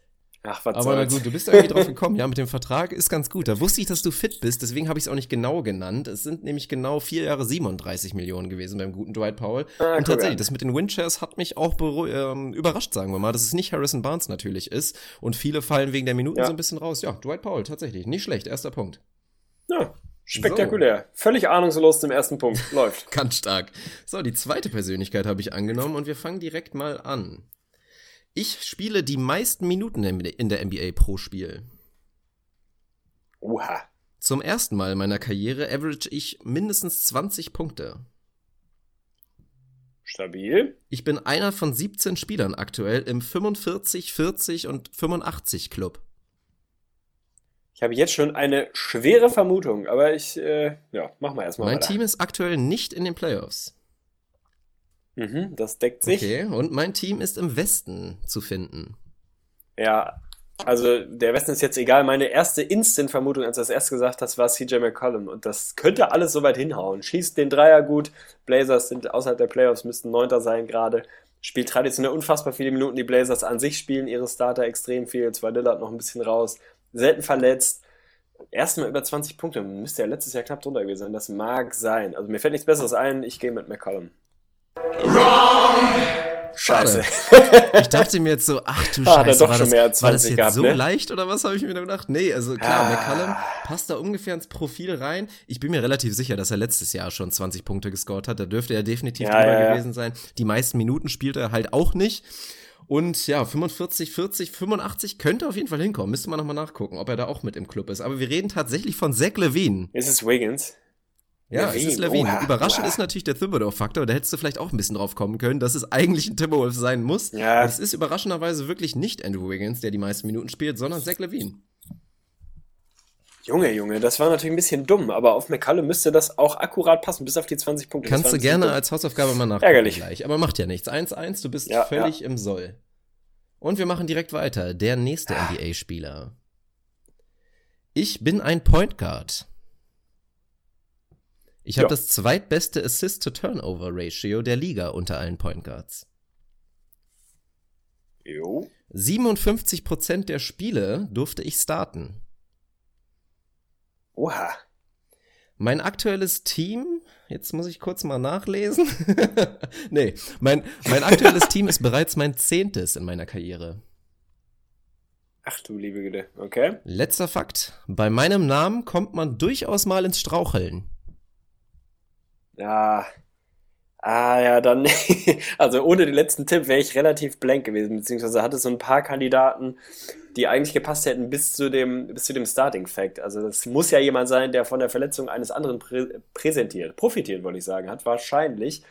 Ach, was Aber na gut, du bist irgendwie drauf gekommen. Ja, mit dem Vertrag ist ganz gut. Da wusste ich, dass du fit bist, deswegen habe ich es auch nicht genau genannt. Es sind nämlich genau vier Jahre 37 Millionen gewesen beim guten Dwight Powell. Ah, Und tatsächlich, an. das mit den Windshares hat mich auch ähm, überrascht, sagen wir mal, dass es nicht Harrison Barnes natürlich ist. Und viele fallen wegen der Minuten Ja. so ein bisschen raus. Ja, Dwight Powell, tatsächlich. Nicht schlecht, erster Punkt. Ja, spektakulär. Völlig ahnungslos zum ersten Punkt. Läuft. Ganz stark. So, die zweite Persönlichkeit habe ich angenommen und wir fangen direkt mal an. Ich spiele die meisten Minuten in der NBA pro Spiel. Oha. Zum ersten Mal in meiner Karriere average ich mindestens 20 Punkte. Stabil. Ich bin einer von 17 Spielern aktuell im 45, 40 und 85 Club. Ich habe jetzt schon eine schwere Vermutung, aber ich, äh, ja, machen wir erstmal Mein weiter. Team ist aktuell nicht in den Playoffs. Mhm, das deckt sich. Okay, und mein Team ist im Westen zu finden. Ja, also der Westen ist jetzt egal. Meine erste Instant-Vermutung, als du das erst gesagt hast, war CJ McCollum. Und das könnte alles soweit hinhauen. Schießt den Dreier gut. Blazers sind außerhalb der Playoffs, müssten Neunter sein gerade. Spielt traditionell unfassbar viele Minuten. Die Blazers an sich spielen ihre Starter extrem viel. Zwar Lillard noch ein bisschen raus. Selten verletzt. Erstmal über 20 Punkte. Müsste ja letztes Jahr knapp drunter gewesen sein. Das mag sein. Also mir fällt nichts Besseres ein. Ich gehe mit McCollum. Scheiße. Ich dachte mir jetzt so, ach du Ah, Scheiße, doch war schon das, mehr als war das 20 jetzt gehabt, so ne? leicht oder was habe ich mir da gedacht? Nee, also klar, Ah. McCallum passt da ungefähr ins Profil rein. Ich bin mir relativ sicher, dass er letztes Jahr schon 20 Punkte gescored hat. Da dürfte er definitiv Ja, drüber ja, ja. gewesen sein. Die meisten Minuten spielt er halt auch nicht. Und ja, 45, 40, 85 könnte auf jeden Fall hinkommen. Müsste man nochmal nachgucken, ob er da auch mit im Club ist. Aber wir reden tatsächlich von Zach Levine. Ist es Wiggins? Ja, Levine, es ist Levine. oha, Überraschend oha. ist natürlich der Thibodeau-Faktor. Da hättest du vielleicht auch ein bisschen drauf kommen können, dass es eigentlich ein Timberwolf sein muss. Ja. Aber es ist überraschenderweise wirklich nicht Andrew Wiggins, der die meisten Minuten spielt, sondern Zach Levine. Junge, Junge, das war natürlich ein bisschen dumm, aber auf McCallum müsste das auch akkurat passen, bis auf die 20 Punkte. Kannst du gerne dumm. als Hausaufgabe mal nachgucken Ärgerlich. gleich. Aber macht ja nichts. 1-1, du bist Ja, völlig im Soll. Und wir machen direkt weiter. Der nächste Ah. NBA-Spieler. Ich bin ein Point Guard. Ich habe Ja. das zweitbeste Assist-to-Turnover-Ratio der Liga unter allen Point Guards. Jo. 57% der Spiele durfte ich starten. Oha. Mein aktuelles Team, jetzt muss ich kurz mal nachlesen. nee, mein, mein aktuelles Team ist bereits mein zehntes in meiner Karriere. Ach du liebe Güte. Okay. Letzter Fakt. Bei meinem Namen kommt man durchaus mal ins Straucheln. Ja. Ah ja, dann, also ohne den letzten Tipp wäre ich relativ blank gewesen, beziehungsweise hatte so ein paar Kandidaten, die eigentlich gepasst hätten bis zu dem, bis zu dem Starting Fact. Also das muss ja jemand sein, der von der Verletzung eines anderen prä präsentiert, profitiert, wollte ich sagen, hat wahrscheinlich.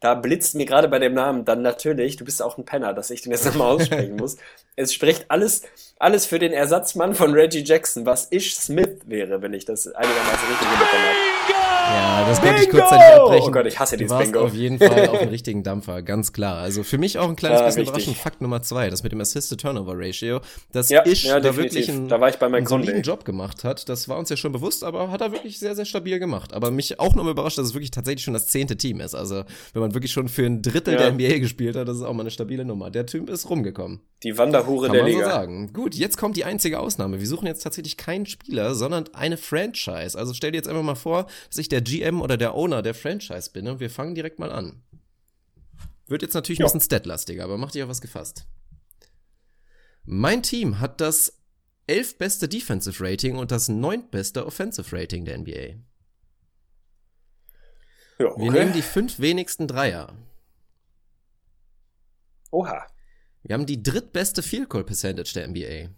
Da blitzt mir gerade bei dem Namen dann natürlich, du bist auch ein Penner, dass ich den jetzt nochmal aussprechen muss. Es spricht alles, alles für den Ersatzmann von Reggie Jackson, was Ish Smith wäre, wenn ich das einigermaßen richtig hinbekommen habe. Ja, das wollte ich Bingo! kurz an dich abbrechen. Oh Gott, ich hasse du dieses warst Bingo. auf jeden Fall auf dem richtigen Dampfer, ganz klar. Also für mich auch ein kleines Ja, bisschen überraschend. Fakt Nummer zwei, das mit dem Assist-to-Turnover-Ratio, dass Ja, Ish ja, da wirklich einen, Da war ich bei einen soliden. Job gemacht hat. Das war uns ja schon bewusst, aber hat er wirklich sehr, sehr stabil gemacht. Aber mich auch nochmal überrascht, dass es wirklich tatsächlich schon das zehnte Team ist. Also wenn man wirklich schon für ein Drittel Ja. der NBA gespielt hat, das ist auch mal eine stabile Nummer. Der Typ ist rumgekommen. Die Wanderhure Kann der man so Liga. sagen. Gut, jetzt kommt die einzige Ausnahme. Wir suchen jetzt tatsächlich keinen Spieler, sondern eine Franchise. Also stell dir jetzt einfach mal vor, dass ich der GM oder der Owner der Franchise bin und wir fangen direkt mal an. Wird jetzt natürlich ein Ja. bisschen statlastiger, aber macht dich auf was gefasst. Mein Team hat das elfbeste Defensive Rating und das neuntbeste Offensive Rating der NBA. Ja, Wir okay. nehmen die fünf wenigsten Dreier. Oha. Wir haben die drittbeste Field Goal Percentage der NBA.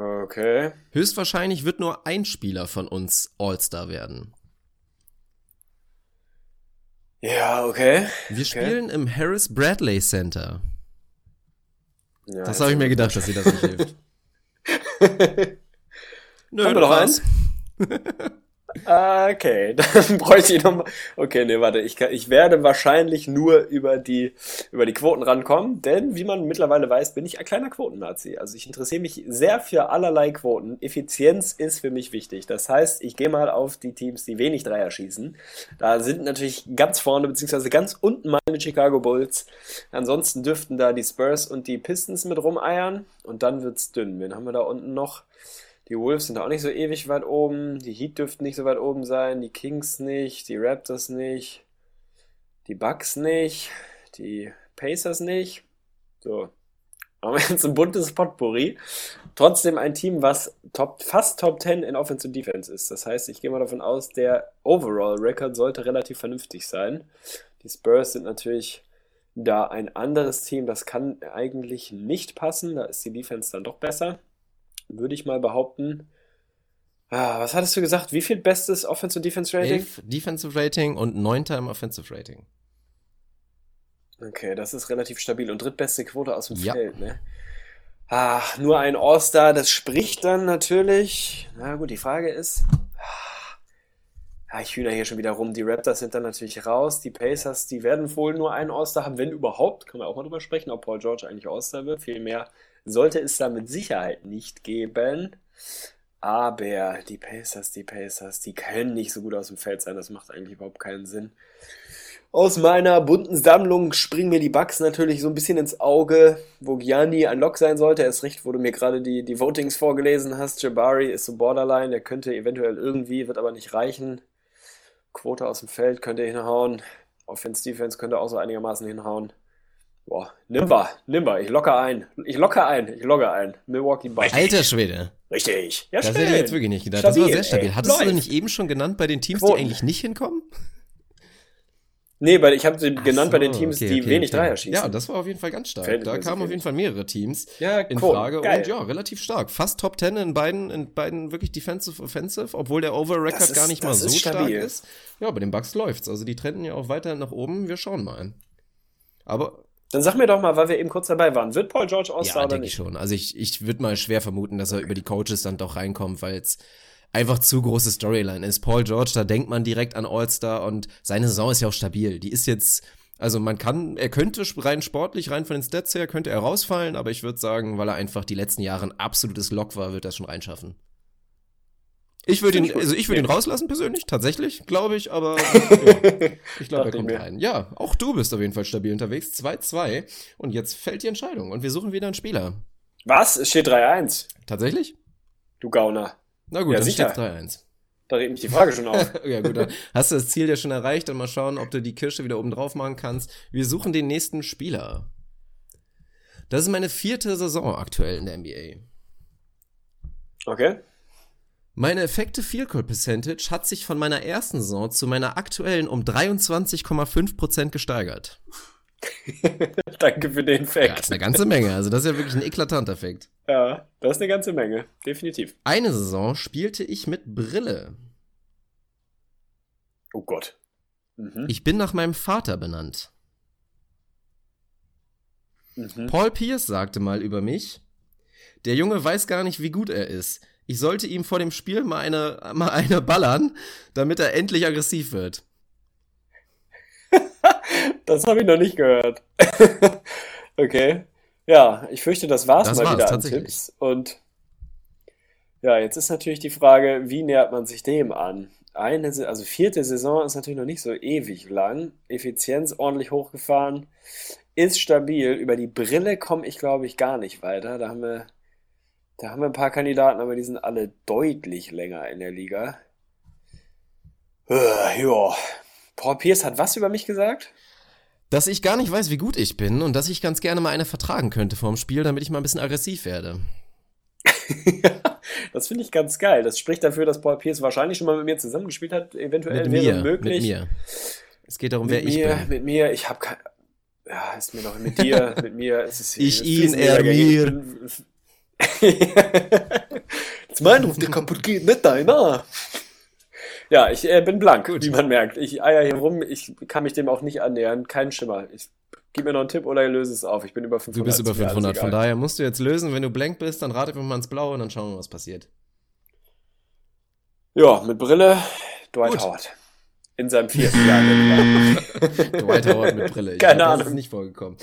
Okay. Höchstwahrscheinlich wird nur ein Spieler von uns All-Star werden. Ja, okay. Wir spielen im Harris Bradley Center. Ja, Das habe ich mir gedacht, dass sie das nicht hilft. Nö, Haben wir noch krass. Okay, dann bräuchte ich nochmal. Okay, nee, warte, ich, ich werde wahrscheinlich nur über die, über die Quoten rankommen, denn wie man mittlerweile weiß, bin ich ein kleiner Quotennazi. Also ich interessiere mich sehr für allerlei Quoten. Effizienz ist für mich wichtig. Das heißt, ich gehe mal auf die Teams, die wenig Dreier schießen. Da sind natürlich ganz vorne, beziehungsweise ganz unten meine Chicago Bulls. Ansonsten dürften da die Spurs und die Pistons mit rumeiern und dann wird's dünn. Wen haben wir da unten noch? Die Wolves sind auch nicht so ewig weit oben. Die Heat dürften nicht so weit oben sein. Die Kings nicht. Die Raptors nicht. Die Bucks nicht. Die Pacers nicht. So. Haben wir jetzt ein buntes Potpourri. Trotzdem ein Team, was top, fast Top 10 in Offense und Defense ist. Das heißt, ich gehe mal davon aus, der Overall Record sollte relativ vernünftig sein. Die Spurs sind natürlich da ein anderes Team. Das kann eigentlich nicht passen. Da ist die Defense dann doch besser würde ich mal behaupten. Ah, was hattest du gesagt? Wie viel bestes Offense und Defense Rating? Elf Defensive Rating und neunter im Offensive Rating. Okay, das ist relativ stabil und drittbeste Quote aus dem Ja. Feld, ne? Ah, nur ein All-Star, das spricht dann natürlich. Na gut, die Frage ist. Ah, ich hühner hier schon wieder rum. Die Raptors sind dann natürlich raus. Die Pacers, die werden wohl nur einen All-Star haben, wenn überhaupt. Können wir auch mal drüber sprechen, ob Paul George eigentlich All-Star wird. Vielmehr sollte es da mit Sicherheit nicht geben. Aber die Pacers, die Pacers, die können nicht so gut aus dem Feld sein. Das macht eigentlich überhaupt keinen Sinn. Aus meiner bunten Sammlung springen mir die Bugs natürlich so ein bisschen ins Auge, wo Gianni ein Lock sein sollte. Erst recht, wo du mir gerade die, die Votings vorgelesen hast. Jabari ist so borderline, der könnte eventuell irgendwie, wird aber nicht reichen. Quote aus dem Feld könnte hinhauen. Offense, Defense könnte auch so einigermaßen hinhauen. Boah, nimm wir, nimm wir. Ich locker ein. Ich locker ein. Ich logge ein. Milwaukee Bucks. Alter Schwede. Richtig. Ja, Das schön. hätte ich jetzt wirklich nicht gedacht. das war Stabil, sehr stabil. ey. Hattest du Läuft. nicht eben schon genannt bei den Teams, Quoten. die eigentlich nicht hinkommen? Nee, weil ich habe sie genannt Ach bei den so, Teams, okay, die okay, wenig okay. Dreier schießen. Ja, das war auf jeden Fall ganz stark. Da Verhältnismäßig kamen auf jeden Fall mehrere Teams Ja, in Quoten. Frage Geil. und ja, relativ stark. Fast Top 10 in beiden, in beiden wirklich Defensive Offensive, obwohl der Over-Record gar nicht mal so stark stabil. ist. Ja, bei den Bucks läuft's. Also die trenden ja auch weiter nach oben. Wir schauen mal. Aber Dann sag mir doch mal, weil wir eben kurz dabei waren. Wird Paul George All-Star ja, oder denke ich nicht? schon. Also ich, ich würde mal schwer vermuten, dass er über die Coaches dann doch reinkommt, weil es einfach zu große Storyline ist. Paul George, da denkt man direkt an All-Star und seine Saison ist ja auch stabil. Die ist jetzt, also man kann, er könnte rein sportlich, rein von den Stats her, könnte er rausfallen, aber ich würde sagen, weil er einfach die letzten Jahre ein absolutes Lock war, wird er schon reinschaffen. Ich würde ihn, also ich würde ihn rauslassen persönlich, tatsächlich, glaube ich, aber ja, ich glaube, er kommt rein. Ja, auch du bist auf jeden Fall stabil unterwegs, 2-2 und jetzt fällt die Entscheidung und wir suchen wieder einen Spieler. Was? Es steht 3-1. Tatsächlich? Du Gauner. Na gut, Ja, dann sicher. steht's 3-1. Da regt mich die Frage schon auf. Ja gut, dann hast du das Ziel ja schon erreicht. Dann mal schauen, ob du die Kirsche wieder oben drauf machen kannst. Wir suchen den nächsten Spieler. Das ist meine vierte Saison aktuell in der NBA. Okay. Meine Effekte Field Goal Percentage hat sich von meiner ersten Saison zu meiner aktuellen um 23,5% gesteigert. Danke für den Ja, Fact. ist eine ganze Menge. Also das ist ja wirklich ein eklatanter Effekt. Ja, das ist eine ganze Menge. Definitiv. Eine Saison spielte ich mit Brille. Oh Gott. Mhm. Ich bin nach meinem Vater benannt. Mhm. Paul Pierce sagte mal über mich, der Junge weiß gar nicht, wie gut er ist. Ich sollte ihm vor dem Spiel mal eine, mal eine ballern, damit er endlich aggressiv wird. Das habe ich noch nicht gehört. okay. Ja, ich fürchte, das war's Das mal war's, wieder an. Tipps. Und ja, jetzt ist natürlich die Frage, wie nähert man sich dem an? Eine, also vierte Saison ist natürlich noch nicht so ewig lang. Effizienz ordentlich hochgefahren, ist stabil. Über die Brille komme ich, glaube ich, gar nicht weiter. Da haben wir, da haben wir ein paar Kandidaten, aber die sind alle deutlich länger in der Liga. Äh, ja. Paul Pierce hat was über mich gesagt? Dass ich gar nicht weiß, wie gut ich bin und dass ich ganz gerne mal eine vertragen könnte vorm Spiel, damit ich mal ein bisschen aggressiv werde. das finde ich ganz geil. Das spricht dafür, dass Paul Pierce wahrscheinlich schon mal mit mir zusammengespielt hat. Eventuell Mit wäre mir, möglich. mit mir. Es geht darum, Mit wer ich mir, bin. mit mir. Ich habe kein. Ja, ist mir noch mit dir, mit mir. Es ist Ich, es ihn, er, Übergänge. Jetzt mein Ruf, der kaputt geht, nicht deiner. Ja, ich äh, bin blank, Gut. wie man merkt. Ich eier hier rum, ich kann mich dem auch nicht annähern. Kein Schimmer. Ich, gib mir noch einen Tipp oder löse es auf. Ich bin über 500. Du bist über ist mir alles 500, von daher musst du jetzt lösen. Wenn du blank bist, dann rate einfach mal ins Blaue und dann schauen wir, was passiert. Ja, mit Brille, Dwight Gut. Howard. In seinem vierten Jahr. Dwight Howard mit Brille. Ich Keine glaub, Das Ahnung. ist nicht vorgekommen.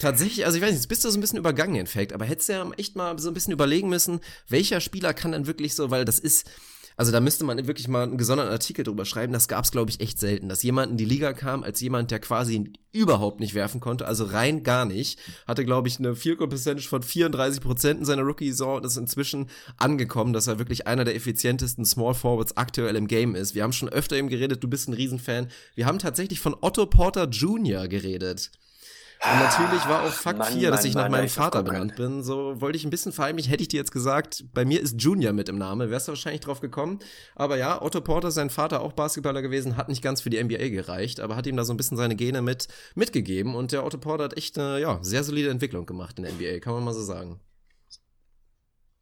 Tatsächlich, also ich weiß nicht, bist du so ein bisschen übergangen, den Fact, aber hättest du ja echt mal so ein bisschen überlegen müssen, welcher Spieler kann dann wirklich so, weil das ist, also da müsste man wirklich mal einen gesonderten Artikel drüber schreiben, das gab's glaube ich echt selten, dass jemand in die Liga kam als jemand, der quasi überhaupt nicht werfen konnte, also rein gar nicht, hatte glaube ich eine Field Goal Percentage von 34% in seiner Rookie-Saison und ist inzwischen angekommen, dass er wirklich einer der effizientesten Small Forwards aktuell im Game ist. Wir haben schon öfter eben geredet, du bist ein Riesenfan. Wir haben tatsächlich von Otto Porter Jr. geredet. Und natürlich war auch Fakt Mann, 4, dass Mann, ich nach Mann, meinem Vater benannt bin. So wollte ich ein bisschen verheimlichen, hätte ich dir jetzt gesagt, bei mir ist Junior mit im Namen, wärst du wahrscheinlich drauf gekommen. Aber ja, Otto Porter, sein Vater auch Basketballer gewesen, hat nicht ganz für die NBA gereicht, aber hat ihm da so ein bisschen seine Gene mit mitgegeben. Und der Otto Porter hat echt eine ja, sehr solide Entwicklung gemacht in der NBA, kann man mal so sagen.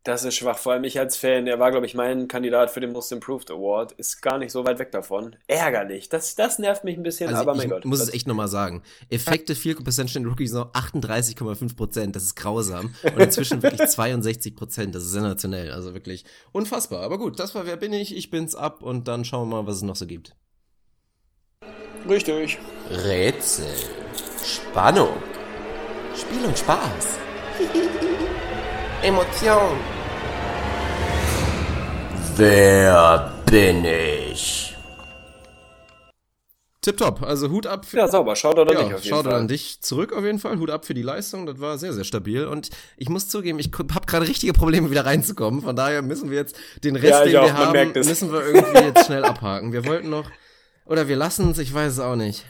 Das ist schwach, vor allem ich als Fan, der war, glaube ich, mein Kandidat für den Most Improved Award, ist gar nicht so weit weg davon. Ärgerlich, das, das nervt mich ein bisschen, Also aber ich mein Gott. muss das, es echt nochmal sagen. Effekte Field Goal Percentage in Rookie Saison 38,5 Prozent, das ist grausam. Und inzwischen wirklich 62 Prozent, das ist sensationell. Also wirklich unfassbar. Aber gut, das war Wer bin ich? Ich bin's ab und dann schauen wir mal, was es noch so gibt. Richtig. Rätsel. Spannung. Spiel und Spaß. Emotion. Wer bin ich? Tipptopp, also Hut ab für Ja, sauber, schaut oder Ja, nicht auf jeden schaut Fall. an dich zurück auf jeden Fall. Hut ab für die Leistung, das war sehr, sehr stabil. Und ich muss zugeben, ich habe gerade richtige Probleme, wieder reinzukommen. Von daher müssen wir jetzt den Rest, Ja, den auch, wir man haben, müssen wir irgendwie jetzt schnell abhaken. Wir wollten noch, oder wir lassen es, ich weiß es auch nicht.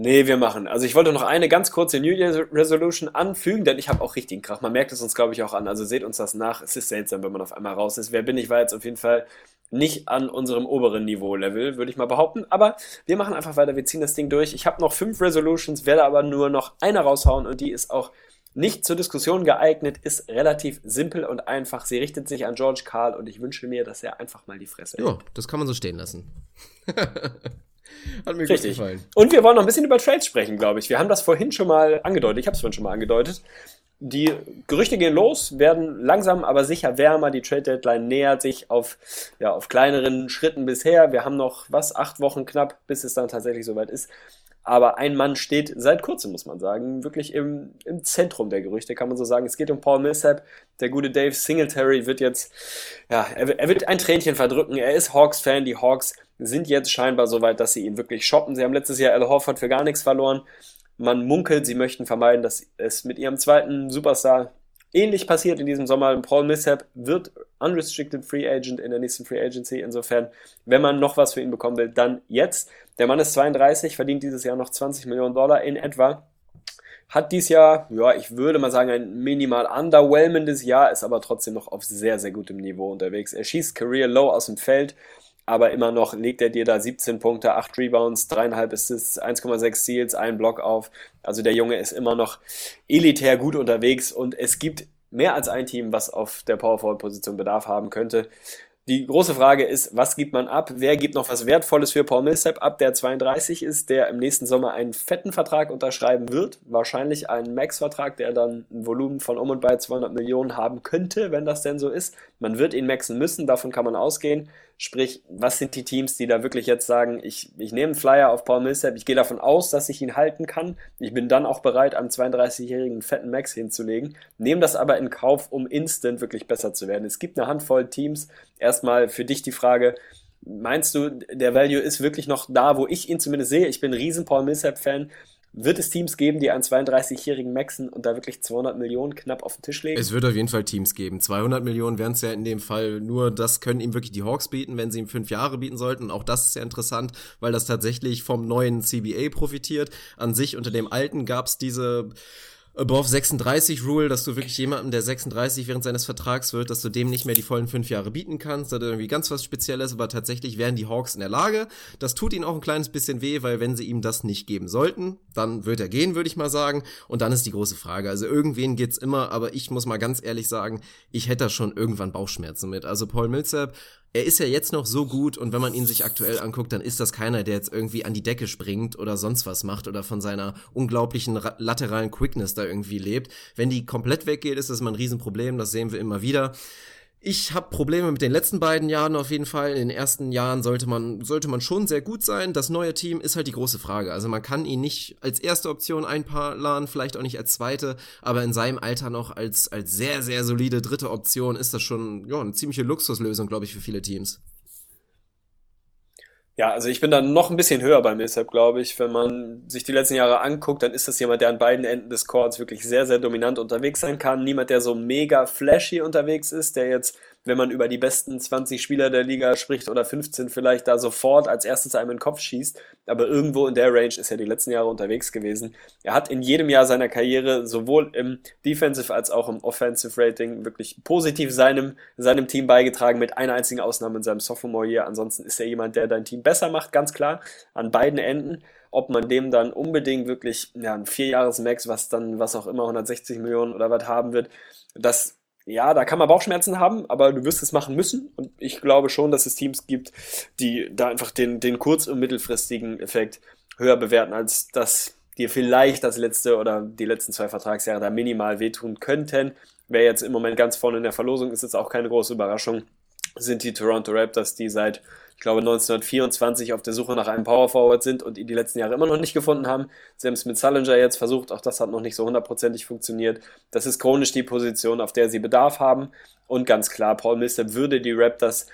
Nee, wir machen. Also ich wollte noch eine ganz kurze New Year Resolution anfügen, denn ich habe auch richtigen Krach. Man merkt es uns, glaube ich, auch an. Also seht uns das nach. Es ist seltsam, wenn man auf einmal raus ist. Wer bin ich, war jetzt auf jeden Fall nicht an unserem oberen Niveau-Level, würde ich mal behaupten. Aber wir machen einfach weiter. Wir ziehen das Ding durch. Ich habe noch fünf Resolutions, werde aber nur noch eine raushauen und die ist auch nicht zur Diskussion geeignet, ist relativ simpel und einfach. Sie richtet sich an George Carl und ich wünsche mir, dass er einfach mal die Fresse. Ja, das kann man so stehen lassen. Hat mir Richtig. gut gefallen. Und wir wollen noch ein bisschen über Trades sprechen, glaube ich. Wir haben das vorhin schon mal angedeutet. Ich habe es vorhin schon mal angedeutet. Die Gerüchte gehen los, werden langsam aber sicher wärmer. Die Trade Deadline nähert sich auf, ja, auf kleineren Schritten bisher. Wir haben noch, was, acht Wochen knapp, bis es dann tatsächlich soweit ist. Aber ein Mann steht seit kurzem, muss man sagen, wirklich im, im Zentrum der Gerüchte, kann man so sagen. Es geht um Paul Millsap. Der gute Dave Singletary wird jetzt, ja, er, er wird ein Tränchen verdrücken. Er ist Hawks-Fan. Die Hawks sind jetzt scheinbar so weit, dass sie ihn wirklich shoppen. Sie haben letztes Jahr Al Horford für gar nichts verloren. Man munkelt, sie möchten vermeiden, dass es mit ihrem zweiten Superstar ähnlich passiert in diesem Sommer. Paul Millsap wird unrestricted Free Agent in der nächsten Free Agency. Insofern, wenn man noch was für ihn bekommen will, dann jetzt. Der Mann ist 32, verdient dieses Jahr noch 20 Millionen Dollar in etwa. Hat dies Jahr, ja, ich würde mal sagen, ein minimal underwhelmendes Jahr, ist aber trotzdem noch auf sehr, sehr gutem Niveau unterwegs. Er schießt Career Low aus dem Feld, aber immer noch legt er dir da 17 Punkte, 8 Rebounds, 3,5 Assists, 1,6 Steals, ein Block auf. Also der Junge ist immer noch elitär gut unterwegs und es gibt mehr als ein Team, was auf der Power Forward Position Bedarf haben könnte. Die große Frage ist, was gibt man ab? Wer gibt noch was Wertvolles für Paul Millsap ab, der 32 ist, der im nächsten Sommer einen fetten Vertrag unterschreiben wird? Wahrscheinlich einen Max-Vertrag, der dann ein Volumen von um und bei 200 Millionen haben könnte, wenn das denn so ist. Man wird ihn maxen müssen, davon kann man ausgehen. Sprich, was sind die Teams, die da wirklich jetzt sagen, ich, ich nehme einen Flyer auf Paul Millsap, ich gehe davon aus, dass ich ihn halten kann. Ich bin dann auch bereit, einem 32-jährigen fetten Max hinzulegen, nehme das aber in Kauf, um instant wirklich besser zu werden. Es gibt eine Handvoll Teams. Erstmal für dich die Frage, meinst du, der Value ist wirklich noch da, wo ich ihn zumindest sehe? Ich bin ein riesen Paul Millsap-Fan. Wird es Teams geben, die einen 32-jährigen maxen und da wirklich 200 Millionen knapp auf den Tisch legen? Es wird auf jeden Fall Teams geben. 200 Millionen wären es ja in dem Fall nur, das können ihm wirklich die Hawks bieten, wenn sie ihm fünf Jahre bieten sollten. Auch das ist ja interessant, weil das tatsächlich vom neuen CBA profitiert. An sich unter dem alten gab es diese Above 36 Rule, dass du wirklich jemandem, der 36 während seines Vertrags wird, dass du dem nicht mehr die vollen fünf Jahre bieten kannst. Das ist irgendwie ganz was Spezielles, aber tatsächlich wären die Hawks in der Lage. Das tut ihnen auch ein kleines bisschen weh, weil wenn sie ihm das nicht geben sollten, dann wird er gehen, würde ich mal sagen. Und dann ist die große Frage. Also irgendwen geht's immer, aber ich muss mal ganz ehrlich sagen, ich hätte da schon irgendwann Bauchschmerzen mit. Also Paul Millsap er ist ja jetzt noch so gut und wenn man ihn sich aktuell anguckt, dann ist das keiner, der jetzt irgendwie an die Decke springt oder sonst was macht oder von seiner unglaublichen lateralen Quickness da irgendwie lebt. Wenn die komplett weggeht, ist das mal ein Riesenproblem, das sehen wir immer wieder. Ich habe Probleme mit den letzten beiden Jahren auf jeden Fall. In den ersten Jahren sollte man, sollte man schon sehr gut sein. Das neue Team ist halt die große Frage. Also man kann ihn nicht als erste Option einplanen, vielleicht auch nicht als zweite, aber in seinem Alter noch als, als sehr, sehr solide dritte Option ist das schon ja, eine ziemliche Luxuslösung, glaube ich, für viele Teams. Ja, also ich bin da noch ein bisschen höher beim Millsap, glaube ich. Wenn man sich die letzten Jahre anguckt, dann ist das jemand, der an beiden Enden des Courts wirklich sehr, sehr dominant unterwegs sein kann. Niemand, der so mega flashy unterwegs ist, der jetzt wenn man über die besten 20 Spieler der Liga spricht oder 15 vielleicht da sofort als erstes einem in den Kopf schießt. Aber irgendwo in der Range ist er die letzten Jahre unterwegs gewesen. Er hat in jedem Jahr seiner Karriere sowohl im Defensive als auch im Offensive Rating wirklich positiv seinem, seinem Team beigetragen, mit einer einzigen Ausnahme in seinem Sophomore-Year. Ansonsten ist er jemand, der dein Team besser macht, ganz klar, an beiden Enden ob man dem dann unbedingt wirklich ja, ein Vierjahres-Max, was dann, was auch immer, 160 Millionen oder was haben wird, das ja, da kann man Bauchschmerzen haben, aber du wirst es machen müssen. Und ich glaube schon, dass es Teams gibt, die da einfach den, den kurz- und mittelfristigen Effekt höher bewerten, als dass dir vielleicht das letzte oder die letzten zwei Vertragsjahre da minimal wehtun könnten. Wer jetzt im Moment ganz vorne in der Verlosung ist, ist auch keine große Überraschung, sind die Toronto Raptors, die seit ich glaube 1924 auf der Suche nach einem Power Forward sind und ihn die letzten Jahre immer noch nicht gefunden haben. Sie haben es mit Salinger jetzt versucht, auch das hat noch nicht so hundertprozentig funktioniert. Das ist chronisch die Position, auf der sie Bedarf haben. Und ganz klar, Paul Millsap würde die Raptors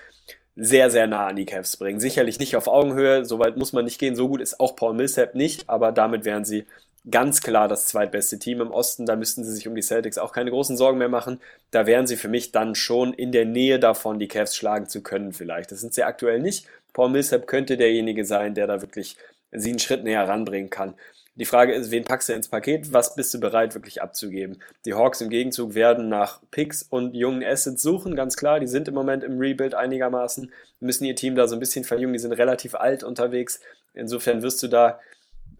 sehr, sehr nah an die Cavs bringen. Sicherlich nicht auf Augenhöhe, so weit muss man nicht gehen. So gut ist auch Paul Millsap nicht, aber damit wären sie ganz klar das zweitbeste Team im Osten. Da müssten sie sich um die Celtics auch keine großen Sorgen mehr machen. Da wären sie für mich dann schon in der Nähe davon, die Cavs schlagen zu können vielleicht. Das sind sie aktuell nicht. Paul Millsap könnte derjenige sein, der da wirklich sie einen Schritt näher ranbringen kann. Die Frage ist, wen packst du ins Paket? Was bist du bereit wirklich abzugeben? Die Hawks im Gegenzug werden nach Picks und jungen Assets suchen, ganz klar. Die sind im Moment im Rebuild einigermaßen, müssen ihr Team da so ein bisschen verjüngen. Die sind relativ alt unterwegs. Insofern wirst du da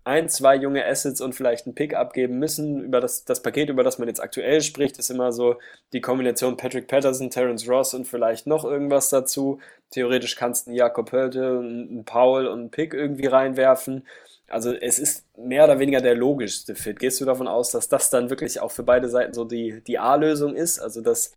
ein, zwei junge Assets und vielleicht einen Pick abgeben müssen. Über das, das Paket, über das man jetzt aktuell spricht, ist immer so die Kombination Patrick Patterson, Terence Ross und vielleicht noch irgendwas dazu. Theoretisch kannst du einen Jakob Höllte, einen Paul und einen Pick irgendwie reinwerfen. Also es ist mehr oder weniger der logischste Fit. Gehst du davon aus, dass das dann wirklich auch für beide Seiten so die, die A-Lösung ist? Also dass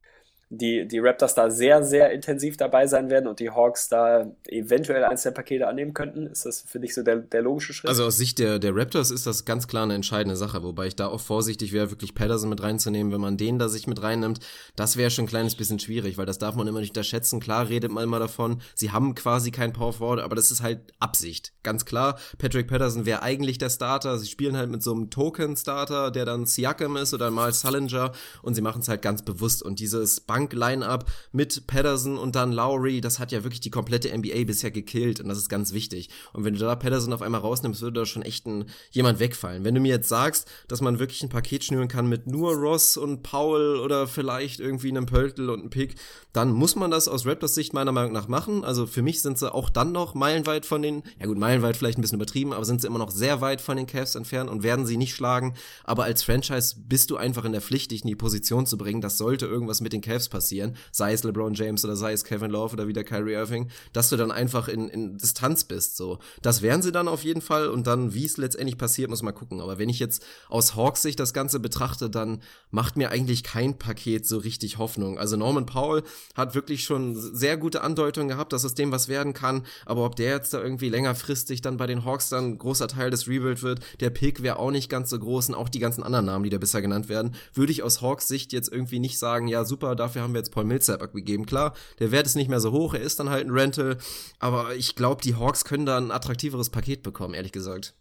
die, die Raptors da sehr, sehr intensiv dabei sein werden und die Hawks da eventuell eins der Pakete annehmen könnten? Ist das für dich so der, der logische Schritt? Also aus Sicht der, der Raptors ist das ganz klar eine entscheidende Sache, wobei ich da auch vorsichtig wäre, wirklich Patterson mit reinzunehmen. Wenn man den da sich mit reinnimmt, das wäre schon ein kleines bisschen schwierig, weil das darf man immer nicht unterschätzen. Klar redet man immer davon, sie haben quasi kein Power Forward, aber das ist halt Absicht. Ganz klar, Patrick Patterson wäre eigentlich der Starter. Sie spielen halt mit so einem Token-Starter, der dann Siakam ist oder mal Sullinger und sie machen es halt ganz bewusst. Und dieses Bank Bank-Line-Up mit Patterson und dann Lowry, das hat ja wirklich die komplette NBA bisher gekillt und das ist ganz wichtig. Und wenn du da Patterson auf einmal rausnimmst, würde da schon echt ein, jemand wegfallen. Wenn du mir jetzt sagst, dass man wirklich ein Paket schnüren kann mit nur Ross und Paul oder vielleicht irgendwie einem Pöltl und einem Pick, dann muss man das aus Raptors Sicht meiner Meinung nach machen. Also für mich sind sie auch dann noch meilenweit von den, ja gut, meilenweit vielleicht ein bisschen übertrieben, aber sind sie immer noch sehr weit von den Cavs entfernt und werden sie nicht schlagen. Aber als Franchise bist du einfach in der Pflicht, dich in die Position zu bringen. Das sollte irgendwas mit den Cavs passieren, sei es LeBron James oder sei es Kevin Love oder wieder Kyrie Irving, dass du dann einfach in, in Distanz bist. So, das wären sie dann auf jeden Fall und dann, wie es letztendlich passiert, muss man gucken. Aber wenn ich jetzt aus Hawks Sicht das Ganze betrachte, dann macht mir eigentlich kein Paket so richtig Hoffnung. Also Norman Powell hat wirklich schon sehr gute Andeutungen gehabt, dass es dem was werden kann. Aber ob der jetzt da irgendwie längerfristig dann bei den Hawks dann ein großer Teil des Rebuild wird, der Pick wäre auch nicht ganz so groß und auch die ganzen anderen Namen, die da bisher genannt werden, würde ich aus Hawks Sicht jetzt irgendwie nicht sagen, ja super, dafür haben wir jetzt Paul Millsap abgegeben. Klar, der Wert ist nicht mehr so hoch, er ist dann halt ein Rental, aber ich glaube, die Hawks können da ein attraktiveres Paket bekommen, ehrlich gesagt.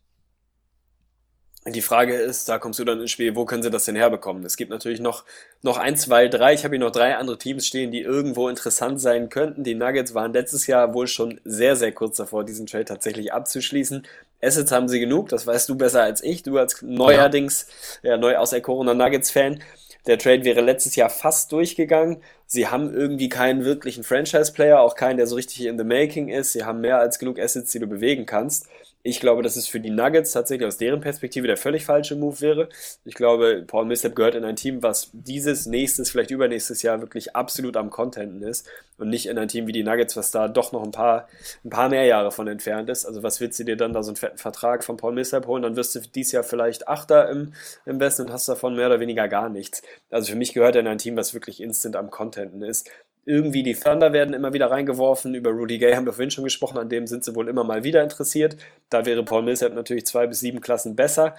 Die Frage ist, da kommst du dann ins Spiel, wo können sie das denn herbekommen? Es gibt natürlich noch, noch ein, zwei, drei, ich habe hier noch drei andere Teams stehen, die irgendwo interessant sein könnten. Die Nuggets waren letztes Jahr wohl schon sehr, sehr kurz davor, diesen Trade tatsächlich abzuschließen. Assets haben sie genug, das weißt du besser als ich, du als neuerdings, ja, neu auserkorener Nuggets-Fan. Der Trade wäre letztes Jahr fast durchgegangen. Sie haben irgendwie keinen wirklichen Franchise-Player, auch keinen, der so richtig in the making ist. Sie haben mehr als genug Assets, die du bewegen kannst. Ich glaube, dass es für die Nuggets tatsächlich aus deren Perspektive der völlig falsche Move wäre. Ich glaube, Paul Millsap gehört in ein Team, was dieses, nächstes, vielleicht übernächstes Jahr wirklich absolut am Contenten ist und nicht in ein Team wie die Nuggets, was da doch noch ein paar, ein paar mehr Jahre von entfernt ist. Also was willst du dir dann da so einen fetten Vertrag von Paul Millsap holen? Dann wirst du dieses Jahr vielleicht Achter im, im Westen und hast davon mehr oder weniger gar nichts. Also für mich gehört er in ein Team, was wirklich instant am Contenten ist irgendwie die Thunder werden immer wieder reingeworfen. Über Rudy Gay haben wir vorhin schon gesprochen, an dem sind sie wohl immer mal wieder interessiert. Da wäre Paul Millsap natürlich zwei bis sieben Klassen besser.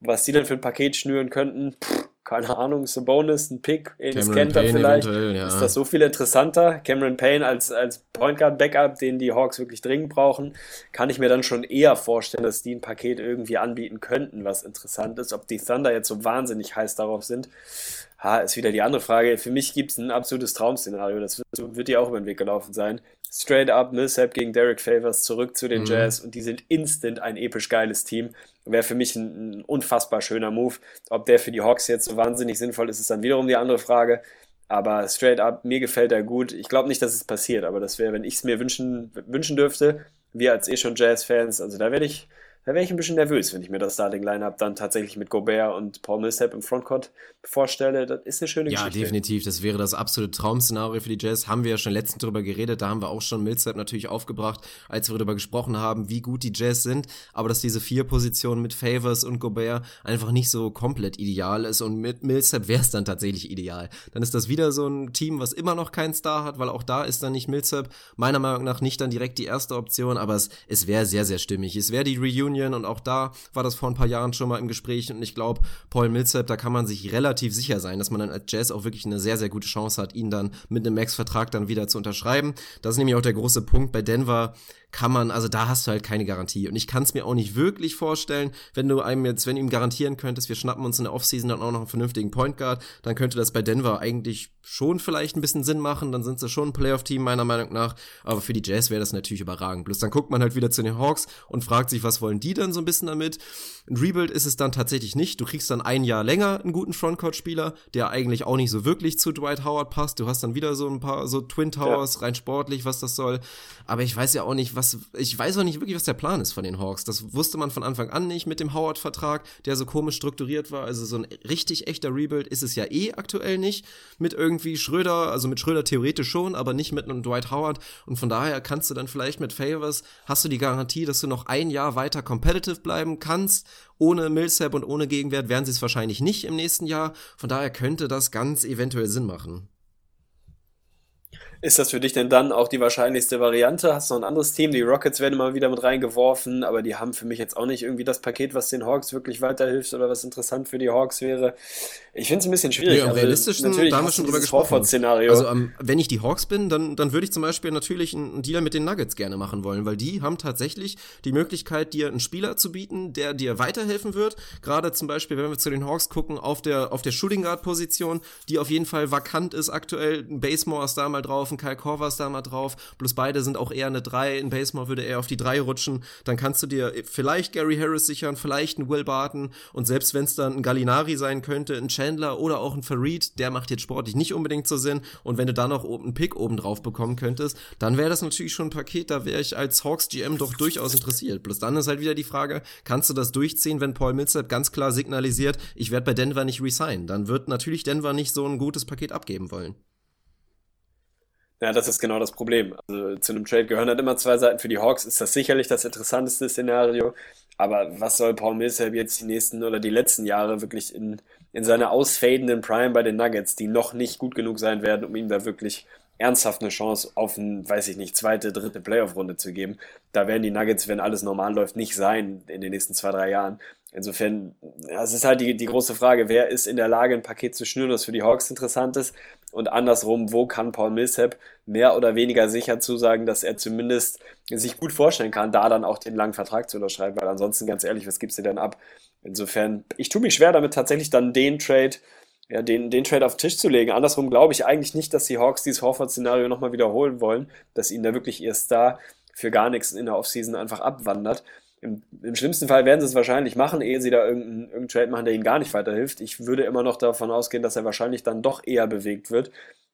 Was die dann für ein Paket schnüren könnten, pff, keine Ahnung, so Bonus, ein Pick, Enes Kenter vielleicht. Ja. Ist das so viel interessanter? Cameron Payne als, als Point Guard Backup, den die Hawks wirklich dringend brauchen, kann ich mir dann schon eher vorstellen, dass die ein Paket irgendwie anbieten könnten, was interessant ist. Ob die Thunder jetzt so wahnsinnig heiß darauf sind, ha, ist wieder die andere Frage. Für mich gibt es ein absolutes Traum-Szenario. Das wird, wird dir auch über den Weg gelaufen sein. Straight up Millsap gegen Derek Favors zurück zu den mhm. Jazz und die sind instant ein episch geiles Team. Wäre für mich ein, ein, unfassbar schöner Move. Ob der für die Hawks jetzt so wahnsinnig sinnvoll ist, ist dann wiederum die andere Frage. Aber straight up, mir gefällt er gut. Ich glaube nicht, dass es passiert, aber das wäre, wenn ich es mir wünschen, wünschen dürfte, wir als eh schon Jazz-Fans, also da werde ich, da wäre ich ein bisschen nervös, wenn ich mir das Starting-Line-Up dann tatsächlich mit Gobert und Paul Millsap im Frontcourt vorstelle. Das ist eine schöne ja, Geschichte. Ja, definitiv. Das wäre das absolute Traum-Szenario für die Jazz. Haben wir ja schon letztens drüber geredet. Da haben wir auch schon Millsap natürlich aufgebracht, als wir darüber gesprochen haben, wie gut die Jazz sind. Aber dass diese vier Positionen mit Favors und Gobert einfach nicht so komplett ideal ist. Und mit Millsap wäre es dann tatsächlich ideal. Dann ist das wieder so ein Team, was immer noch keinen Star hat, weil auch da ist dann nicht Millsap meiner Meinung nach nicht dann direkt die erste Option. Aber es, es wäre sehr, sehr stimmig. Es wäre die Reunion Union und auch da war das vor ein paar Jahren schon mal im Gespräch und ich glaube, Paul Millsap, da kann man sich relativ sicher sein, dass man dann als Jazz auch wirklich eine sehr, sehr gute Chance hat, ihn dann mit einem Max-Vertrag dann wieder zu unterschreiben. Das ist nämlich auch der große Punkt bei Denver kann man, also da hast du halt keine Garantie. Und ich kann es mir auch nicht wirklich vorstellen, wenn du einem jetzt, wenn du ihm garantieren könntest, wir schnappen uns in der Offseason dann auch noch einen vernünftigen Point Guard, dann könnte das bei Denver eigentlich schon vielleicht ein bisschen Sinn machen. Dann sind sie schon ein Playoff-Team, meiner Meinung nach. Aber für die Jazz wäre das natürlich überragend. Bloß dann guckt man halt wieder zu den Hawks und fragt sich, was wollen die dann so ein bisschen damit. Ein Rebuild ist es dann tatsächlich nicht. Du kriegst dann ein Jahr länger einen guten Frontcourt-Spieler, der eigentlich auch nicht so wirklich zu Dwight Howard passt. Du hast dann wieder so ein paar so Twin Towers, ja. rein sportlich, was das soll. Aber ich weiß ja auch nicht, was, ich weiß auch nicht wirklich, was der Plan ist von den Hawks. Das wusste man von Anfang an nicht mit dem Howard-Vertrag, der so komisch strukturiert war. Also so ein richtig echter Rebuild ist es ja eh aktuell nicht. Mit irgendwie Schröder, also mit Schröder theoretisch schon, aber nicht mit einem Dwight Howard. Und von daher kannst du dann vielleicht mit Favors, hast du die Garantie, dass du noch ein Jahr weiter competitive bleiben kannst ohne Millsap und ohne Gegenwert werden sie es wahrscheinlich nicht im nächsten Jahr. Von daher könnte das ganz eventuell Sinn machen. Ist das für dich denn dann auch die wahrscheinlichste Variante? Hast du noch ein anderes Team? Die Rockets werden mal wieder mit reingeworfen, aber die haben für mich jetzt auch nicht irgendwie das Paket, was den Hawks wirklich weiterhilft oder was interessant für die Hawks wäre. Ich finde es ein bisschen schwierig. Ja, am realistischen, natürlich da haben wir schon drüber gesprochen. Szenario. Also um, wenn ich die Hawks bin, dann, dann würde ich zum Beispiel natürlich einen Deal mit den Nuggets gerne machen wollen, weil die haben tatsächlich die Möglichkeit, dir einen Spieler zu bieten, der dir weiterhelfen wird. Gerade zum Beispiel, wenn wir zu den Hawks gucken, auf der, auf der Shooting Guard Position, die auf jeden Fall vakant ist aktuell. Ein Basemore ist da mal drauf, ein Kyle Korver ist da mal drauf. Plus beide sind auch eher eine 3. Ein Basemore würde eher auf die 3 rutschen. Dann kannst du dir vielleicht Gary Harris sichern, vielleicht einen Will Barton und selbst wenn es dann ein Gallinari sein könnte, ein Chandler oder auch ein Farid, der macht jetzt sportlich nicht unbedingt so Sinn. Und wenn du da noch einen Pick oben drauf bekommen könntest, dann wäre das natürlich schon ein Paket, da wäre ich als Hawks GM doch durchaus interessiert. Plus dann ist halt wieder die Frage, kannst du das durchziehen, wenn Paul Millsap ganz klar signalisiert, ich werde bei Denver nicht resignen? Dann wird natürlich Denver nicht so ein gutes Paket abgeben wollen. Ja, das ist genau das Problem. Also zu einem Trade gehören halt immer zwei Seiten. Für die Hawks ist das sicherlich das interessanteste Szenario. Aber was soll Paul Millsap jetzt die nächsten oder die letzten Jahre wirklich in, in seiner ausfadenden Prime bei den Nuggets, die noch nicht gut genug sein werden, um ihm da wirklich ernsthaft eine Chance auf ein, weiß ich nicht, zweite, dritte Playoff-Runde zu geben. Da werden die Nuggets, wenn alles normal läuft, nicht sein in den nächsten zwei, drei Jahren. Insofern, es ist halt die, die große Frage, wer ist in der Lage, ein Paket zu schnüren, das für die Hawks interessant ist? Und andersrum, wo kann Paul Millsap mehr oder weniger sicher zusagen, dass er zumindest sich gut vorstellen kann, da dann auch den langen Vertrag zu unterschreiben? Weil ansonsten, ganz ehrlich, was gibst du denn ab? Insofern, ich tue mich schwer damit, tatsächlich dann den Trade, ja, den, den Trade auf den Tisch zu legen. Andersrum glaube ich eigentlich nicht, dass die Hawks dieses Horford-Szenario nochmal wiederholen wollen, dass ihnen da wirklich ihr Star für gar nichts in der Offseason einfach abwandert. Im, Im, schlimmsten Fall werden sie es wahrscheinlich machen, ehe sie da irgendeinen, irgendeinen Trade machen, der ihnen gar nicht weiterhilft. Ich würde immer noch davon ausgehen, dass er wahrscheinlich dann doch eher bewegt wird.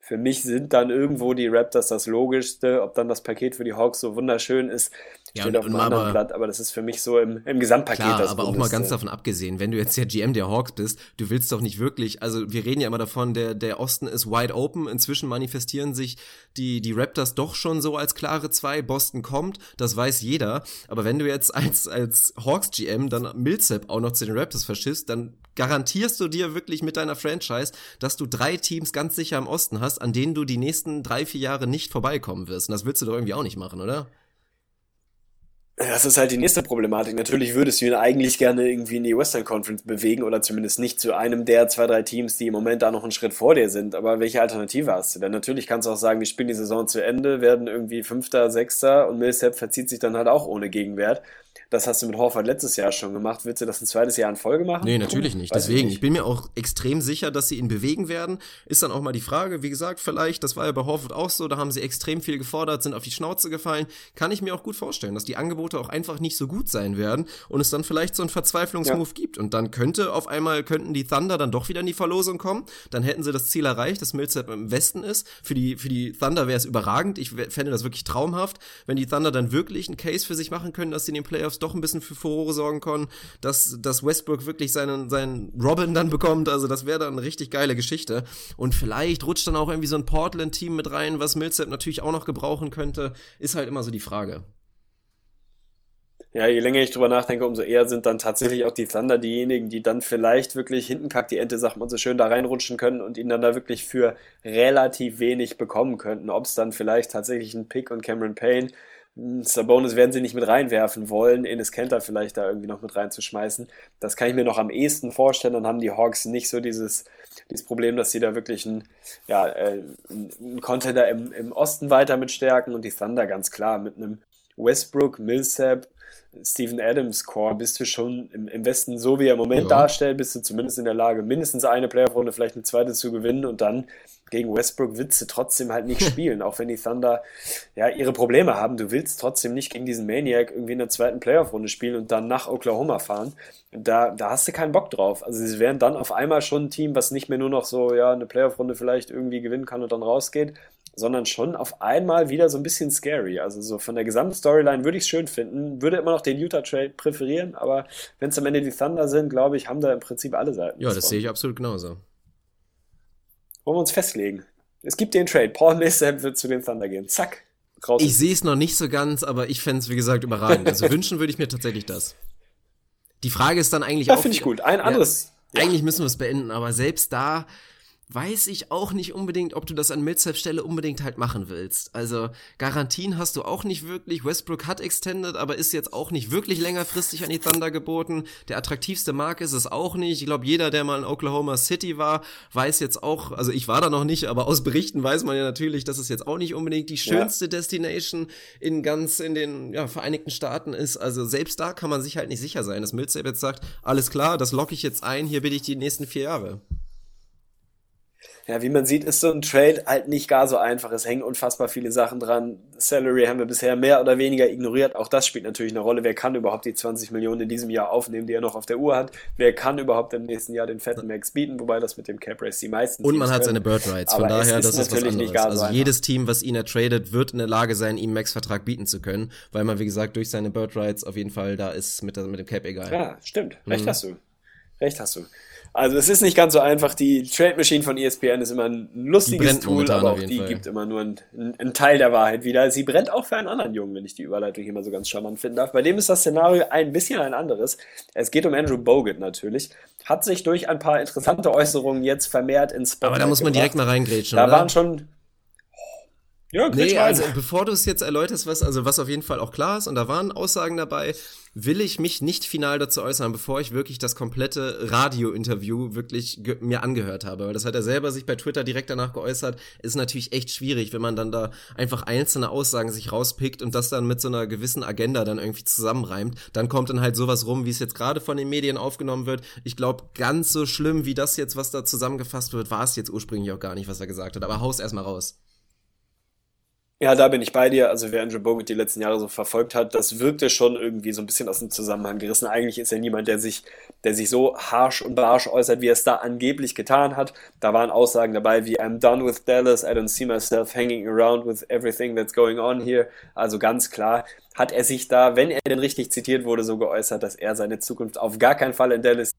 Für mich sind dann irgendwo die Raptors das Logischste. Ob dann das Paket für die Hawks so wunderschön ist, ja, steht auf einem anderen aber, Blatt, aber das ist für mich so im, im Gesamtpaket klar, das aber auch mal ganz davon abgesehen, wenn du jetzt der GM der Hawks bist, du willst doch nicht wirklich, also wir reden ja immer davon, der, der Osten ist wide open, inzwischen manifestieren sich die, die Raptors doch schon so als klare zwei, Boston kommt, das weiß jeder, aber wenn du jetzt als, als Hawks GM dann Millsap auch noch zu den Raptors verschiffst, dann garantierst du dir wirklich mit deiner Franchise, dass du drei Teams ganz sicher im Osten hast, an denen du die nächsten drei, vier Jahre nicht vorbeikommen wirst. Und das willst du doch irgendwie auch nicht machen, oder? Das ist halt die nächste Problematik. Natürlich würdest du ihn eigentlich gerne irgendwie in die Western Conference bewegen oder zumindest nicht zu einem der zwei, drei Teams, die im Moment da noch einen Schritt vor dir sind. Aber welche Alternative hast du denn? Natürlich kannst du auch sagen, wir spielen die Saison zu Ende, werden irgendwie Fünfter, Sechster und Millsap verzieht sich dann halt auch ohne Gegenwert. Das hast du mit Horford letztes Jahr schon gemacht. Willst du das ein zweites Jahr in Folge machen? Nee, natürlich nicht. Weiß Deswegen, ich, nicht. ich bin mir auch extrem sicher, dass sie ihn bewegen werden. Ist dann auch mal die Frage, wie gesagt, vielleicht, das war ja bei Horford auch so, da haben sie extrem viel gefordert, sind auf die Schnauze gefallen. Kann ich mir auch gut vorstellen, dass die Angebote auch einfach nicht so gut sein werden und es dann vielleicht so einen Verzweiflungsmove ja. gibt. Und dann könnte auf einmal, könnten die Thunder dann doch wieder in die Verlosung kommen. Dann hätten sie das Ziel erreicht, dass Millsap im Westen ist. Für die, für die Thunder wäre es überragend. Ich fände das wirklich traumhaft, wenn die Thunder dann wirklich einen Case für sich machen können, dass sie in den Playoffs doch ein bisschen für Furore sorgen können, dass, dass Westbrook wirklich seinen, seinen Robin dann bekommt. Also das wäre dann eine richtig geile Geschichte. Und vielleicht rutscht dann auch irgendwie so ein Portland-Team mit rein, was Millsap natürlich auch noch gebrauchen könnte. Ist halt immer so die Frage. Ja, je länger ich drüber nachdenke, umso eher sind dann tatsächlich auch die Thunder diejenigen, die dann vielleicht wirklich hinten kackt die Ente, sagt man so schön, da reinrutschen können und ihn dann da wirklich für relativ wenig bekommen könnten. Ob es dann vielleicht tatsächlich ein Pick und Cameron Payne Sabonis werden sie nicht mit reinwerfen wollen, Enes Kenter vielleicht da irgendwie noch mit reinzuschmeißen. Das kann ich mir noch am ehesten vorstellen. Dann haben die Hawks nicht so dieses, dieses Problem, dass sie da wirklich einen, ja, äh, einen Contender im, im Osten weiter mit stärken und die Thunder ganz klar mit einem Westbrook, Millsap, Steven Adams Core bist du schon im, im Westen so wie er im Moment ja. darstellt, bist du zumindest in der Lage, mindestens eine Playoff-Runde, vielleicht eine zweite zu gewinnen und dann gegen Westbrook willst du trotzdem halt nicht spielen, auch wenn die Thunder ja ihre Probleme haben. Du willst trotzdem nicht gegen diesen Maniac irgendwie in der zweiten Playoff-Runde spielen und dann nach Oklahoma fahren. Da, da hast du keinen Bock drauf. Also sie wären dann auf einmal schon ein Team, was nicht mehr nur noch so, ja, eine Playoff-Runde vielleicht irgendwie gewinnen kann und dann rausgeht, sondern schon auf einmal wieder so ein bisschen scary. Also so von der gesamten Storyline würde ich es schön finden, würde immer noch den Utah-Trade präferieren, aber wenn es am Ende die Thunder sind, glaube ich, haben da im Prinzip alle Seiten. Ja, das sehe ich absolut genauso. Wollen wir uns festlegen? Es gibt den Trade. Paul Millsap wird zu den Thunder gehen. Zack. Raus ich sehe es noch nicht so ganz, aber ich fände es, wie gesagt, überragend. Also wünschen würde ich mir tatsächlich das. Die Frage ist dann eigentlich ja, auch. finde ich gut. Ein anderes. Ja, eigentlich müssen wir es beenden, aber selbst da weiß ich auch nicht unbedingt, ob du das an Millsap Stelle unbedingt halt machen willst. Also Garantien hast du auch nicht wirklich. Westbrook hat extended, aber ist jetzt auch nicht wirklich längerfristig an die Thunder geboten. Der attraktivste Markt ist es auch nicht. Ich glaube, jeder, der mal in Oklahoma City war, weiß jetzt auch, also ich war da noch nicht, aber aus Berichten weiß man ja natürlich, dass es jetzt auch nicht unbedingt die schönste ja. Destination in ganz in den ja, Vereinigten Staaten ist. Also selbst da kann man sich halt nicht sicher sein, dass Millsap jetzt sagt, alles klar, das locke ich jetzt ein, hier bin ich die nächsten vier Jahre. Ja, wie man sieht, ist so ein Trade halt nicht gar so einfach. Es hängen unfassbar viele Sachen dran. Salary haben wir bisher mehr oder weniger ignoriert. Auch das spielt natürlich eine Rolle. Wer kann überhaupt die 20 Millionen in diesem Jahr aufnehmen, die er noch auf der Uhr hat? Wer kann überhaupt im nächsten Jahr den fetten Max bieten? Wobei das mit dem Cap Race die meisten. Und man hat seine Bird Rights. Von Aber daher, ist das ist was anderes. also so jedes Team, was ihn ertradet, wird in der Lage sein, ihm Max-Vertrag bieten zu können, weil man, wie gesagt, durch seine Bird Rights auf jeden Fall da ist mit, mit dem Cap egal. Ja, stimmt. Recht mhm. hast du. Recht hast du. Also es ist nicht ganz so einfach. Die Trade Machine von ESPN ist immer ein lustiges Tool, aber auch die Fall. gibt immer nur einen, einen, Teil der Wahrheit wieder. Sie brennt auch für einen anderen Jungen, wenn ich die Überleitung hier mal so ganz charmant finden darf. Bei dem ist das Szenario ein bisschen ein anderes. Es geht um Andrew Bogut natürlich. Hat sich durch ein paar interessante Äußerungen jetzt vermehrt ins Spotlight Aber da muss man gebracht. direkt mal reingrätschen, Da oder? waren schon ja, nee, also bevor du es jetzt erläuterst, was, also was auf jeden Fall auch klar ist, und da waren Aussagen dabei, will ich mich nicht final dazu äußern, bevor ich wirklich das komplette Radio-Interview wirklich mir angehört habe. Weil das hat er selber sich bei Twitter direkt danach geäußert. Ist natürlich echt schwierig, wenn man dann da einfach einzelne Aussagen sich rauspickt und das dann mit so einer gewissen Agenda dann irgendwie zusammenreimt. Dann kommt dann halt sowas rum, wie es jetzt gerade von den Medien aufgenommen wird. Ich glaube, ganz so schlimm wie das jetzt, was da zusammengefasst wird, war es jetzt ursprünglich auch gar nicht, was er gesagt hat. Aber haus erstmal raus. Ja, da bin ich bei dir. Also wer Andrew Bogut die letzten Jahre so verfolgt hat, das wirkte schon irgendwie so ein bisschen aus dem Zusammenhang gerissen. Eigentlich ist er niemand, der sich, der sich so harsh und barsch äußert, wie er es da angeblich getan hat. Da waren Aussagen dabei wie I'm done with Dallas, I don't see myself hanging around with everything that's going on here. Also ganz klar hat er sich da, wenn er denn richtig zitiert wurde, so geäußert, dass er seine Zukunft auf gar keinen Fall in Dallas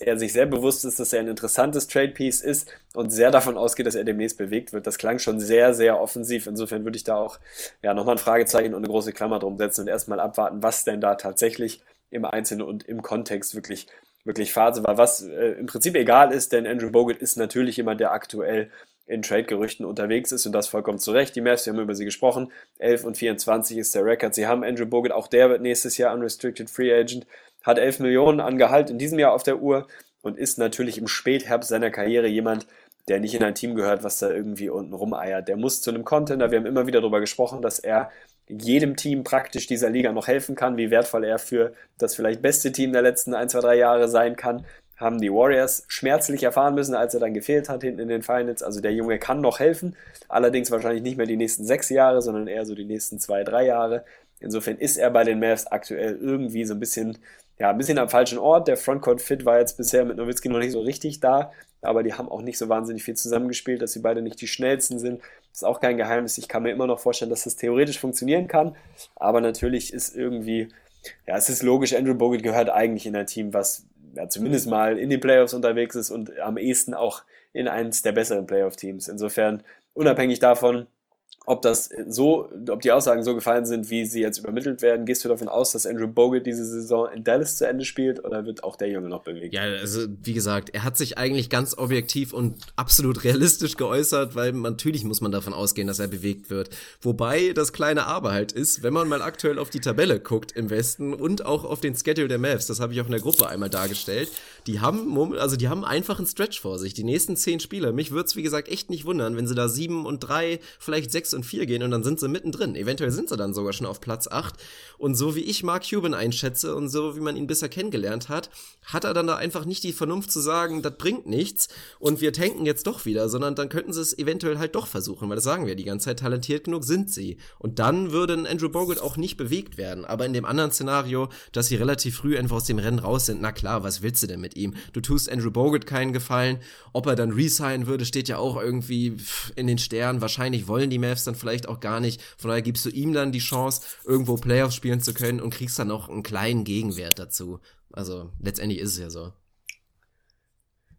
er sich sehr bewusst ist, dass er ein interessantes Trade-Piece ist und sehr davon ausgeht, dass er demnächst bewegt wird. Das klang schon sehr, sehr offensiv. Insofern würde ich da auch ja, nochmal ein Fragezeichen und eine große Klammer drum setzen und erstmal abwarten, was denn da tatsächlich im Einzelnen und im Kontext wirklich, wirklich Phase war. Was äh, im Prinzip egal ist, denn Andrew Bogut ist natürlich jemand, der aktuell in Trade-Gerüchten unterwegs ist und das vollkommen zu Recht. Die Mavs, wir haben über sie gesprochen. 11 und 24 ist der Rekord. Sie haben Andrew Bogut, auch der wird nächstes Jahr Unrestricted Free Agent hat 11 Millionen an Gehalt in diesem Jahr auf der Uhr und ist natürlich im Spätherbst seiner Karriere jemand, der nicht in ein Team gehört, was da irgendwie unten rumeiert. Der muss zu einem Contender. Wir haben immer wieder darüber gesprochen, dass er jedem Team praktisch dieser Liga noch helfen kann, wie wertvoll er für das vielleicht beste Team der letzten ein, zwei, drei Jahre sein kann. Haben die Warriors schmerzlich erfahren müssen, als er dann gefehlt hat hinten in den Finals. Also der Junge kann noch helfen. Allerdings wahrscheinlich nicht mehr die nächsten sechs Jahre, sondern eher so die nächsten zwei, drei Jahre. Insofern ist er bei den Mavs aktuell irgendwie so ein bisschen ja, ein bisschen am falschen Ort. Der Frontcourt-Fit war jetzt bisher mit Nowitzki noch nicht so richtig da, aber die haben auch nicht so wahnsinnig viel zusammengespielt, dass sie beide nicht die schnellsten sind. Ist auch kein Geheimnis. Ich kann mir immer noch vorstellen, dass das theoretisch funktionieren kann, aber natürlich ist irgendwie, ja, es ist logisch, Andrew Bogut gehört eigentlich in ein Team, was ja, zumindest mal in den Playoffs unterwegs ist und am ehesten auch in eins der besseren Playoff-Teams. Insofern, unabhängig davon, ob das so, ob die Aussagen so gefallen sind, wie sie jetzt übermittelt werden. Gehst du davon aus, dass Andrew Bogut diese Saison in Dallas zu Ende spielt oder wird auch der Junge noch bewegt? Ja, also wie gesagt, er hat sich eigentlich ganz objektiv und absolut realistisch geäußert, weil natürlich muss man davon ausgehen, dass er bewegt wird. Wobei das kleine Aber halt ist, wenn man mal aktuell auf die Tabelle guckt im Westen und auch auf den Schedule der Mavs, das habe ich auch in der Gruppe einmal dargestellt, die haben, also die haben einfach einen Stretch vor sich. Die nächsten zehn Spieler. Mich würde es wie gesagt echt nicht wundern, wenn sie da sieben und drei, vielleicht sechs und 4 gehen und dann sind sie mittendrin. Eventuell sind sie dann sogar schon auf Platz 8. Und so wie ich Mark Cuban einschätze und so wie man ihn bisher kennengelernt hat, hat er dann da einfach nicht die Vernunft zu sagen, das bringt nichts und wir tanken jetzt doch wieder, sondern dann könnten sie es eventuell halt doch versuchen, weil das sagen wir die ganze Zeit, talentiert genug sind sie. Und dann würde ein Andrew Bogut auch nicht bewegt werden. Aber in dem anderen Szenario, dass sie relativ früh einfach aus dem Rennen raus sind, na klar, was willst du denn mit ihm? Du tust Andrew Bogut keinen Gefallen. Ob er dann resignen würde, steht ja auch irgendwie in den Sternen. Wahrscheinlich wollen die Mavs dann vielleicht auch gar nicht. Von daher gibst du ihm dann die Chance, irgendwo Playoffs spielen zu können und kriegst dann auch einen kleinen Gegenwert dazu. Also letztendlich ist es ja so.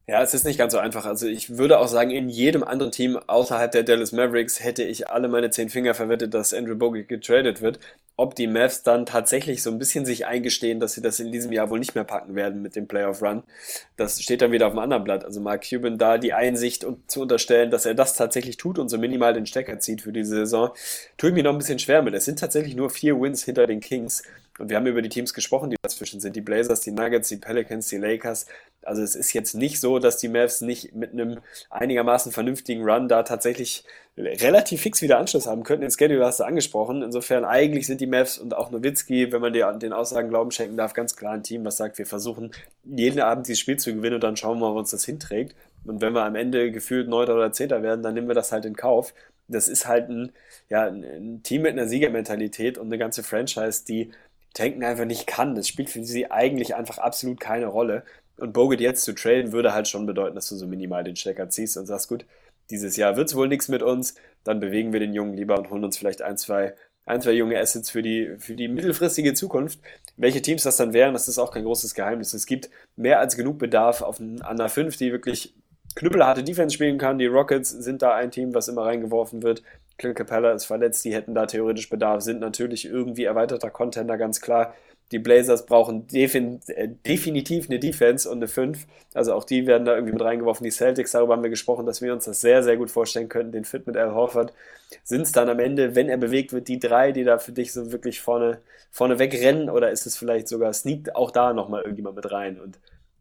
Ja, es ist nicht ganz so einfach. Also ich würde auch sagen, in jedem anderen Team außerhalb der Dallas Mavericks hätte ich alle meine zehn Finger verwettet, dass Andrew Bogut getradet wird. Ob die Mavs dann tatsächlich so ein bisschen sich eingestehen, dass sie das in diesem Jahr wohl nicht mehr packen werden mit dem Playoff Run, das steht dann wieder auf dem anderen Blatt. Also Mark Cuban da die Einsicht und zu unterstellen, dass er das tatsächlich tut und so minimal den Stecker zieht für diese Saison, ich mir noch ein bisschen schwer mit. Es sind tatsächlich nur vier Wins hinter den Kings. Und wir haben über die Teams gesprochen, die dazwischen sind. Die Blazers, die Nuggets, die Pelicans, die Lakers. Also es ist jetzt nicht so, dass die Mavs nicht mit einem einigermaßen vernünftigen Run da tatsächlich relativ fix wieder Anschluss haben könnten. Den Schedule hast du angesprochen. Insofern eigentlich sind die Mavs und auch Nowitzki, wenn man den Aussagen Glauben schenken darf, ganz klar ein Team, was sagt, wir versuchen jeden Abend dieses Spiel zu gewinnen und dann schauen wir mal, wo uns das hinträgt. Und wenn wir am Ende gefühlt Neunter oder Zehnter werden, dann nehmen wir das halt in Kauf. Das ist halt ein, ja, ein Team mit einer Siegermentalität und eine ganze Franchise, die tanken einfach nicht kann. Das spielt für sie eigentlich einfach absolut keine Rolle. Und Bogut jetzt zu traden würde halt schon bedeuten, dass du so minimal den Stecker ziehst und sagst, gut, dieses Jahr wird es wohl nichts mit uns, dann bewegen wir den Jungen lieber und holen uns vielleicht ein, zwei, ein, zwei junge Assets für die, für die mittelfristige Zukunft. Welche Teams das dann wären, das ist auch kein großes Geheimnis. Es gibt mehr als genug Bedarf auf einer 5, die wirklich knüppelharte Defense spielen kann. Die Rockets sind da ein Team, was immer reingeworfen wird. Clint Capella ist verletzt, die hätten da theoretisch Bedarf, sind natürlich irgendwie erweiterter Contender, ganz klar. Die Blazers brauchen defin äh, definitiv eine Defense und eine 5. Also auch die werden da irgendwie mit reingeworfen. Die Celtics, darüber haben wir gesprochen, dass wir uns das sehr, sehr gut vorstellen könnten, den Fit mit Al Horford. Sind es dann am Ende, wenn er bewegt wird, die drei, die da für dich so wirklich vorne, vorne wegrennen? Oder ist es vielleicht sogar, sneakt auch da nochmal irgendjemand mit rein? Und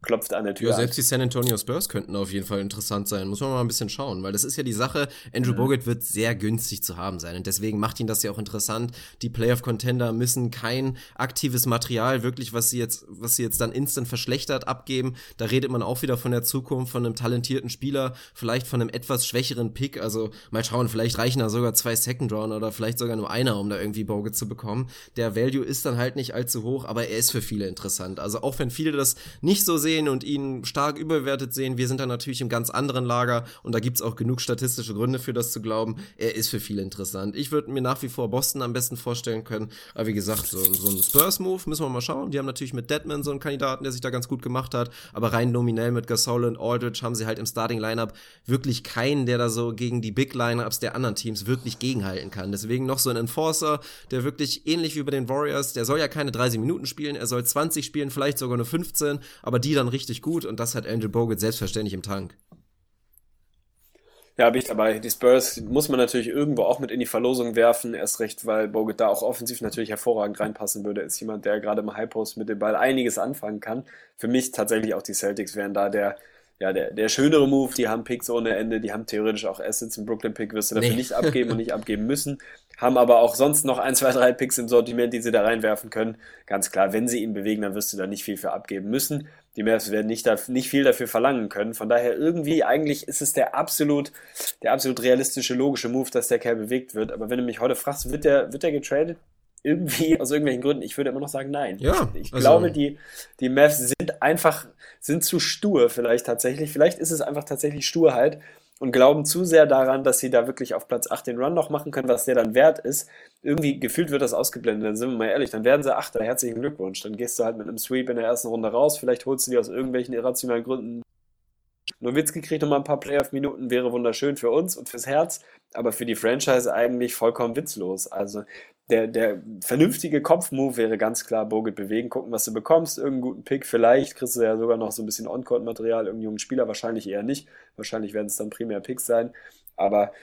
klopft an der Tür. Ja, selbst die San Antonio Spurs könnten auf jeden Fall interessant sein. Muss man mal ein bisschen schauen, weil das ist ja die Sache. Andrew mhm. Bogut wird sehr günstig zu haben sein und deswegen macht ihn das ja auch interessant. Die Playoff Contender müssen kein aktives Material wirklich, was sie jetzt, was sie jetzt dann instant verschlechtert abgeben. Da redet man auch wieder von der Zukunft, von einem talentierten Spieler, vielleicht von einem etwas schwächeren Pick. Also mal schauen, vielleicht reichen da sogar zwei Second Round oder vielleicht sogar nur einer, um da irgendwie Bogut zu bekommen. Der Value ist dann halt nicht allzu hoch, aber er ist für viele interessant. Also auch wenn viele das nicht so sehen, sehen und ihn stark überbewertet sehen. Wir sind da natürlich im ganz anderen Lager und da gibt es auch genug statistische Gründe für das zu glauben. Er ist für viele interessant. Ich würde mir nach wie vor Boston am besten vorstellen können. Aber wie gesagt, so, so ein Spurs-Move müssen wir mal schauen. Die haben natürlich mit Deadman so einen Kandidaten, der sich da ganz gut gemacht hat. Aber rein nominell mit Gasol und Aldridge haben sie halt im Starting-Lineup wirklich keinen, der da so gegen die Big-Lineups der anderen Teams wirklich gegenhalten kann. Deswegen noch so ein Enforcer, der wirklich ähnlich wie bei den Warriors, der soll ja keine 30 Minuten spielen, er soll 20 spielen, vielleicht sogar nur 15, aber die dann richtig gut und das hat Andrew Bogut selbstverständlich im Tank. Ja, bin ich dabei. Die Spurs muss man natürlich irgendwo auch mit in die Verlosung werfen. Erst recht, weil Bogut da auch offensiv natürlich hervorragend reinpassen würde. Ist jemand, der gerade im High Post mit dem Ball einiges anfangen kann. Für mich tatsächlich auch die Celtics wären da der, ja, der, der schönere Move. Die haben Picks ohne Ende. Die haben theoretisch auch Assets. Im Brooklyn Pick wirst du dafür nee. nicht abgeben und nicht abgeben müssen. Haben aber auch sonst noch ein, zwei, drei Picks im Sortiment, die sie da reinwerfen können. Ganz klar, wenn sie ihn bewegen, dann wirst du da nicht viel für abgeben müssen die Mavs werden nicht, da, nicht viel dafür verlangen können. Von daher irgendwie, eigentlich ist es der absolut, der absolut realistische, logische Move, dass der Kerl bewegt wird. Aber wenn du mich heute fragst, wird der, wird der getradet? Irgendwie, aus irgendwelchen Gründen, ich würde immer noch sagen, nein. Ja, ich also glaube, die, die Mavs sind einfach, sind zu stur vielleicht tatsächlich. Vielleicht ist es einfach tatsächlich Sturheit und glauben zu sehr daran, dass sie da wirklich auf Platz 8 den Run noch machen können, was der dann wert ist. Irgendwie gefühlt wird das ausgeblendet, dann sind wir mal ehrlich, dann werden sie Achter, herzlichen Glückwunsch. Dann gehst du halt mit einem Sweep in der ersten Runde raus, vielleicht holst du dir aus irgendwelchen irrationalen Gründen Nowitzki kriegt nochmal ein paar Playoff-Minuten, wäre wunderschön für uns und fürs Herz, aber für die Franchise eigentlich vollkommen witzlos. Also der, der vernünftige Kopfmove wäre ganz klar Bogut bewegen, gucken, was du bekommst, irgendeinen guten Pick, vielleicht kriegst du ja sogar noch so ein bisschen On-Court-Material, irgendeinen jungen Spieler, wahrscheinlich eher nicht. Wahrscheinlich werden es dann primär Picks sein, aber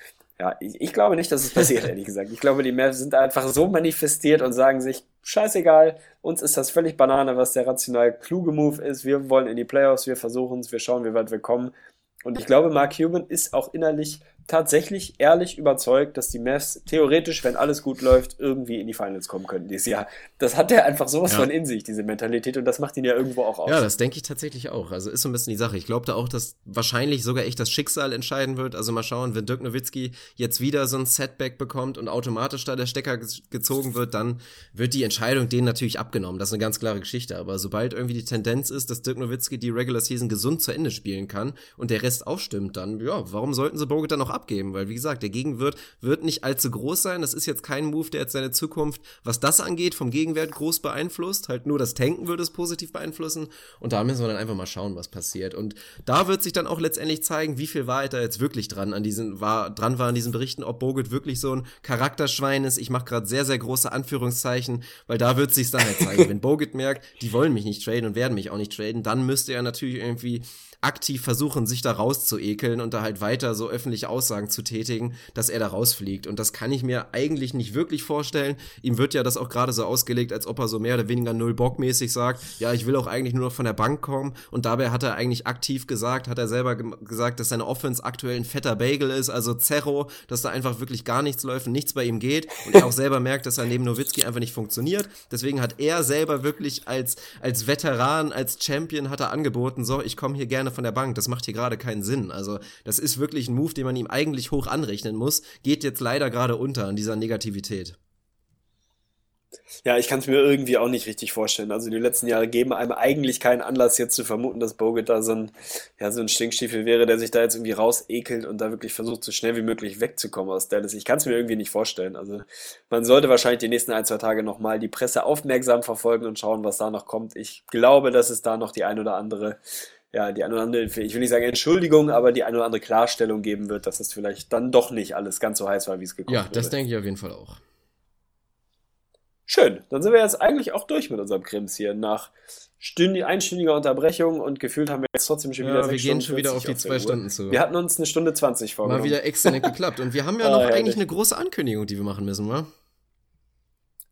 ja, ich, ich glaube nicht, dass es passiert, ehrlich gesagt. Ich glaube, die Mavs sind einfach so manifestiert und sagen sich, scheißegal, uns ist das völlig Banane, was der rational kluge Move ist. Wir wollen in die Playoffs, wir versuchen es, wir schauen, wie weit wir kommen. Und ich glaube, Mark Cuban ist auch innerlich tatsächlich ehrlich überzeugt, dass die Mavs theoretisch, wenn alles gut läuft, irgendwie in die Finals kommen können dieses Jahr. Das hat er einfach sowas Ja. von in sich, diese Mentalität, und das macht ihn ja irgendwo auch aus. Ja, das denke ich tatsächlich auch. Also ist so ein bisschen die Sache. Ich glaube da auch, dass wahrscheinlich sogar echt das Schicksal entscheiden wird. Also mal schauen, wenn Dirk Nowitzki jetzt wieder so ein Setback bekommt und automatisch da der Stecker ge- gezogen wird, dann wird die Entscheidung denen natürlich abgenommen. Das ist eine ganz klare Geschichte. Aber sobald irgendwie die Tendenz ist, dass Dirk Nowitzki die Regular Season gesund zu Ende spielen kann und der Rest auch stimmt, dann, ja, warum sollten sie Bogut dann noch abgeben? Weil, wie gesagt, der Gegenwert wird nicht allzu groß sein. Das ist jetzt kein Move, der jetzt seine Zukunft, was das angeht, vom Gegenwert groß beeinflusst. Halt nur das Tanken würde es positiv beeinflussen. Und da müssen wir dann einfach mal schauen, was passiert. Und da wird sich dann auch letztendlich zeigen, wie viel Wahrheit da jetzt wirklich dran an diesen, war, dran war an diesen Berichten, ob Bogut wirklich so ein Charakterschwein ist. Ich mache gerade sehr, sehr große Anführungszeichen, weil da wird sich's dann halt zeigen. Wenn Bogut merkt, die wollen mich nicht traden und werden mich auch nicht traden, dann müsste er natürlich irgendwie aktiv versuchen, sich da rauszuekeln und da halt weiter so öffentliche Aussagen zu tätigen, dass er da rausfliegt. Und das kann ich mir eigentlich nicht wirklich vorstellen. Ihm wird ja das auch gerade so ausgelegt, als ob er so mehr oder weniger null bockmäßig sagt, ja, ich will auch eigentlich nur noch von der Bank kommen. Und dabei hat er eigentlich aktiv gesagt, hat er selber gesagt, dass seine Offense aktuell ein fetter Bagel ist, also Zerro, dass da einfach wirklich gar nichts läuft und nichts bei ihm geht. Und er auch selber merkt, dass er neben Nowitzki einfach nicht funktioniert. Deswegen hat er selber wirklich als, als Veteran, als Champion hat er angeboten, so, ich komme hier gerne von der Bank. Das macht hier gerade keinen Sinn. Also, das ist wirklich ein Move, den man ihm eigentlich hoch anrechnen muss. Geht jetzt leider gerade unter an dieser Negativität. Ja, ich kann es mir irgendwie auch nicht richtig vorstellen. Also die letzten Jahre geben einem eigentlich keinen Anlass jetzt zu vermuten, dass Bogut da so ein, ja, so ein Stinkstiefel wäre, der sich da jetzt irgendwie rausekelt und da wirklich versucht, so schnell wie möglich wegzukommen aus Dallas. Ich kann es mir irgendwie nicht vorstellen. Also man sollte wahrscheinlich die nächsten ein, zwei Tage nochmal die Presse aufmerksam verfolgen und schauen, was da noch kommt. Ich glaube, dass es da noch die ein oder andere, ja, die ein oder andere, ich will nicht sagen Entschuldigung, aber die ein oder andere Klarstellung geben wird, dass es vielleicht dann doch nicht alles ganz so heiß war, wie es gekommen Ja, das wurde. denke ich auf jeden Fall auch. Schön, dann sind wir jetzt eigentlich auch durch mit unserem Krims hier. Nach stündi einstündiger Unterbrechung und gefühlt haben wir jetzt trotzdem schon wieder Ja, wir gehen schon wieder 40 auf die zwei. Stunden zu. Wir hatten uns eine Stunde 20 vorgenommen. Mal wieder exzellent geklappt. Und wir haben ja Ah, noch herrlich. eigentlich eine große Ankündigung, die wir machen müssen, wa?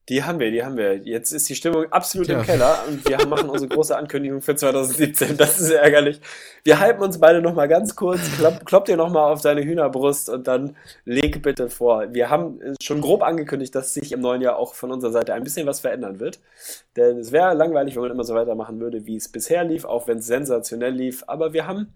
Die haben wir, die haben wir. Jetzt ist die Stimmung absolut Tja. im Keller und wir machen unsere große Ankündigung für 2017. Das ist ärgerlich. Wir hypen uns beide nochmal ganz kurz. Klopp, klopp dir nochmal auf deine Hühnerbrust und dann leg bitte vor. Wir haben schon grob angekündigt, dass sich im neuen Jahr auch von unserer Seite ein bisschen was verändern wird. Denn es wäre langweilig, wenn man immer so weitermachen würde, wie es bisher lief, auch wenn es sensationell lief. Aber wir haben,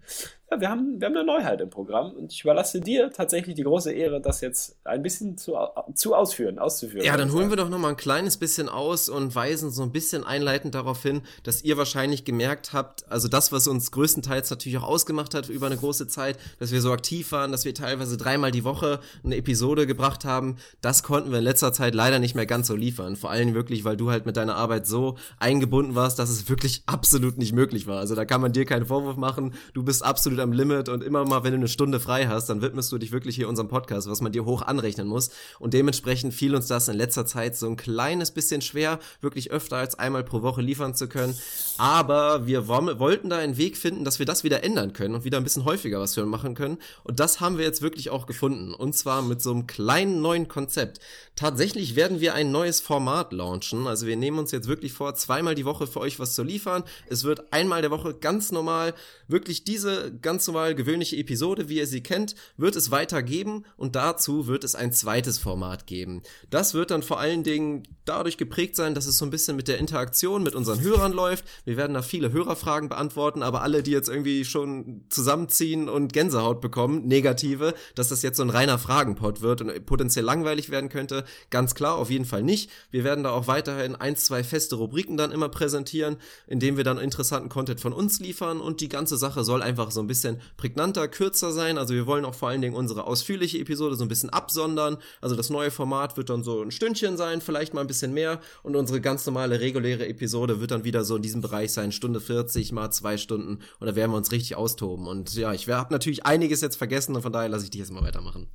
ja, wir haben, wir haben eine Neuheit im Programm und ich überlasse dir tatsächlich die große Ehre, das jetzt ein bisschen zu, zu ausführen, auszuführen. Ja, dann holen wir doch noch mal ein kleines bisschen aus und weisen so ein bisschen einleitend darauf hin, dass ihr wahrscheinlich gemerkt habt, also das, was uns größtenteils natürlich auch ausgemacht hat über eine große Zeit, dass wir so aktiv waren, dass wir teilweise dreimal die Woche eine Episode gebracht haben, das konnten wir in letzter Zeit leider nicht mehr ganz so liefern. Vor allem wirklich, weil du halt mit deiner Arbeit so eingebunden warst, dass es wirklich absolut nicht möglich war. Also da kann man dir keinen Vorwurf machen. Du bist absolut am Limit und immer mal, wenn du eine Stunde frei hast, dann widmest du dich wirklich hier unserem Podcast, was man dir hoch anrechnen muss. Und dementsprechend fiel uns das in letzter Zeit so ein kleines bisschen schwer, wirklich öfter als einmal pro Woche liefern zu können. Aber wir wollten da einen Weg finden, dass wir das wieder ändern können und wieder ein bisschen häufiger was für machen können. Und das haben wir jetzt wirklich auch gefunden. Und zwar mit so einem kleinen neuen Konzept. Tatsächlich werden wir ein neues Format launchen. Also wir nehmen uns jetzt wirklich vor, zweimal die Woche für euch was zu liefern. Es wird einmal der Woche ganz normal, wirklich diese ganz normal gewöhnliche Episode, wie ihr sie kennt, wird es weitergeben und dazu wird es ein zweites Format geben. Das wird dann vor allen Dingen dadurch geprägt sein, dass es so ein bisschen mit der Interaktion mit unseren Hörern läuft. Wir werden da viele Hörerfragen beantworten, aber alle, die jetzt irgendwie schon zusammenziehen und Gänsehaut bekommen, negative, dass das jetzt so ein reiner Fragenpot wird und potenziell langweilig werden könnte, ganz klar, auf jeden Fall nicht. Wir werden da auch weiterhin ein, zwei feste Rubriken dann immer präsentieren, indem wir dann interessanten Content von uns liefern und die ganze Sache soll einfach so ein bisschen prägnanter, kürzer sein. Also wir wollen auch vor allen Dingen unsere ausführliche Episode so ein bisschen absondern. Also das neue Format wird dann so ein Stündchen sein, vielleicht mal ein bisschen mehr und unsere ganz normale reguläre Episode wird dann wieder so in diesem Bereich sein, Stunde 40 mal zwei Stunden und da werden wir uns richtig austoben. Und ja, ich habe natürlich einiges jetzt vergessen und von daher lasse ich dich jetzt mal weitermachen.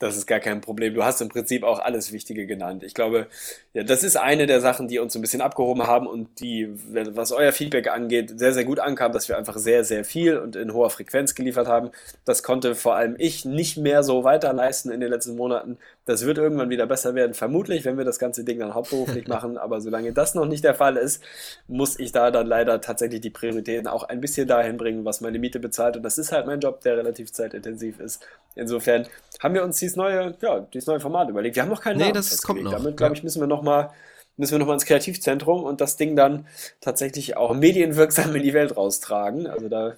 Das ist gar kein Problem. Du hast im Prinzip auch alles Wichtige genannt. Ich glaube, ja, das ist eine der Sachen, die uns ein bisschen abgehoben haben und die, was euer Feedback angeht, sehr, sehr gut ankam, dass wir einfach sehr, sehr viel und in hoher Frequenz geliefert haben. Das konnte vor allem ich nicht mehr so weiterleisten in den letzten Monaten. Das wird irgendwann wieder besser werden, vermutlich, wenn wir das ganze Ding dann hauptberuflich machen. Aber solange das noch nicht der Fall ist, muss ich da dann leider tatsächlich die Prioritäten auch ein bisschen dahin bringen, was meine Miete bezahlt. Und das ist halt mein Job, der relativ zeitintensiv ist. Insofern haben wir uns dieses neue, ja, dieses neue Format überlegt. Wir haben noch keinen Nee, Namen das festgelegt. kommt noch. Damit, glaube ich, müssen wir noch mal müssen wir nochmal ins Kreativzentrum und das Ding dann tatsächlich auch medienwirksam in die Welt raustragen. Also da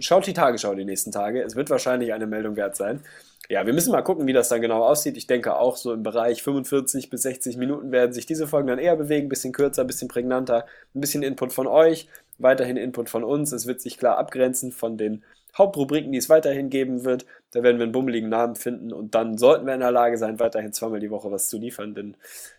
schaut die Tagesschau die nächsten Tage. Es wird wahrscheinlich eine Meldung wert sein. Ja, wir müssen mal gucken, wie das dann genau aussieht. Ich denke auch so im Bereich 45 bis 60 Minuten werden sich diese Folgen dann eher bewegen, bisschen kürzer, bisschen prägnanter, ein bisschen Input von euch, weiterhin Input von uns. Es wird sich klar abgrenzen von den Hauptrubriken, die es weiterhin geben wird. Da werden wir einen bummeligen Namen finden und dann sollten wir in der Lage sein, weiterhin zweimal die Woche was zu liefern, denn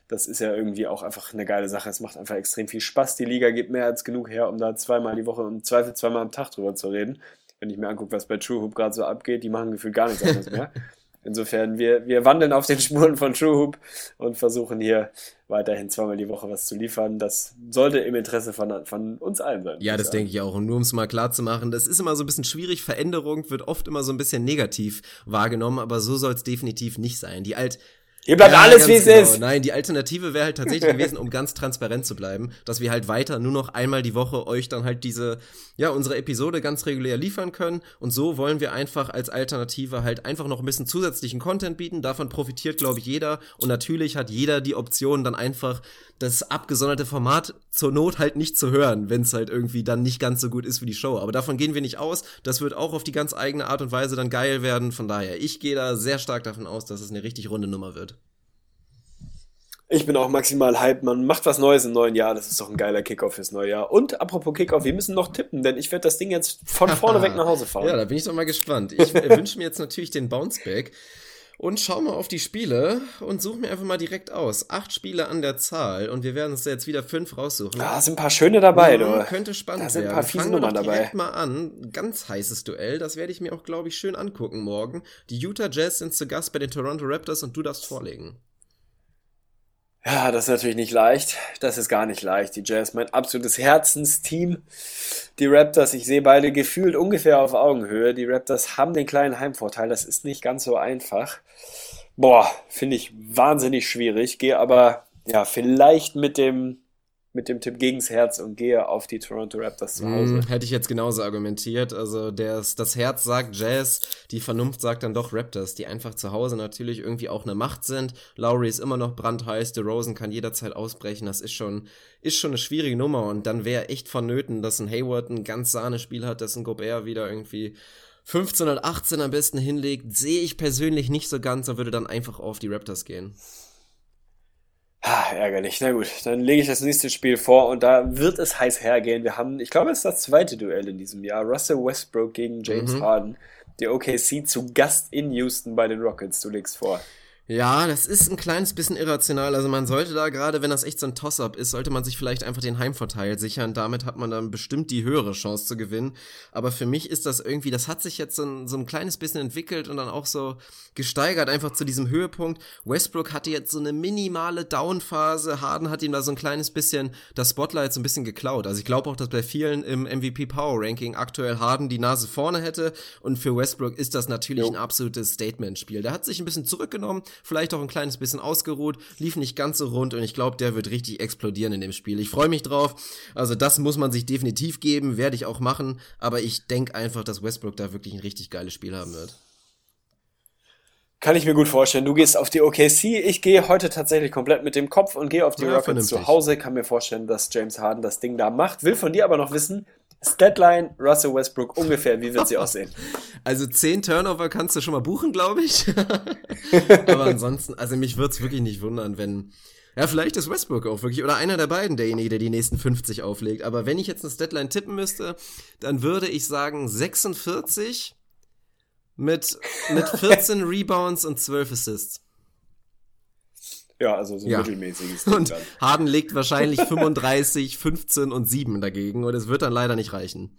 das ist ja irgendwie auch einfach eine geile Sache. Es macht einfach extrem viel Spaß. Die Liga gibt mehr als genug her, um da zweimal die Woche, im Zweifel zweimal am Tag drüber zu reden. Wenn ich mir angucke, was bei True Hoop gerade so abgeht, die machen gefühlt gar nichts anderes mehr. Insofern, wir, wir wandeln auf den Spuren von True Hoop und versuchen hier weiterhin zweimal die Woche was zu liefern. Das sollte im Interesse von, von uns allen sein. Ja, das denke ich auch. Und nur um es mal klar zu machen, das ist immer so ein bisschen schwierig. Veränderung wird oft immer so ein bisschen negativ wahrgenommen, aber so soll es definitiv nicht sein. Die alt Hier bleibt Ja, alles, wie es genau. ist. Nein, die Alternative wäre halt tatsächlich gewesen, um ganz transparent zu bleiben, dass wir halt weiter nur noch einmal die Woche euch dann halt diese, ja, unsere Episode ganz regulär liefern können. Und so wollen wir einfach als Alternative halt einfach noch ein bisschen zusätzlichen Content bieten. Davon profitiert, glaube ich, jeder. Und natürlich hat jeder die Option, dann einfach das abgesonderte Format zur Not halt nicht zu hören, wenn es halt irgendwie dann nicht ganz so gut ist wie die Show. Aber davon gehen wir nicht aus. Das wird auch auf die ganz eigene Art und Weise dann geil werden. Von daher, ich gehe da sehr stark davon aus, dass es eine richtig runde Nummer wird. Ich bin auch maximal hype. Man macht was Neues im neuen Jahr. Das ist doch ein geiler Kickoff fürs neue Jahr. Und apropos Kickoff, wir müssen noch tippen, denn ich werde das Ding jetzt von vorne weg nach Hause fahren. Ja, da bin ich doch mal gespannt. Ich äh, wünsche mir jetzt natürlich den Bounceback und schau mal auf die Spiele und suche mir einfach mal direkt aus. Acht Spiele an der Zahl und wir werden uns jetzt wieder fünf raussuchen. Da sind ein paar schöne dabei, Mhm, du. Könnte spannend Da sind ein paar fiese Fangen wir Nummern doch dabei. direkt mal an. Ganz heißes Duell. Das werde ich mir auch, glaube ich, schön angucken morgen. Die Utah Jazz sind zu Gast bei den Toronto Raptors und du darfst vorlegen. Ja, das ist natürlich nicht leicht. Das ist gar nicht leicht. Die Jazz, mein absolutes Herzensteam. Die Raptors, ich sehe beide gefühlt ungefähr auf Augenhöhe. Die Raptors haben den kleinen Heimvorteil. Das ist nicht ganz so einfach. Boah, finde ich wahnsinnig schwierig. Gehe aber, ja, vielleicht mit dem, mit dem Tipp gegens Herz und gehe auf die Toronto Raptors zu Hause. Hm, hätte ich jetzt genauso argumentiert. Also das, das Herz sagt Jazz, die Vernunft sagt dann doch Raptors, die einfach zu Hause natürlich irgendwie auch eine Macht sind. Lowry ist immer noch brandheiß, DeRozan kann jederzeit ausbrechen. Das ist schon, ist schon eine schwierige Nummer und dann wäre echt vonnöten, dass ein Hayward ein ganz Sahnespiel hat, dass ein Gobert wieder irgendwie 15 und 18 am besten hinlegt. Sehe ich persönlich nicht so ganz und würde dann einfach auf die Raptors gehen. Ah, ärgerlich. Na gut, dann lege ich das nächste Spiel vor und da wird es heiß hergehen. Wir haben, ich glaube, es ist das zweite Duell in diesem Jahr. Russell Westbrook gegen James Mhm. Harden. Die OKC zu Gast in Houston bei den Rockets. Du legst vor. Ja, das ist ein kleines bisschen irrational. Also man sollte da gerade, wenn das echt so ein Toss-up ist, sollte man sich vielleicht einfach den Heimvorteil sichern. Damit hat man dann bestimmt die höhere Chance zu gewinnen. Aber für mich ist das irgendwie, das hat sich jetzt so ein, so ein kleines bisschen entwickelt und dann auch so gesteigert einfach zu diesem Höhepunkt. Westbrook hatte jetzt so eine minimale Down-Phase. Harden hat ihm da so ein kleines bisschen das Spotlight so ein bisschen geklaut. Also ich glaube auch, dass bei vielen im MVP Power Ranking aktuell Harden die Nase vorne hätte. Und für Westbrook ist das natürlich ein absolutes Statement-Spiel. Der hat sich ein bisschen zurückgenommen, vielleicht auch ein kleines bisschen ausgeruht, lief nicht ganz so rund und ich glaube, der wird richtig explodieren in dem Spiel. Ich freue mich drauf. Also das muss man sich definitiv geben, werde ich auch machen. Aber ich denke einfach, dass Westbrook da wirklich ein richtig geiles Spiel haben wird. Kann ich mir gut vorstellen. Du gehst auf die OKC. Ich gehe heute tatsächlich komplett mit dem Kopf und gehe auf die Ja, Rockets zu Hause. Kann mir vorstellen, dass James Harden das Ding da macht. Will von dir aber noch wissen, Statline Russell Westbrook ungefähr, wie wird sie aussehen? Also 10 Turnover kannst du schon mal buchen, glaube ich. Aber ansonsten, also mich würde es wirklich nicht wundern, wenn. Ja, vielleicht ist Westbrook auch wirklich, oder einer der beiden derjenige, der die nächsten 50 auflegt. Aber wenn ich jetzt eine Deadline tippen müsste, dann würde ich sagen 46 mit, mit 14 Rebounds und 12 Assists. Ja, also so ein Ja. mittelmäßiges Ding Und dann. Harden legt wahrscheinlich 35, 15 und 7 dagegen und es wird dann leider nicht reichen.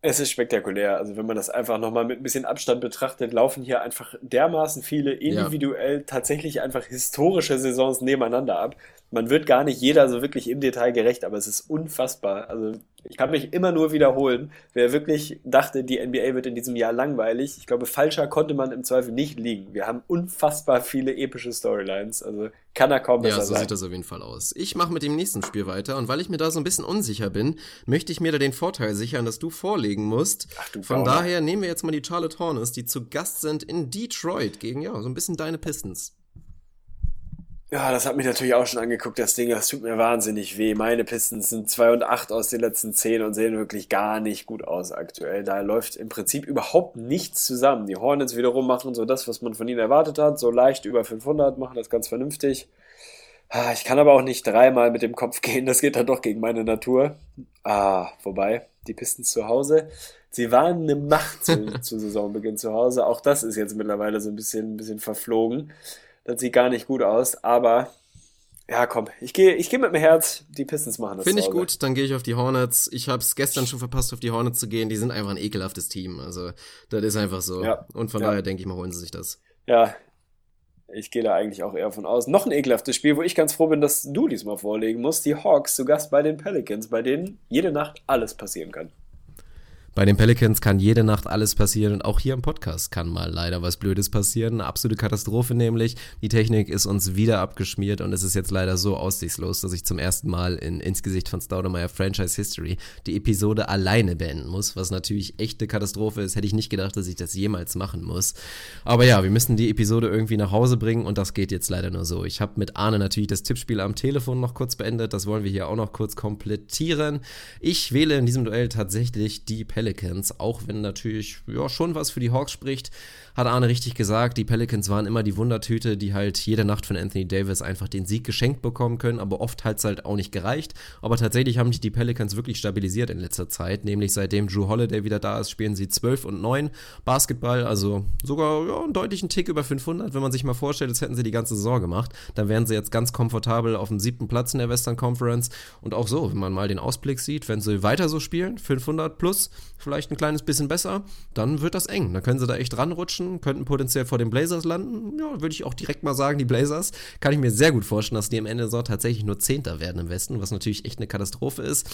Es ist spektakulär. Also wenn man das einfach nochmal mit ein bisschen Abstand betrachtet, laufen hier einfach dermaßen viele individuell tatsächlich einfach historische Saisons nebeneinander ab. Man wird gar nicht jeder so wirklich im Detail gerecht, aber es ist unfassbar. Also ich kann mich immer nur wiederholen. Wer wirklich dachte, die NBA wird in diesem Jahr langweilig, ich glaube, falscher konnte man im Zweifel nicht liegen. Wir haben unfassbar viele epische Storylines. Also kann er kaum besser Ja, so sein. sieht das auf jeden Fall aus. Ich mache mit dem nächsten Spiel weiter und weil ich mir da so ein bisschen unsicher bin, möchte ich mir da den Vorteil sichern, dass du vorlegen musst. Ach, du Von Gauner. daher nehmen wir jetzt mal die Charlotte Hornets, die zu Gast sind in Detroit gegen, ja, so ein bisschen deine Pistons. Ja, das hat mich natürlich auch schon angeguckt, das Ding. Das tut mir wahnsinnig weh. Meine Pistons sind 2 und 8 aus den letzten 10 und sehen wirklich gar nicht gut aus aktuell. Da läuft im Prinzip überhaupt nichts zusammen. Die Hornets wiederum machen so das, was man von ihnen erwartet hat. So leicht über 500, machen das ganz vernünftig. Ah, Ich kann aber auch nicht dreimal mit dem Kopf gehen. Das geht dann doch gegen meine Natur. Ah, wobei, die Pistons zu Hause. Sie waren eine Macht zu, zu Saisonbeginn zu Hause. Auch das ist jetzt mittlerweile so ein bisschen, ein bisschen verflogen. Das sieht gar nicht gut aus, aber ja, komm, ich gehe ich gehe mit dem Herz, die Pistons machen das. Finde ich gut, dann gehe ich auf die Hornets. Ich habe es gestern schon verpasst, auf die Hornets zu gehen. Die sind einfach ein ekelhaftes Team. Also, das ist einfach so. Ja. Und von Ja. daher denke ich mal, holen sie sich das. Ja, ich gehe da eigentlich auch eher von aus. Noch ein ekelhaftes Spiel, wo ich ganz froh bin, dass du diesmal vorlegen musst. Die Hawks zu Gast bei den Pelicans, bei denen jede Nacht alles passieren kann. Bei den Pelicans kann jede Nacht alles passieren und auch hier im Podcast kann mal leider was Blödes passieren. Eine absolute Katastrophe nämlich. Die Technik ist uns wieder abgeschmiert und es ist jetzt leider so aussichtslos, dass ich zum ersten Mal in ins Gesicht von Staudemeyer Franchise History die Episode alleine beenden muss, was natürlich echt eine Katastrophe ist. Hätte ich nicht gedacht, dass ich das jemals machen muss. Aber ja, wir müssen die Episode irgendwie nach Hause bringen und das geht jetzt leider nur so. Ich habe mit Arne natürlich das Tippspiel am Telefon noch kurz beendet. Das wollen wir hier auch noch kurz komplettieren. Ich wähle in diesem Duell tatsächlich die Pelicans, auch wenn natürlich ja, schon was für die Hawks spricht. Hat Arne richtig gesagt, die Pelicans waren immer die Wundertüte, die halt jede Nacht von Anthony Davis einfach den Sieg geschenkt bekommen können, aber oft hat es halt auch nicht gereicht. Aber tatsächlich haben sich die Pelicans wirklich stabilisiert in letzter Zeit, nämlich seitdem Drew Holiday wieder da ist, spielen sie 12 und 9 Basketball, also sogar ja, einen deutlichen Tick über 500, wenn man sich mal vorstellt, als hätten sie die ganze Saison gemacht. Dann wären sie jetzt ganz komfortabel auf dem siebten Platz in der Western Conference und auch so, wenn man mal den Ausblick sieht, wenn sie weiter so spielen, 500 plus, vielleicht ein kleines bisschen besser, dann wird das eng. Dann können sie da echt ranrutschen, könnten potenziell vor den Blazers landen. Ja, würde ich auch direkt mal sagen, die Blazers kann ich mir sehr gut vorstellen, dass die am Ende der Saison tatsächlich nur Zehnter werden im Westen, was natürlich echt eine Katastrophe ist.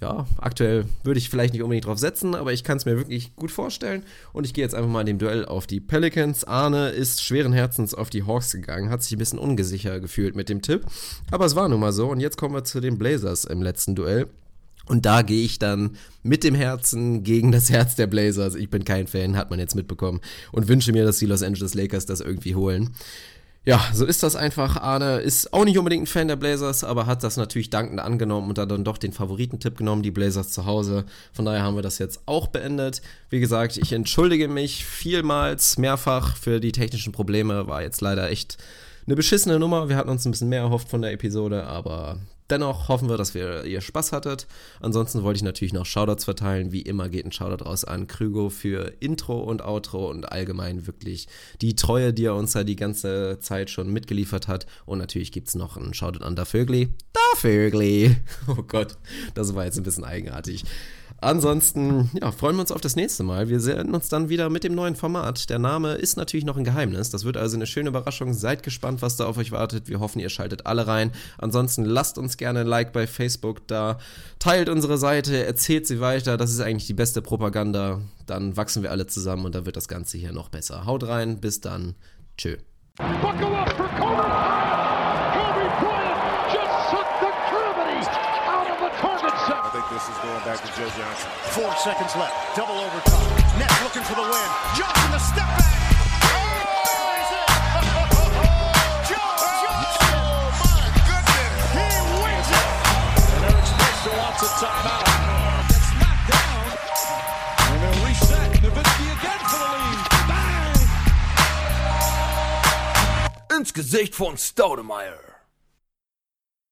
Ja, aktuell würde ich vielleicht nicht unbedingt drauf setzen, aber ich kann es mir wirklich gut vorstellen. Und ich gehe jetzt einfach mal in dem Duell auf die Pelicans. Arne ist schweren Herzens auf die Hawks gegangen, hat sich ein bisschen ungesicher gefühlt mit dem Tipp. Aber es war nun mal so. Und jetzt kommen wir zu den Blazers im letzten Duell. Und da gehe ich dann mit dem Herzen gegen das Herz der Blazers. Ich bin kein Fan, hat man jetzt mitbekommen. Und wünsche mir, dass die Los Angeles Lakers das irgendwie holen. Ja, so ist das einfach. Arne ist auch nicht unbedingt ein Fan der Blazers, aber hat das natürlich dankend angenommen und hat dann doch den Favoritentipp genommen, die Blazers zu Hause. Von daher haben wir das jetzt auch beendet. Wie gesagt, ich entschuldige mich vielmals, mehrfach für die technischen Probleme. War jetzt leider echt eine beschissene Nummer. Wir hatten uns ein bisschen mehr erhofft von der Episode, aber dennoch hoffen wir, dass wir ihr Spaß hattet. Ansonsten wollte ich natürlich noch Shoutouts verteilen. Wie immer geht ein Shoutout raus an Krügo für Intro und Outro und allgemein wirklich die Treue, die er uns da die ganze Zeit schon mitgeliefert hat. Und natürlich gibt es noch einen Shoutout an Da Vögli. Da Vögli! Oh Gott, das war jetzt ein bisschen eigenartig. Ansonsten, ja, freuen wir uns auf das nächste Mal. Wir sehen uns dann wieder mit dem neuen Format. Der Name ist natürlich noch ein Geheimnis. Das wird also eine schöne Überraschung. Seid gespannt, was da auf euch wartet. Wir hoffen, ihr schaltet alle rein. Ansonsten lasst uns gerne ein Like bei Facebook da. Teilt unsere Seite, erzählt sie weiter. Das ist eigentlich die beste Propaganda. Dann wachsen wir alle zusammen und dann wird das Ganze hier noch besser. Haut rein, bis dann. Tschö. Buckle up for this is going back to Joe Johnson. Four seconds left. Double overtime. Nets looking for the win. Johnson the step back. Buries it. Joe Johnson. my goodness. He wins it. Eric Spencer wants a timeout. Gets knocked down. And they'll reset. Nowitzki again for the lead. Bang! Ins Gesicht von Staudemeyer.